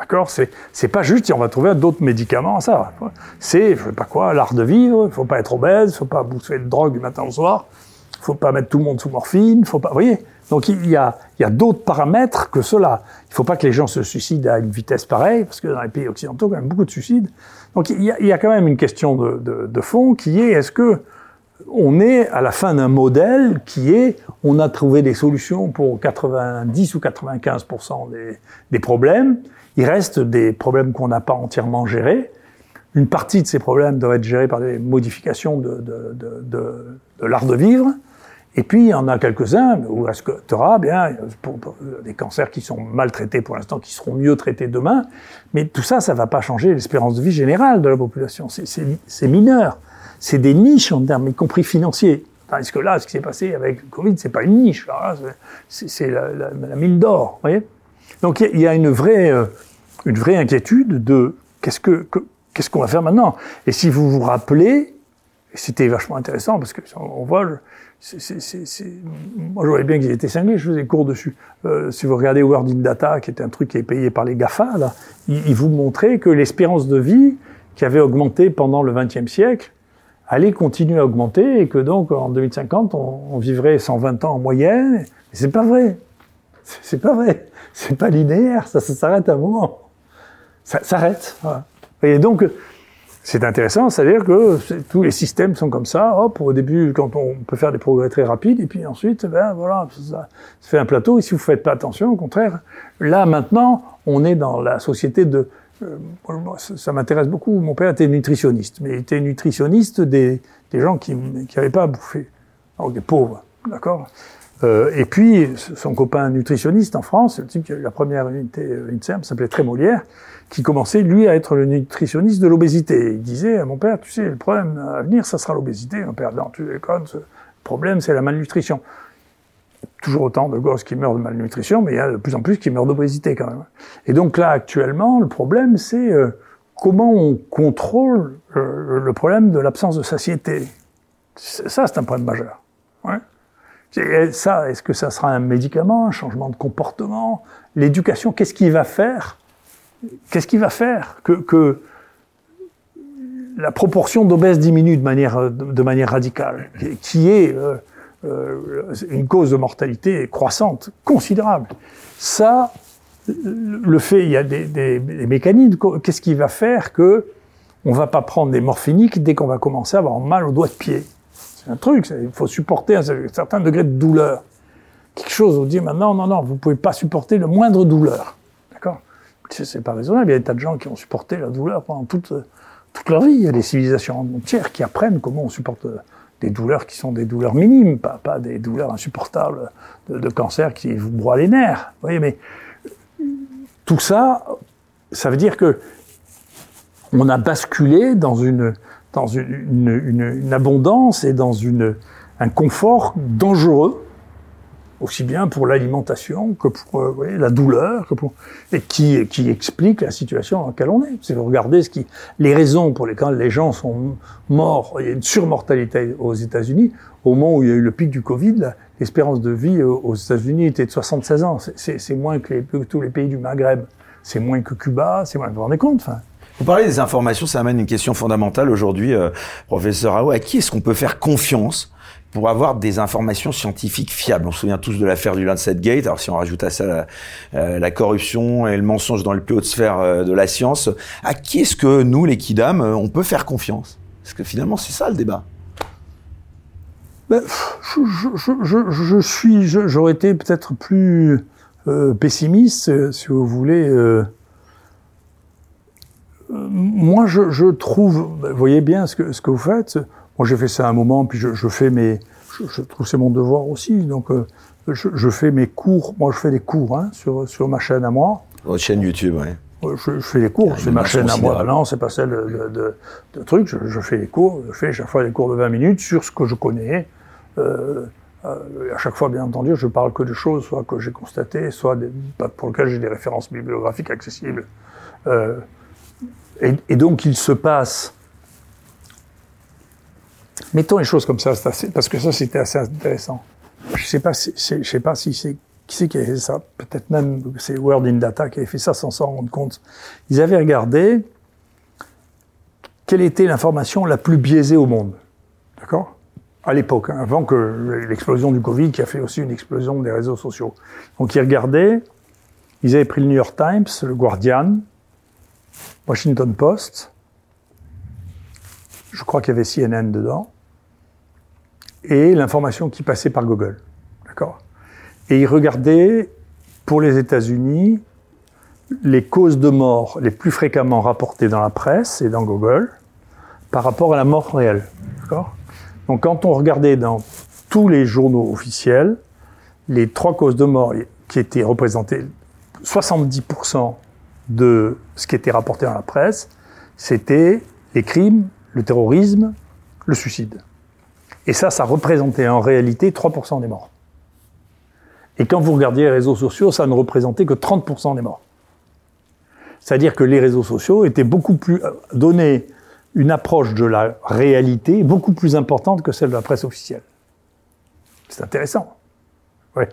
D'accord C'est c'est pas juste on va trouver d'autres médicaments à ça. C'est je sais pas quoi, l'art de vivre. Il faut pas être obèse, faut pas bouffer de drogue du matin au soir. Faut pas mettre tout le monde sous morphine. Faut pas. Vous voyez Donc il y a il y a d'autres paramètres que cela. Il faut pas que les gens se suicident à une vitesse pareille parce que dans les pays occidentaux, il y a quand même beaucoup de suicides. Donc il y a, il y a quand même une question de, de, de fond qui est est-ce que on est à la fin d'un modèle qui est, on a trouvé des solutions pour 90 ou 95% des, des problèmes. Il reste des problèmes qu'on n'a pas entièrement gérés. Une partie de ces problèmes doivent être gérés par des modifications de, de, de, de, de l'art de vivre. Et puis, il y en a quelques-uns où est-ce que tu auras? Bien pour des cancers qui sont mal traités pour l'instant, qui seront mieux traités demain. Mais tout ça, ça va pas changer l'espérance de vie générale de la population. C'est- mineur. C'est des niches en termes, y compris financiers. Tandis que là, ce qui s'est passé avec le Covid, c'est pas une niche. C'est la, la, la mine d'or. vous voyez? Donc, il y y, a une vraie, euh, une vraie inquiétude de qu'est-ce que, que- qu'est-ce qu'on va faire maintenant. Et si vous vous rappelez, c'était vachement intéressant parce que on voit, je- c'est, c'est, c'est, c'est- moi je voyais bien qu'ils étaient cinglés, je faisais cours dessus. Euh, si vous regardez World in Data, qui est un truc qui est payé par les GAFA, là, il, il vous montrait que l'espérance de vie qui avait augmenté pendant le XXe siècle allait continuer à augmenter et que donc en 2050 on, on vivrait 120 ans en moyenne. Mais c'est pas vrai. C'est, pas vrai. C'est pas linéaire. Ça, s'arrête à un moment. Ça s'arrête. Voilà. Et donc c'est intéressant, c'est-à-dire que tous les systèmes sont comme ça. Hop, au début, quand on peut faire des progrès très rapides, et puis ensuite, ben voilà, ça, fait un plateau. Et si vous faites pas attention, au contraire, là maintenant, on est dans la société de. euh, ça ça m'intéresse beaucoup. Mon père était nutritionniste, mais il était nutritionniste des, gens qui n'avaient pas à bouffer, donc des pauvres, d'accord? Euh, et puis son copain nutritionniste en France, le type la première unité euh, INSERM, s'appelait Trémolière, qui commençait lui à être le nutritionniste de l'obésité. Il disait à mon père, tu sais, le problème à venir, ça sera l'obésité. Mon père, non, tu déconnes, le problème c'est la malnutrition. Toujours autant de gosses qui meurent de malnutrition, mais il y a de plus en plus qui meurent d'obésité quand même. Et donc là, actuellement, le problème c'est euh, comment on contrôle euh, le problème de l'absence de satiété. Ça, c'est un problème majeur. Ouais. Ça, est-ce que ça sera un médicament, un changement de comportement, l'éducation Qu'est-ce qui va faire? Qu'est-ce qui va faire? Que, que la proportion d'obèses diminue de manière, de, manière radicale, qui- qui est euh, euh, une cause de mortalité croissante, considérable. Ça, le fait, il y a des, des, des mécanismes. Qu'est-ce qui va faire que on va pas prendre des morphiniques dès qu'on va commencer à avoir mal au doigt de pied? C'est un truc, il faut supporter un certain degré de douleur. Quelque chose, vous dit maintenant, non, non, vous pouvez pas supporter le moindre douleur. D'accord? C'est pas raisonnable. Il y a des tas de gens qui ont supporté la douleur pendant toute, toute leur vie. Il y a des civilisations entières qui apprennent comment on supporte des douleurs qui sont des douleurs minimes, pas, des douleurs insupportables de, de cancer qui vous broient les nerfs. Vous voyez, mais tout ça, ça veut dire que on a basculé dans une dans une, une, une, une abondance et dans un confort dangereux, aussi bien pour l'alimentation que pour euh, voyez, la douleur, que pour, et qui, qui explique la situation dans laquelle on est. Si vous regardez ce qui, les raisons pour lesquelles les gens sont morts, il y a une surmortalité aux États-Unis. Au moment où il y a eu le pic du Covid, l'espérance de vie aux aux États-Unis était de 76 ans. C'est moins que, les- que tous les pays du Maghreb. C'est moins que Cuba. C'est moins. Vous vous rendez compte enfin, Vous parlez des informations, ça amène une question fondamentale aujourd'hui, euh, professeur Rao. À qui est-ce qu'on peut faire confiance pour avoir des informations scientifiques fiables? On se souvient tous de l'affaire du Lancet Gate. Alors si on rajoute à ça la, euh, la corruption et le mensonge dans les plus hautes sphères euh, de la science, à qui est-ce que nous, les kidam, euh, on peut faire confiance? Parce que finalement, c'est ça le débat. Ben, je, je, je, je, suis, j'aurais été peut-être plus euh, pessimiste, si vous voulez. Euh, moi, je, je trouve, vous voyez bien ce que, ce que vous faites. Moi, j'ai fait ça un moment, puis je, je fais mes, je, je trouve que c'est mon devoir aussi. Donc, euh, je, fais mes cours. Moi, je fais des cours hein, sur, sur ma chaîne à moi. Votre chaîne YouTube, ouais. Euh, Je, je fais les cours, c'est ma chaîne à moi. Non, c'est pas celle de, de, de, trucs. Je, je fais les cours, je fais chaque fois des cours de 20 minutes sur ce que je connais. Euh, euh, à chaque fois, bien entendu, je parle que de choses, soit que j'ai constatées, soit des, pour lesquelles j'ai des références bibliographiques accessibles. Euh, et, donc, il se passe. Mettons les choses comme ça, parce que ça, c'était assez intéressant. Je sais pas, sais pas si c'est qui c'est qui a fait ça. Peut-être même c'est Word in Data qui avait fait ça sans s'en rendre compte. Ils avaient regardé quelle était l'information la plus biaisée au monde. D'accord? À l'époque, hein, avant que l'explosion du Covid, qui a fait aussi une explosion des réseaux sociaux. Donc ils regardaient, ils avaient pris le New York Times, le Guardian, Washington Post, je crois qu'il y avait CNN dedans, et l'information qui passait par Google. D'accord? Et ils regardaient, pour les États-Unis, les causes de mort les plus fréquemment rapportées dans la presse et dans Google par rapport à la mort réelle. D'accord? Donc quand on regardait dans tous les journaux officiels, les trois causes de mort qui étaient représentées, 70% de ce qui était rapporté dans la presse, c'était les crimes, le terrorisme, le suicide. Et ça, ça représentait en réalité 3% des morts. Et quand vous regardiez les réseaux sociaux, ça ne représentait que 30% des morts. C'est-à-dire que les réseaux sociaux étaient beaucoup plus euh, donnaient une approche de la réalité beaucoup plus importante que celle de la presse officielle. C'est intéressant. Ouais.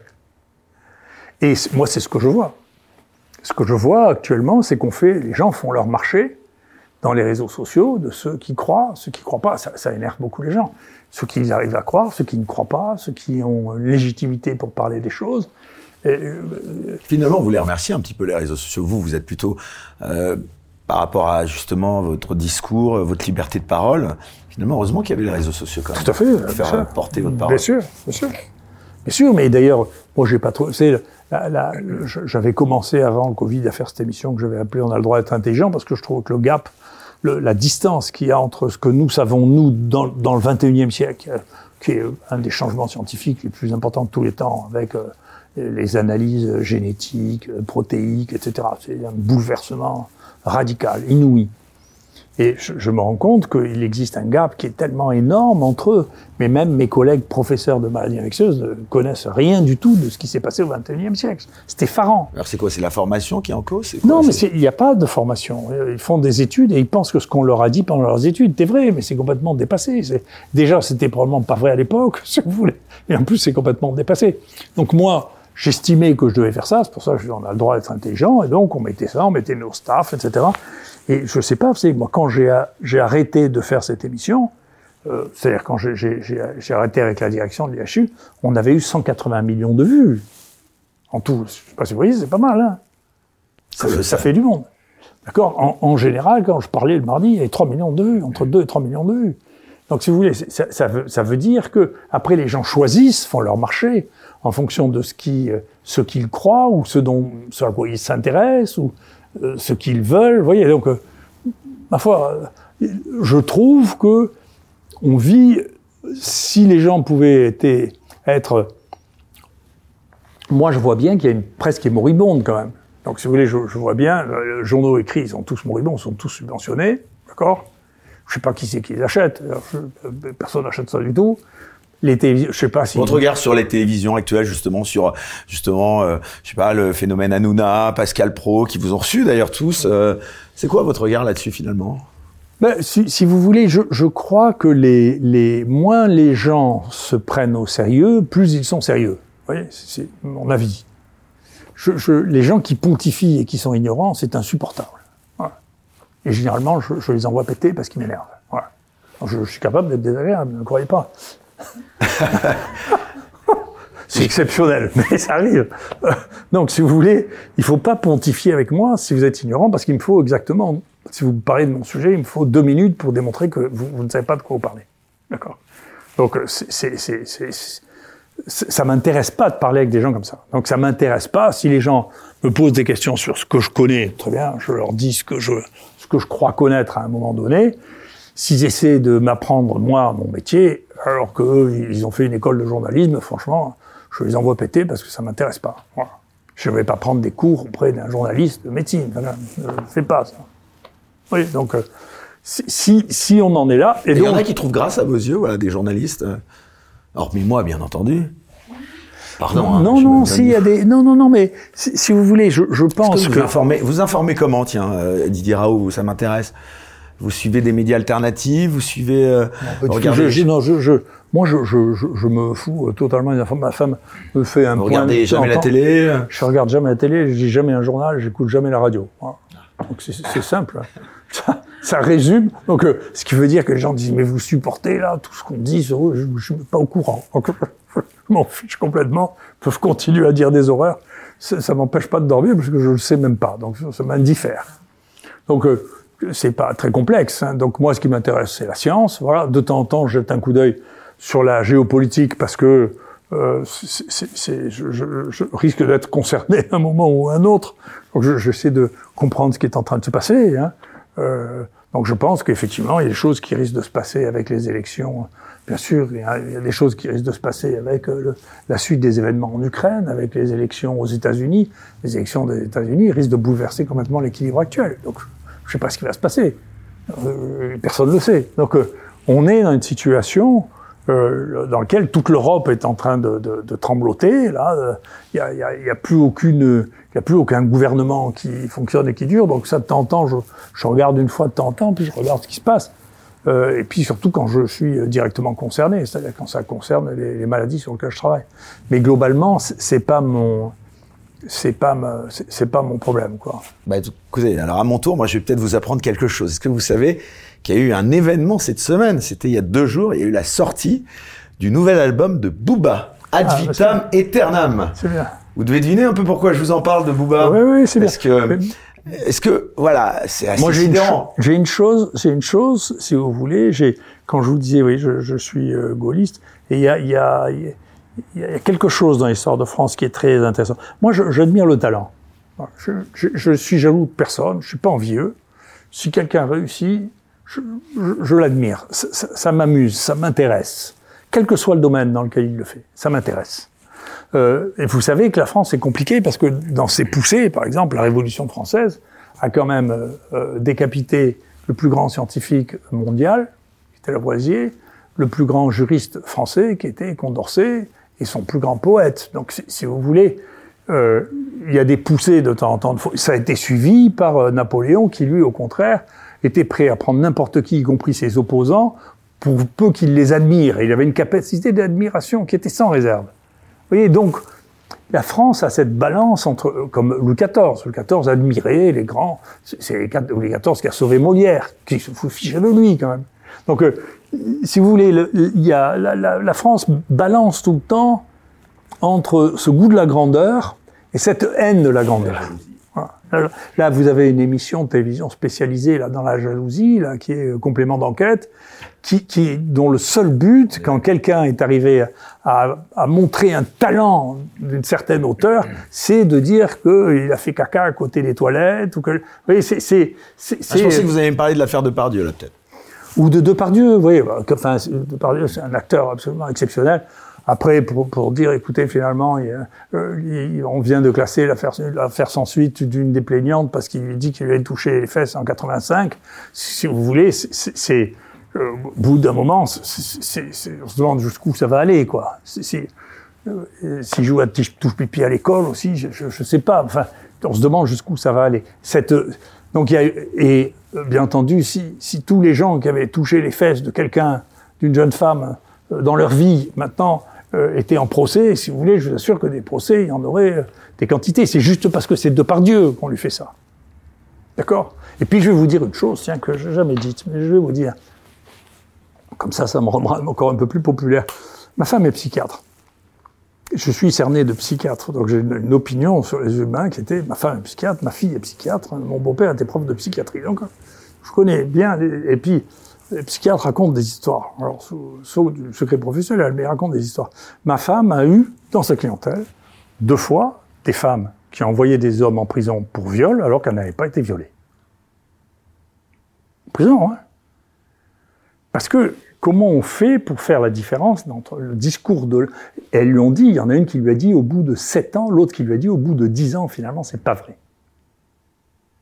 Et moi, c'est ce que je vois. Ce que je vois actuellement, c'est qu'on fait, les gens font leur marché dans les réseaux sociaux de ceux qui croient, ceux qui croient pas. Ça, ça énerve beaucoup les gens. Ceux qui arrivent à croire, ceux qui ne croient pas, ceux qui ont légitimité pour parler des choses. Et, euh, Finalement, vous les remerciez un petit peu les réseaux sociaux. Vous, vous êtes plutôt euh, par rapport à justement votre discours, votre liberté de parole. Finalement, heureusement qu'il y avait les réseaux sociaux quand même. Tout à fait. Pour bien faire porter votre Bien parole. sûr, bien sûr. Bien sûr, mais d'ailleurs, moi, j'ai pas trop. J'avais commencé avant le Covid à faire cette émission que j'avais appelée On a le droit d'être intelligent parce que je trouve que le gap, la distance qu'il y a entre ce que nous savons nous dans, dans le 21e siècle, euh, qui est un des changements scientifiques les plus importants de tous les temps, avec euh, les analyses génétiques, euh, protéiques, etc. C'est un bouleversement radical, inouï. Et je, je me rends compte qu'il existe un gap qui est tellement énorme entre eux. Mais même mes collègues professeurs de maladies infectieuses ne connaissent rien du tout de ce qui s'est passé au XXIe siècle. C'est effarant. Alors c'est quoi? C'est la formation qui est en cause? C'est quoi? Non, mais C'est- c'est- il n'y a pas de formation. Ils font des études et ils pensent que ce qu'on leur a dit pendant leurs études est vrai, mais c'est complètement dépassé. C'est- Déjà, c'était probablement pas vrai à l'époque, si vous voulez. Et en plus, c'est complètement dépassé. Donc moi, j'estimais que je devais faire ça. C'est pour ça que je dis, on a le droit d'être intelligent. Et donc, on mettait ça, on mettait nos staffs, etc. Et je sais pas, c'est moi, quand j'ai arrêté de faire cette émission, euh, c'est-à-dire quand j'ai- arrêté avec la direction de l'IHU, on avait eu 180 millions de vues. En tout, je sais pas si vous voyez, c'est pas mal, hein ça, ça. fait du monde. D'accord? En, en général, quand je parlais le mardi, il y avait 3 millions de vues, entre 2 et 3 millions de vues. Donc, si vous voulez, ça veut, ça veut dire que après les gens choisissent, font leur marché en fonction de euh, ce qu'ils croient ou ce dont, à quoi ils s'intéressent ou euh, ce qu'ils veulent. Vous voyez, donc, euh, ma foi, je trouve que on vit. Si les gens pouvaient être moi, je vois bien qu'il y a une presse qui est moribonde quand même. Donc, si vous voulez, je, vois bien, les journaux écrits, ils sont tous moribonds, ils sont tous subventionnés, d'accord? Je sais pas qui c'est qui les achète. Personne n'achète ça du tout. Les télévisions, je sais pas si. Votre regard sur les télévisions actuelles, justement, sur justement, euh, je sais pas, le phénomène Hanouna, Pascal Pro, qui vous ont reçu d'ailleurs tous. euh, c'est quoi votre regard là-dessus finalement? Ben, si, si vous voulez, je, je crois que les, les moins les gens se prennent au sérieux, plus ils sont sérieux. Vous voyez, c'est mon avis. Je, je, les gens qui pontifient et qui sont ignorants, c'est insupportable. Voilà. Et généralement, je, je les envoie péter parce qu'ils m'énervent. Voilà. Je, je suis capable d'être désagréable, ne croyez pas. C'est exceptionnel, mais ça arrive. Donc, si vous voulez, il faut pas pontifier avec moi si vous êtes ignorant, parce qu'il me faut exactement, si vous parlez de mon sujet, il me faut deux minutes pour démontrer que vous, ne savez pas de quoi vous parlez. D'accord? Donc, c'est, ça m'intéresse pas de parler avec des gens comme ça. Donc, ça m'intéresse pas si les gens me posent des questions sur ce que je connais, très bien, je leur dis ce que je crois connaître à un moment donné. S'ils essaient de m'apprendre, moi, mon métier, alors qu'eux, ils ont fait une école de journalisme, franchement, je les envoie péter parce que ça m'intéresse pas. Voilà. Je ne vais pas prendre des cours auprès d'un journaliste de médecine. Voilà. Je ne fais pas ça. Oui, donc, euh, si, si, si on en est là, et il y donc, en a qui trouvent grâce à vos yeux, voilà, des journalistes. euh, Hormis moi, bien entendu. Pardon. hein, non, non, me- si, il y a des, non, non, non, mais si, si vous voulez, je, je pense que que, vous informez, vous informez comment, tiens, euh, Didier Raoult, ça m'intéresse. Vous suivez des médias alternatifs, vous suivez. euh, je, regardez, je- non, je, je, moi, je, je, je, me fous euh, totalement des. Ma femme me fait un vous point. regardez jamais la télé. euh, Je regarde jamais la télé, je lis jamais un journal, j'écoute jamais la radio. Voilà. Donc c'est simple. Ça, ça résume. Donc euh, ce qui veut dire que les gens disent mais vous supportez là tout ce qu'on dit je, je suis pas au courant. Donc, je m'en fiche complètement. Ils peuvent continuer à dire des horreurs. Ça, ça m'empêche pas de dormir parce que je le sais même pas. Donc ça, ça m'indiffère. Donc euh, c'est pas très complexe. hein. Donc moi, ce qui m'intéresse, c'est la science. Voilà. De temps en temps, je jette un coup d'œil sur la géopolitique parce que euh, je, je- risque d'être concerné à un moment ou à un autre. Donc je- j'essaie de comprendre ce qui est en train de se passer. Hein. Euh, donc je pense qu'effectivement, il y a des choses qui risquent de se passer avec les élections. Bien sûr, il y a, des choses qui risquent de se passer avec euh, la suite des événements en Ukraine, avec les élections aux États-Unis. Les élections des États-Unis risquent de bouleverser complètement l'équilibre actuel. Donc je ne sais pas ce qui va se passer. Euh, personne ne le sait. Donc euh, on est dans une situation euh, dans laquelle toute l'Europe est en train de, de, trembloter. Là, il n'y a, plus aucun gouvernement qui fonctionne et qui dure. Donc ça de temps en temps, je, regarde une fois de temps en temps, puis je regarde ce qui se passe. Et puis surtout quand je suis directement concerné, c'est-à-dire quand ça concerne les, les maladies sur lesquelles je travaille. Mais globalement, c'est pas mon, c'est pas ma- c'est pas mon problème, quoi. Bah, écoutez, alors à mon tour, moi, je vais peut-être vous apprendre quelque chose. Est-ce que vous savez qu'il y a eu un événement cette semaine? C'était il y a deux jours. Il y a eu la sortie du nouvel album de Booba, Ad Ah, vitam aeternam. C'est bien. Vous devez deviner un peu pourquoi je vous en parle de Booba. Oui, oui, c'est bien. Parce que, Mais- est-ce que, voilà, c'est assez Moi, j'ai une, sidérant. cho- j'ai une chose, une chose, si vous voulez, j'ai, quand je vous disais, oui, je, je suis euh, gaulliste, et il y a, il y, a, il y a quelque chose dans l'histoire de France qui est très intéressant. Moi, j'admire le talent. Je, je, suis jaloux de personne, je suis pas envieux. Si quelqu'un réussit, je, l'admire. Ça m'amuse, ça m'intéresse. Quel que soit le domaine dans lequel il le fait, ça m'intéresse. Euh, et vous savez que la France est compliquée parce que dans ses poussées, par exemple, la Révolution française a quand même euh, euh, décapité le plus grand scientifique mondial, qui était Lavoisier, le plus grand juriste français, qui était Condorcet, et son plus grand poète. Donc, si, vous voulez, euh, il y a des poussées de temps en temps. Ça a été suivi par euh, Napoléon, qui lui, au contraire, était prêt à prendre n'importe qui, y compris ses opposants, pour peu qu'il les admire. Il avait une capacité d'admiration qui était sans réserve. Vous voyez, donc, la France a cette balance entre, euh, comme Louis XIV. Louis XIV admirait les grands. C'est Louis XIV qui a sauvé Molière, qui se ficher de lui quand même. Donc, euh, si vous voulez, le- il y a, la, la- la France balance tout le temps entre ce goût de la grandeur et cette haine de la grandeur. Voilà. Là, vous avez une émission de télévision spécialisée là dans la jalousie, là, qui est complément d'enquête, qui, qui, dont le seul but, quand quelqu'un est arrivé à, à montrer un talent d'une certaine hauteur, c'est de dire qu'il a fait caca à côté des toilettes ou que, vous voyez, c'est, c'est, c'est, Ah, je pensais que vous alliez me parler de l'affaire de Pardieu, là, peut-être. Ou de Depardieu, vous voyez, enfin, Depardieu, c'est un acteur absolument exceptionnel. Après, pour, pour dire, écoutez, finalement, il a- euh, il- on vient de classer l'affaire l'affaire sans suite d'une des plaignantes parce qu'il lui dit qu'il lui avait touché les fesses en 85. Si vous voulez, c'est- c'est, euh, au bout d'un moment, c'est- on se demande jusqu'où ça va aller, quoi. C'est- euh, S'il joue à touche pipi à l'école aussi, je, je, je sais pas. Enfin, on se demande jusqu'où ça va aller. Cette, Donc il y a et bien entendu, si, si tous les gens qui avaient touché les fesses de quelqu'un, d'une jeune femme euh, dans leur vie, maintenant euh, étaient en procès, si vous voulez, je vous assure que des procès, il y en aurait euh, des quantités. C'est juste parce que c'est de par Dieu qu'on lui fait ça. D'accord? Et puis je vais vous dire une chose, tiens, que je n'ai jamais dite, mais je vais vous dire. Comme ça, ça me rendra encore un peu plus populaire. Ma femme est psychiatre. Je suis cerné de psychiatre, donc j'ai une, opinion sur les humains qui était ma femme est psychiatre, ma fille est psychiatre, mon beau-père était prof de psychiatrie. Donc je connais bien. et puis les psychiatres racontent des histoires. Alors sous, du secret professionnel, mais ils racontent des histoires. Ma femme a eu dans sa clientèle deux fois des femmes qui envoyé des hommes en prison pour viol alors qu'elles n'avaient pas été violées. En prison, hein Parce que comment on fait pour faire la différence entre le discours de... Elles lui ont dit, il y en a une qui lui a dit au bout de 7 ans, l'autre qui lui a dit au bout de 10 ans, finalement, c'est pas vrai.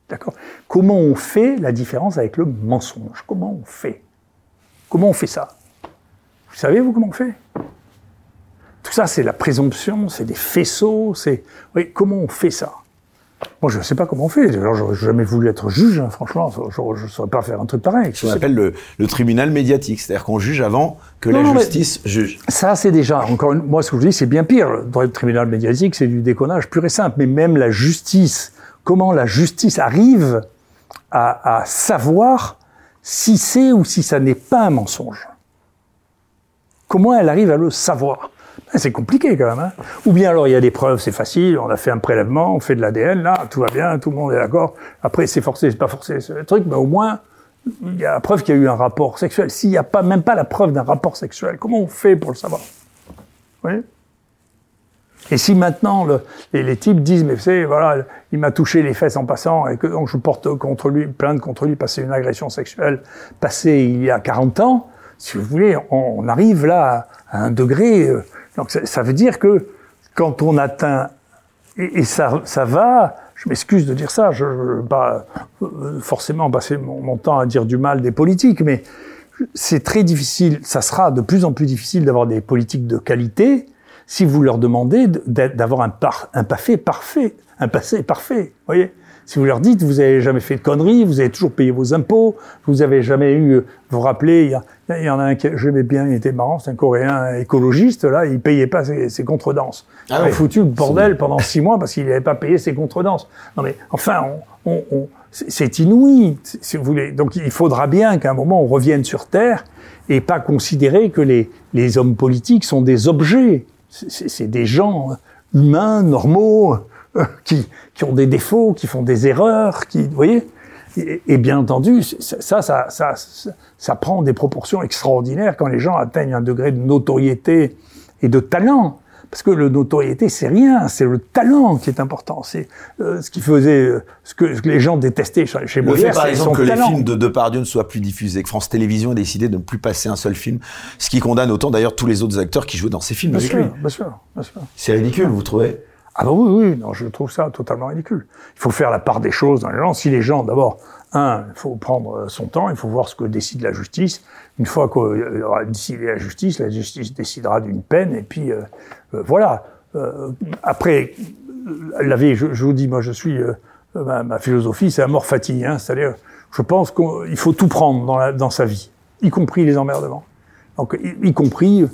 D'accord? Comment on fait la différence avec le mensonge? Comment on fait? Comment on fait ça? Vous savez, vous, comment on fait? Tout ça, c'est la présomption, c'est des faisceaux, c'est... Oui, comment on fait ça? Moi, je ne sais pas comment on fait. D'ailleurs, j'aurais jamais voulu être juge, hein, franchement. Je ne saurais pas faire un truc pareil. Ce qu'on appelle le, le tribunal médiatique, c'est-à-dire qu'on juge avant que Non, la non, justice juge. Ça, c'est déjà, encore une, moi, ce que je dis, c'est bien pire. Dans le tribunal médiatique, c'est du déconnage pur et simple. Mais même la justice, comment la justice arrive à, à savoir si c'est ou si ça n'est pas un mensonge? Comment elle arrive à le savoir? Ben, C'est compliqué quand même. Hein ou bien alors il y a des preuves, c'est facile, on a fait un prélèvement, on fait de l'ADN, là, tout va bien, tout le monde est d'accord. Après, c'est forcé, c'est pas forcé, c'est le truc, mais au moins, il y a la preuve qu'il y a eu un rapport sexuel. S'il n'y a pas, même pas la preuve d'un rapport sexuel, comment on fait pour le savoir? Vous Et si maintenant le- les, types disent, mais vous savez, voilà, il m'a touché les fesses en passant et que donc je porte contre lui, plainte contre lui parce que une agression sexuelle passée il y a 40 ans, si vous voulez, on, arrive là à, à un degré. euh, donc ça, veut dire que quand on atteint et, ça, ça va. Je m'excuse de dire ça. Je pas euh, forcément passer mon, mon temps à dire du mal des politiques, mais c'est très difficile. Ça sera de plus en plus difficile d'avoir des politiques de qualité si vous leur demandez d'avoir un, par, un passé parfait, un passé parfait. Voyez? Si vous leur dites, vous avez jamais fait de conneries, vous avez toujours payé vos impôts, vous avez jamais eu, vous vous rappelez, il y, a- il y en a un que j'aimais bien, il était marrant, c'est un Coréen écologiste, là, il payait pas ses, ses contredanses. Ah il avait ouais. foutu le bordel pendant six mois parce qu'il n'avait pas payé ses contredanses. Non mais, enfin, on, on- on- c'est inouï, si vous voulez. Donc il faudra bien qu'à un moment on revienne sur Terre et pas considérer que les, les hommes politiques sont des objets. C'est- des gens humains, normaux, euh, qui, qui ont des défauts, qui font des erreurs, qui, vous voyez et, et bien entendu, ça, ça, ça, ça, prend des proportions extraordinaires quand les gens atteignent un degré de notoriété et de talent. Parce que le notoriété, c'est rien, c'est le talent qui est important. C'est euh, ce qui faisait, euh, ce que, ce que les gens détestaient chez, Le fait, Molière, par c'est exemple, son que les films de Depardieu ne soient plus diffusés, que France Télévisions ait décidé de ne plus passer un seul film, ce qui condamne autant d'ailleurs tous les autres acteurs qui jouent dans ces films Bien avec sûr, lui. bien sûr, bien sûr. C'est ridicule, vous trouvez? Ah bah oui, oui, non, je trouve ça totalement ridicule. Il faut faire la part des choses dans les gens. Si les gens, d'abord, un, il faut prendre euh, son temps, il faut voir ce que décide la justice. Une fois qu'il aura décidé la justice, la justice décidera d'une peine, et puis euh, euh, voilà. Euh, après, euh, la vie, je, vous dis, moi, je suis, euh, ma, ma philosophie, c'est amor fati, hein, c'est-à-dire, je pense qu'il faut tout prendre dans, la, dans sa vie, y compris les emmerdements. Donc, y, compris,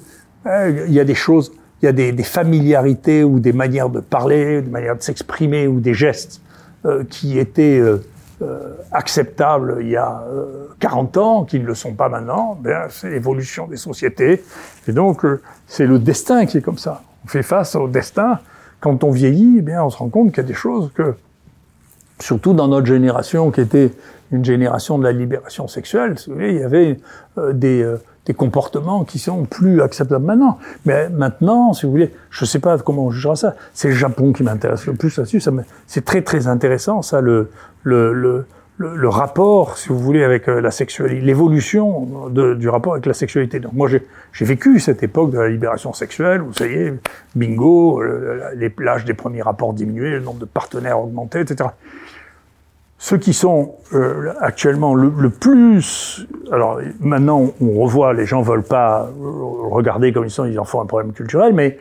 euh, il y a des choses, il y a des, familiarités ou des manières de parler, des manières de s'exprimer ou des gestes euh, qui étaient euh, euh, acceptables il y a euh, 40 ans, qui ne le sont pas maintenant. Ben, c'est l'évolution des sociétés. Et donc, c'est le destin qui est comme ça. On fait face au destin. Quand on vieillit, eh bien, on se rend compte qu'il y a des choses que, surtout dans notre génération qui était une génération de la libération sexuelle, vous il y avait des, des comportements qui sont plus acceptables maintenant. Mais maintenant, si vous voulez, je ne sais pas comment on jugera ça. C'est le Japon qui m'intéresse le plus là-dessus. C'est très très intéressant ça, le, le, le, le, rapport, si vous voulez, avec euh, la sexualité, l'évolution du rapport avec la sexualité. Donc moi, j'ai vécu cette époque de la libération sexuelle où ça y est, bingo, l'âge des premiers rapports diminué, le nombre de partenaires augmenté, etc ceux qui sont euh, actuellement le, le plus... Alors maintenant, on revoit, les gens veulent pas euh, regarder comme ils sont, ils en font un problème culturel, mais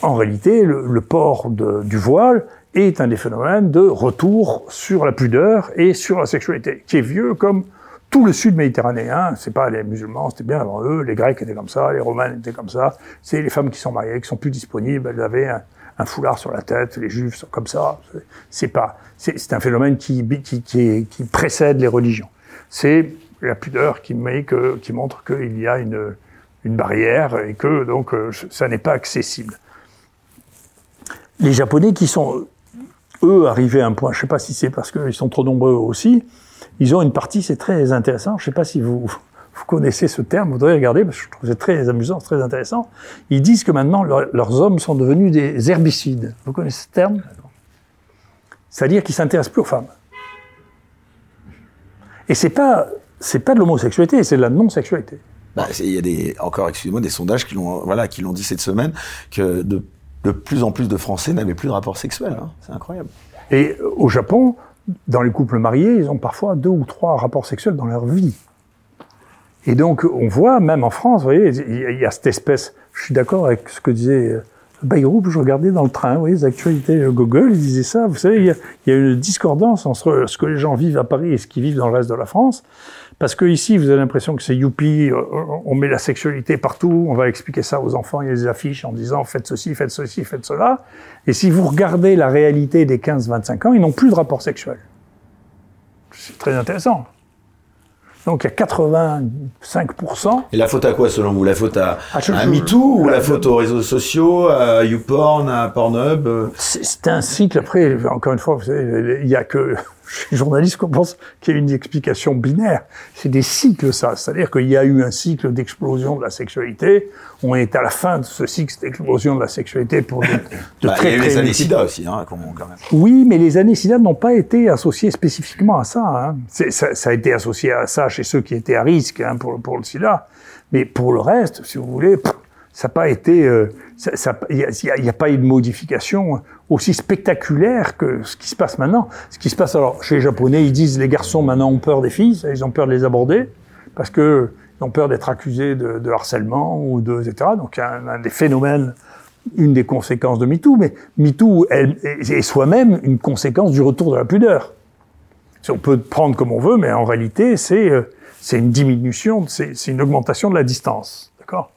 en réalité, le, le port de- du voile est un des phénomènes de retour sur la pudeur et sur la sexualité, qui est vieux comme tout le sud méditerranéen. C'est pas les musulmans, c'était bien avant eux. Les Grecs étaient comme ça, les Romains étaient comme ça. C'est les femmes qui sont mariées, qui sont plus disponibles. Elles avaient un, un foulard sur la tête. Les Juifs sont comme ça. C'est pas. C'est un phénomène qui, qui, qui, précède les religions. C'est la pudeur qui, met qui montre qu'il y a une, une barrière et que donc euh, ça n'est pas accessible. Les Japonais qui sont eux arrivés à un point, je ne sais pas si c'est parce qu'ils sont trop nombreux aussi, ils ont une partie, c'est très intéressant. Je ne sais pas si vous, vous connaissez ce terme, vous devriez regarder parce que je trouve c'est très amusant, très intéressant. Ils disent que maintenant leurs hommes sont devenus des herbicides. Vous connaissez ce terme? C'est-à-dire qu'ils s'intéressent plus aux femmes. Et c'est pas c'est pas de l'homosexualité, c'est de la non-sexualité. Bah, il y a des, encore, excusez-moi, des sondages qui l'ont, voilà, qui l'ont dit cette semaine que de, de plus en plus de Français n'avaient plus de rapports sexuels. Hein. C'est incroyable. Et au Japon, dans les couples mariés, ils ont parfois deux ou trois rapports sexuels dans leur vie. Et donc, on voit, même en France, vous voyez, il y a cette espèce, je suis d'accord avec ce que disait euh, Bayrou, je regardais dans le train, vous voyez, les actualités Google, il disait ça, vous savez, il y, a, il y a une discordance entre ce que les gens vivent à Paris et ce qu'ils vivent dans le reste de la France. Parce que ici, vous avez l'impression que c'est youpi, euh, on met la sexualité partout, on va expliquer ça aux enfants, il y a des affiches en disant faites ceci, faites ceci, faites cela. Et si vous regardez la réalité des 15-25 ans, ils n'ont plus de rapport sexuel. C'est très intéressant. Donc il y a 85%. Et la faute à quoi selon vous? La faute à, ah, à MeToo ou la faute aux réseaux sociaux, à YouPorn, à Pornhub? C'est un cycle. Après, encore une fois, vous savez, il y a que les journalistes qu'on pense qu'il y a une explication binaire. C'est des cycles, ça. C'est-à-dire qu'il y a eu un cycle d'explosion de la sexualité. On est à la fin de ce cycle d'explosion de la sexualité pour de, de bah, très, Il y a eu les années SIDA aussi, hein, quand même. Oui, mais les années SIDA n'ont pas été associées spécifiquement à ça, hein. ça. Ça a été associé à ça chez ceux qui étaient à risque hein, pour, pour le SIDA. Mais pour le reste, si vous voulez, ça n'a pas été, euh, il n'y a, a, pas eu de modification aussi spectaculaire que ce qui se passe maintenant. Ce qui se passe alors chez les Japonais, ils disent les garçons maintenant ont peur des filles, ils ont peur de les aborder parce que ils ont peur d'être accusés de, harcèlement ou de etc. Donc a un, des phénomènes, une des conséquences de MeToo, mais MeToo est soi-même une conséquence du retour de la pudeur. On peut prendre comme on veut, mais en réalité c'est euh, c'est une diminution, c'est une augmentation de la distance, d'accord?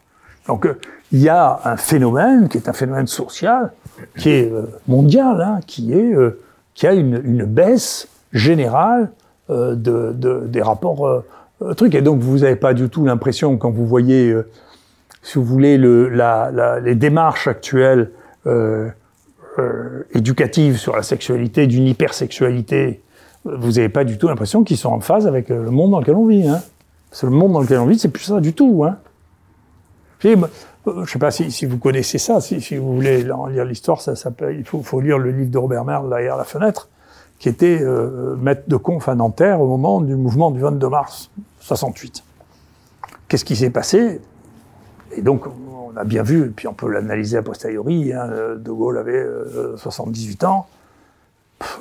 Donc euh, il y a un phénomène qui est un phénomène social, qui est euh, mondial, hein, qui est euh, qui a une, baisse générale de, des rapports trucs. Et donc vous n'avez pas du tout l'impression quand vous voyez, si vous voulez, les démarches actuelles éducatives sur la sexualité, d'une hypersexualité, vous n'avez pas du tout l'impression qu'ils sont en phase avec le monde dans lequel on vit. Hein. Parce que le monde dans lequel on vit, c'est plus ça du tout. Hein. Je ne sais pas si, vous connaissez ça, si, vous voulez lire l'histoire, ça, il faut, lire le livre de Robert Merle, Derrière la fenêtre, qui était euh, maître de conf à Nanterre au moment du mouvement du 22 mars 68. Qu'est-ce qui s'est passé? Et donc, on a bien vu, et puis on peut l'analyser a posteriori, hein, De Gaulle avait 78 euh, ans,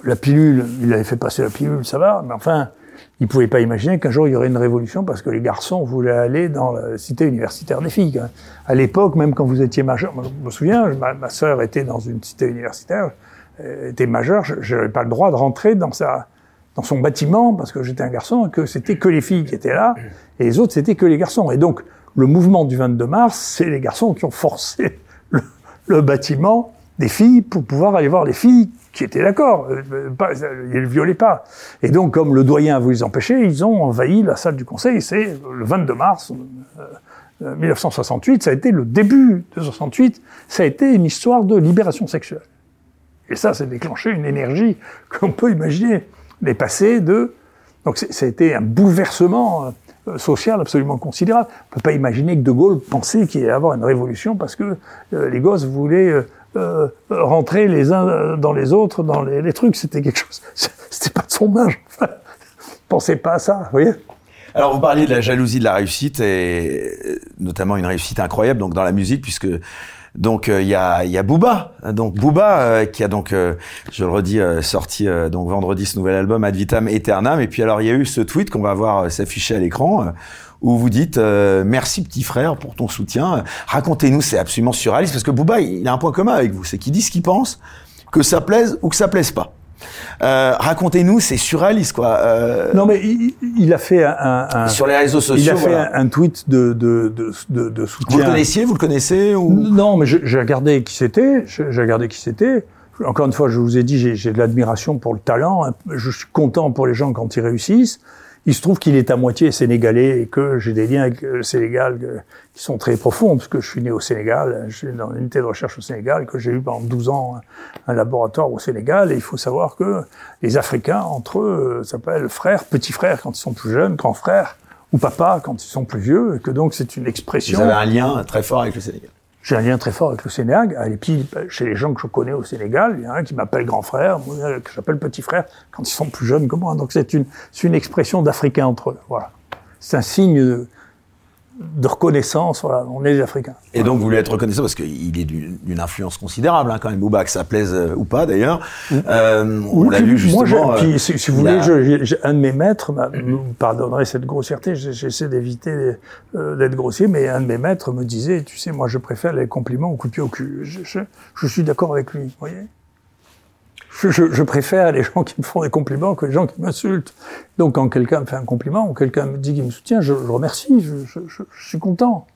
la pilule, il avait fait passer la pilule, ça va, mais enfin, il ne pouvait pas imaginer qu'un jour il y aurait une révolution parce que les garçons voulaient aller dans la cité universitaire des filles. À l'époque, même quand vous étiez majeur, je me souviens, ma, ma sœur était dans une cité universitaire, elle était majeure, je n'avais pas le droit de rentrer dans sa dans son bâtiment parce que j'étais un garçon et que c'était que les filles qui étaient là et les autres c'était que les garçons. Et donc le mouvement du 22 mars, c'est les garçons qui ont forcé le bâtiment des filles pour pouvoir aller voir les filles qui étaient d'accord, euh, ils ne violaient pas. Et donc, comme le doyen a voulu les empêcher, ils ont envahi la salle du conseil. C'est le 22 mars 1968, euh, ça a été le début de 68, ça a été une histoire de libération sexuelle. Et ça, c'est déclenché une énergie qu'on peut imaginer. Les passés de... Donc, ça a été un bouleversement euh, social absolument considérable. On peut pas imaginer que De Gaulle pensait qu'il allait avoir une révolution parce que les gosses voulaient euh, rentrer les uns dans les autres, dans les, trucs. C'était quelque chose. C'était pas de son âge. Pensez pas à ça, vous voyez. Alors vous parliez de la jalousie de la réussite et euh, notamment une réussite incroyable donc dans la musique puisque donc euh, il y a il y a Booba donc Booba euh, qui a donc je le redis sorti donc vendredi ce nouvel album Ad vitam aeternam et puis alors il y a eu ce tweet qu'on va voir s'afficher à l'écran où vous dites euh, merci petit frère pour ton soutien. Racontez-nous, c'est absolument surréaliste parce que Bouba, il a un point commun avec vous, c'est qu'il dit ce qu'il pense que ça plaise ou que ça plaise pas. Euh, Racontez-nous, c'est surréaliste quoi. Euh, Non, mais il, il a fait un, un- sur les réseaux sociaux. il a fait voilà. un, un tweet de, de, de, de, de Vous soutien. le connaissiez, vous le connaissez ou Non, mais j'ai regardé qui c'était. J'ai regardé qui c'était. Encore une fois, je vous ai dit, j'ai j'ai de l'admiration pour le talent. Je suis content pour les gens quand ils réussissent. Il se trouve qu'il est à moitié sénégalais et que j'ai des liens avec le Sénégal euh, qui sont très profonds, parce que je suis né au Sénégal, je suis dans une unité de recherche au Sénégal, que j'ai eu pendant 12 ans un, un laboratoire au Sénégal. Et il faut savoir que les Africains, entre eux, euh, s'appellent frères, petits frères quand ils sont plus jeunes, grands frères, ou papa quand ils sont plus vieux, et que donc c'est une expression. Vous avez un lien très fort avec le Sénégal. J'ai un lien très fort avec le Sénégal. Et puis, chez les gens que je connais au Sénégal, il y en a un qui m'appelle grand frère, que j'appelle petit frère, quand ils sont plus jeunes que moi. Donc c'est une, une expression d'Africains entre eux. Voilà. C'est un signe de, de reconnaissance. Voilà, on est des Africains. Et donc vous voulez être reconnaissant parce qu'il est d'une influence considérable hein, quand même, Bouba, que ça plaise euh, ou pas d'ailleurs. Euh, on l'a puis vu justement. Moi, j'ai- euh, puis, si, si vous voulez, a- je- un de mes maîtres, m'a- vous me pardonnerez cette grossièreté, j'essaie d'éviter euh, d'être grossier, mais un de mes maîtres me disait, tu sais, moi je préfère les compliments au coup de pied au cul. Je, je- je suis d'accord avec lui, vous voyez? Je, je- je préfère les gens qui me font des compliments que les gens qui m'insultent. Donc quand quelqu'un me fait un compliment ou quelqu'un me dit qu'il me soutient, je, je remercie, je, je- je- je suis content.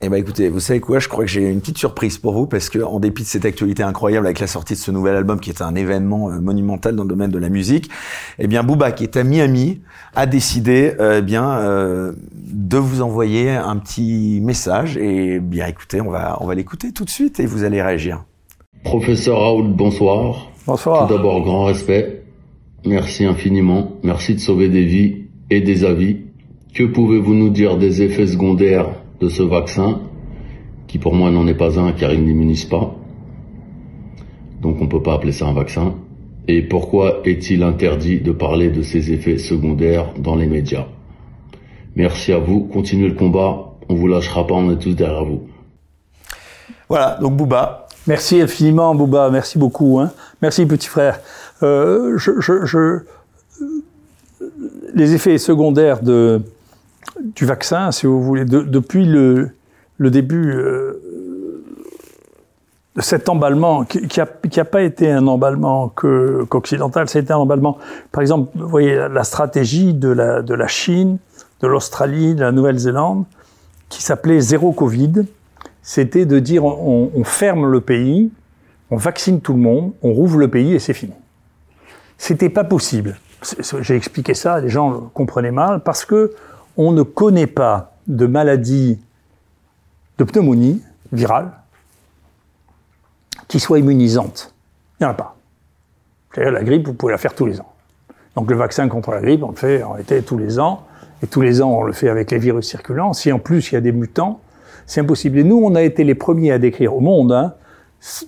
Eh ben écoutez, vous savez quoi? Je crois que j'ai une petite surprise pour vous parce que en dépit de cette actualité incroyable avec la sortie de ce nouvel album qui est un événement euh, monumental dans le domaine de la musique, eh bien Booba qui est à Miami a décidé euh, eh bien euh, de vous envoyer un petit message et bien écoutez, on va on va l'écouter tout de suite et vous allez réagir. Professeur Raoul, bonsoir. Bonsoir. Tout d'abord, grand respect. Merci infiniment. Merci de sauver des vies et des avis. Que pouvez-vous nous dire des effets secondaires de ce vaccin, qui pour moi n'en est pas un car il n'immunise pas? Donc on peut pas appeler ça un vaccin. Et pourquoi est-il interdit de parler de ces effets secondaires dans les médias? Merci à vous. Continuez le combat. On vous lâchera pas. On est tous derrière vous. Voilà, donc Booba, Merci infiniment, Bouba. Merci beaucoup. Hein. Merci, petit frère. Euh, je, les effets secondaires de, du vaccin, si vous voulez, de- depuis le, le début euh, de cet emballement, qui n'a pas été un emballement qu'occidental, c'était un emballement. Par exemple, vous voyez la, stratégie de la, de la Chine, de l'Australie, de la Nouvelle-Zélande, qui s'appelait zéro Covid c'était de dire on ferme le pays, on vaccine tout le monde, on rouvre le pays et c'est fini. C'était pas possible. J'ai expliqué ça, les gens comprenaient mal, parce que on ne connaît pas de maladie de pneumonie virale qui soit immunisante. Il n'y en a pas. C'est-à-dire la grippe, vous pouvez la faire tous les ans. Donc le vaccin contre la grippe, on le fait en été tous les ans. Et tous les ans, on le fait avec les virus circulants. Si en plus il y a des mutants, c'est impossible. Et nous, on a été les premiers à décrire au monde, hein,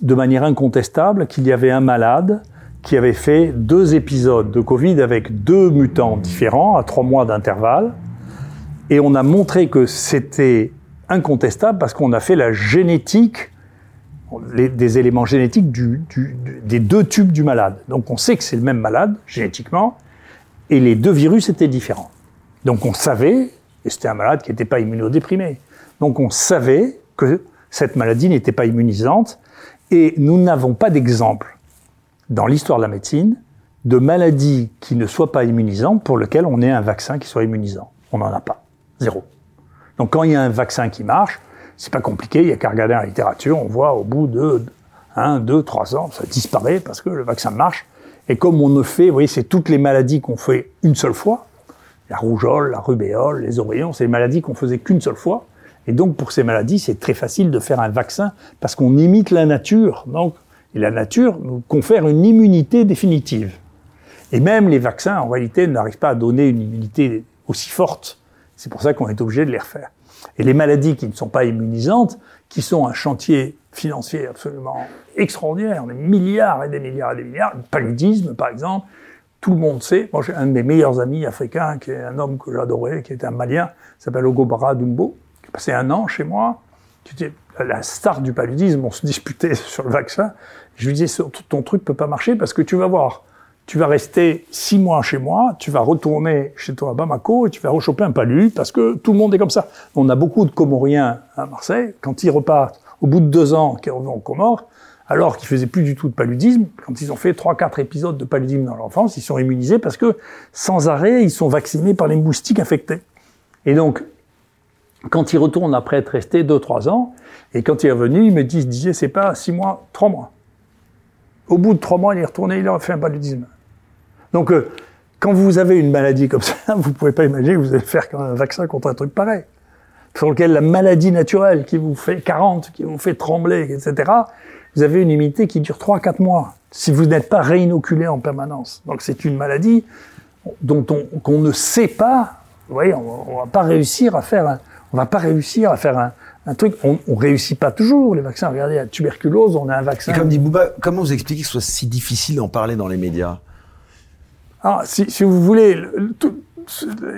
de manière incontestable, qu'il y avait un malade qui avait fait deux épisodes de Covid avec deux mutants différents à trois mois d'intervalle. Et on a montré que c'était incontestable parce qu'on a fait la génétique, des éléments génétiques des deux tubes du malade. Donc on sait que c'est le même malade, génétiquement, et les deux virus étaient différents. Donc on savait, et c'était un malade qui n'était pas immunodéprimé, donc on savait que cette maladie n'était pas immunisante, et nous n'avons pas d'exemple dans l'histoire de la médecine de maladie qui ne soit pas immunisante pour lequel on ait un vaccin qui soit immunisant. On n'en a pas. Zéro. Donc quand il y a un vaccin qui marche, c'est pas compliqué, il y a qu'à regarder la littérature, on voit au bout de 1, 2, 3 ans, ça disparaît parce que le vaccin marche. Et comme on ne fait, vous voyez, c'est toutes les maladies qu'on fait une seule fois, la rougeole, la rubéole, les oreillons, c'est des maladies qu'on faisait qu'une seule fois. Et donc pour ces maladies, c'est très facile de faire un vaccin parce qu'on imite la nature. Donc, et la nature nous confère une immunité définitive. Et même les vaccins, en réalité, n'arrivent pas à donner une immunité aussi forte. C'est pour ça qu'on est obligé de les refaire. Et les maladies qui ne sont pas immunisantes, qui sont un chantier financier absolument extraordinaire, des milliards et des milliards et des milliards, le paludisme par exemple, tout le monde sait. Moi, j'ai un de mes meilleurs amis africains, qui est un homme que j'adorais, qui est un Malien, s'appelle Ogobara Dumbo, passé un an chez moi, qui était la star du paludisme. On se disputait sur le vaccin. Je lui disais, ton truc peut pas marcher parce que tu vas voir, tu vas rester six mois chez moi, tu vas retourner chez toi à Bamako et tu vas rechoper un palu parce que tout le monde est comme ça. On a beaucoup de Comoriens à Marseille. Quand ils repartent, au bout de deux ans, qui reviennent aux Comores, alors qu'ils faisaient plus du tout de paludisme. Quand ils ont fait trois, quatre épisodes de paludisme dans l'enfance, ils sont immunisés parce que sans arrêt, ils sont vaccinés par les moustiques infectés. Et donc, quand ils retournent après être deux, trois ans, et quand il est revenu, il me dit, disait, c'est pas six mois, trois mois. Au bout de trois mois, il est retourné, il a fait un paludisme. Donc, euh, quand vous avez une maladie comme ça, vous pouvez pas imaginer que vous allez faire un vaccin contre un truc pareil. Sur lequel la maladie naturelle qui vous fait 40, qui vous fait trembler, etc., vous avez une immunité qui dure 3-4 mois, si vous n'êtes pas réinoculé en permanence. Donc c'est une maladie dont on, qu'on ne sait pas, vous voyez, on, on va pas réussir à faire un, on va pas réussir à faire un, un truc, on, on réussit pas toujours les vaccins. Regardez, la tuberculose, on a un vaccin. Et comme dit Bouba, comment vous expliquez que ce soit si difficile d'en parler dans les médias? Ah, si, si vous voulez, le- tout-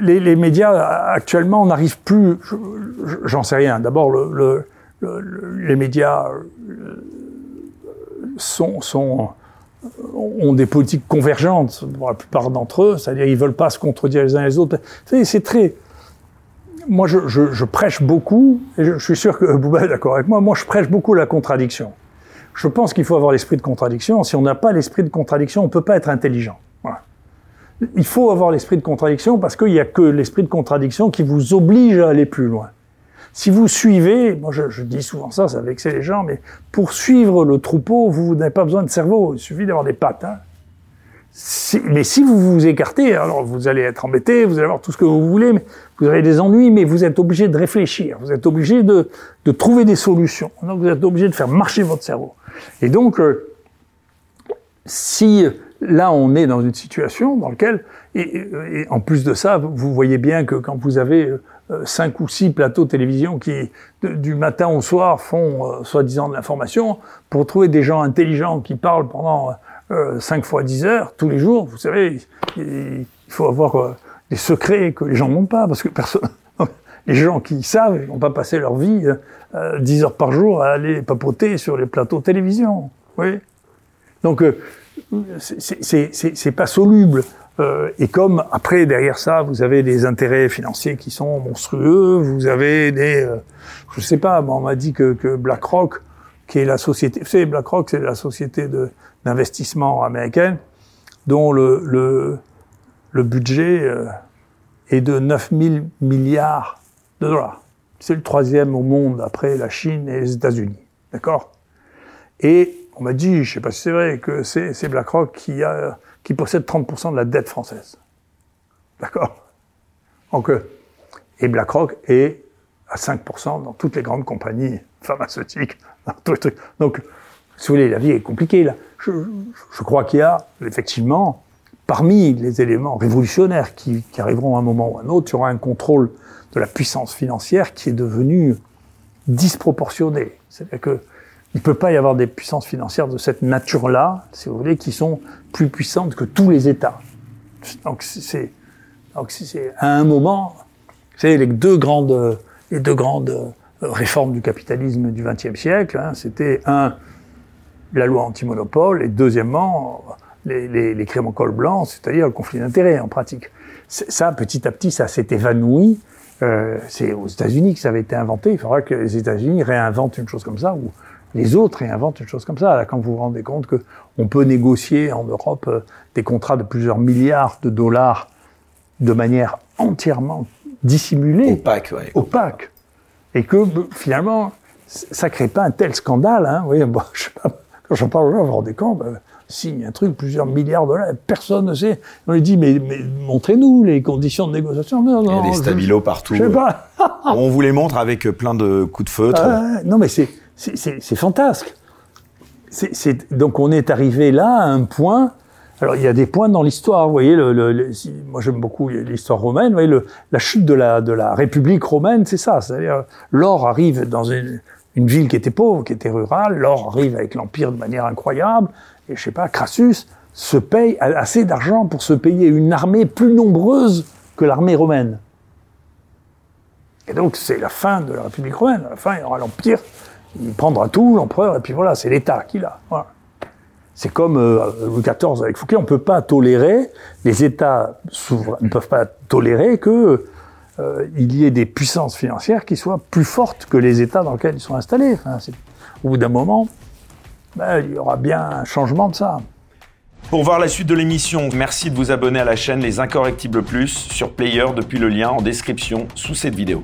les, les médias actuellement, on n'arrive plus. je- je- J'en sais rien. D'abord, le, le- le- le- les médias euh, sont, sont ont des politiques convergentes pour la plupart d'entre eux, c'est-à-dire ils veulent pas se contredire les uns les autres. C'est très. Moi, je, prêche beaucoup, et je, suis sûr que Bouba est d'accord avec moi. Moi, je prêche beaucoup la contradiction. Je pense qu'il faut avoir l'esprit de contradiction. Si on n'a pas l'esprit de contradiction, on peut pas être intelligent. Il faut avoir l'esprit de contradiction parce qu'il n'y a que l'esprit de contradiction qui vous oblige à aller plus loin. Si vous suivez, moi je, dis souvent ça, ça vexer les gens, mais pour suivre le troupeau, vous n'avez pas besoin de cerveau, il suffit d'avoir des pattes. hein. Mais si vous vous écartez, alors vous allez être embêté, vous allez avoir tout ce que vous voulez, mais vous avez des ennuis, mais vous êtes obligé de réfléchir, vous êtes obligé de, trouver des solutions. Donc vous êtes obligé de faire marcher votre cerveau. Et donc, euh, si là on est dans une situation dans laquelle, et, en plus de ça, vous voyez bien que quand vous avez euh, cinq ou six plateaux de télévision qui, du matin au soir, font euh, soi-disant de l'information, pour trouver des gens intelligents qui parlent pendant euh, cinq fois dix heures tous les jours, vous savez, il, faut avoir euh, des secrets que les gens n'ont pas, parce que personne. Les gens qui savent, vont pas passer leur vie euh, 10 heures par jour à aller papoter sur les plateaux de télévision. Oui. Donc, euh, c'est- pas soluble. Euh, et comme après derrière ça, vous avez des intérêts financiers qui sont monstrueux, vous avez des, euh, je sais pas, on m'a dit que, que BlackRock, qui est la société, vous savez, BlackRock, c'est la société d'investissement américaine, dont le, budget euh, est de 9 000 milliards de dollars. C'est le troisième au monde après la Chine et les États-Unis. D'accord? Et on m'a dit, je sais pas si c'est vrai, que c'est BlackRock qui possède 30% de la dette française. D'accord? Donc, euh, Et BlackRock est à 5% dans toutes les grandes compagnies pharmaceutiques. Donc, si vous voulez, la vie est compliquée là. Je, crois qu'il y a effectivement, parmi les éléments révolutionnaires qui, arriveront à un moment ou à un autre, il y aura un contrôle de la puissance financière qui est devenu disproportionné. C'est-à-dire que il ne peut pas y avoir des puissances financières de cette nature-là, si vous voulez, qui sont plus puissantes que tous les États. Donc c'est, donc c'est- c'est à un moment, savez, les deux grandes, les deux grandes euh, réformes du capitalisme du XXe siècle, hein, c'était un, la loi anti-monopole, et deuxièmement, les, les, les crimes en col blanc, c'est-à-dire le conflit d'intérêts en pratique. Ça, petit à petit, ça s'est évanoui. Euh, c'est aux États-Unis que ça avait été inventé. Il faudra que les États-Unis réinventent une chose comme ça, ou les autres réinventent une chose comme ça. Là, quand vous vous rendez compte que on peut négocier en Europe euh, des contrats de plusieurs milliards de dollars de manière entièrement dissimulée Opaque, ouais. opaque. Et que finalement, c- ça crée pas un tel scandale. Hein. Vous voyez, bon, je sais pas, quand j'en parle aux gens, vous vous rendez compte, euh, signe un truc, plusieurs milliards de dollars, personne ne sait. On lui dit, mais, mais montrez-nous les conditions de négociation. Non, Il y a non, des je- stabilos partout. Je sais pas. On vous les montre avec plein de coups de feutre. Ah, non, mais c'est, fantasque. C'est, c'est- donc on est arrivé là à un point. Alors il y a des points dans l'histoire. Vous voyez, moi j'aime beaucoup l'histoire romaine. Vous voyez, la chute de la, République romaine, c'est ça. C'est-à-dire l'or arrive dans une, ville qui était pauvre, qui était rurale. L'or arrive avec l'empire de manière incroyable. Et je sais pas, Crassus se paye assez d'argent pour se payer une armée plus nombreuse que l'armée romaine. Et donc, c'est la fin de la République romaine. À la fin, il y aura l'Empire. Il prendra tout, l'empereur, et puis voilà, c'est l'État qui l'a. Voilà. C'est comme euh, Louis XIV avec Fouquet, on ne peut pas tolérer, les États souverains ne peuvent pas tolérer que euh, il y ait des puissances financières qui soient plus fortes que les États dans lesquels ils sont installés. Au bout d'un moment, ben, il y aura bien un changement de ça. Pour voir la suite de l'émission, merci de vous abonner à la chaîne Les Incorrectibles Plus sur Player depuis le lien en description sous cette vidéo.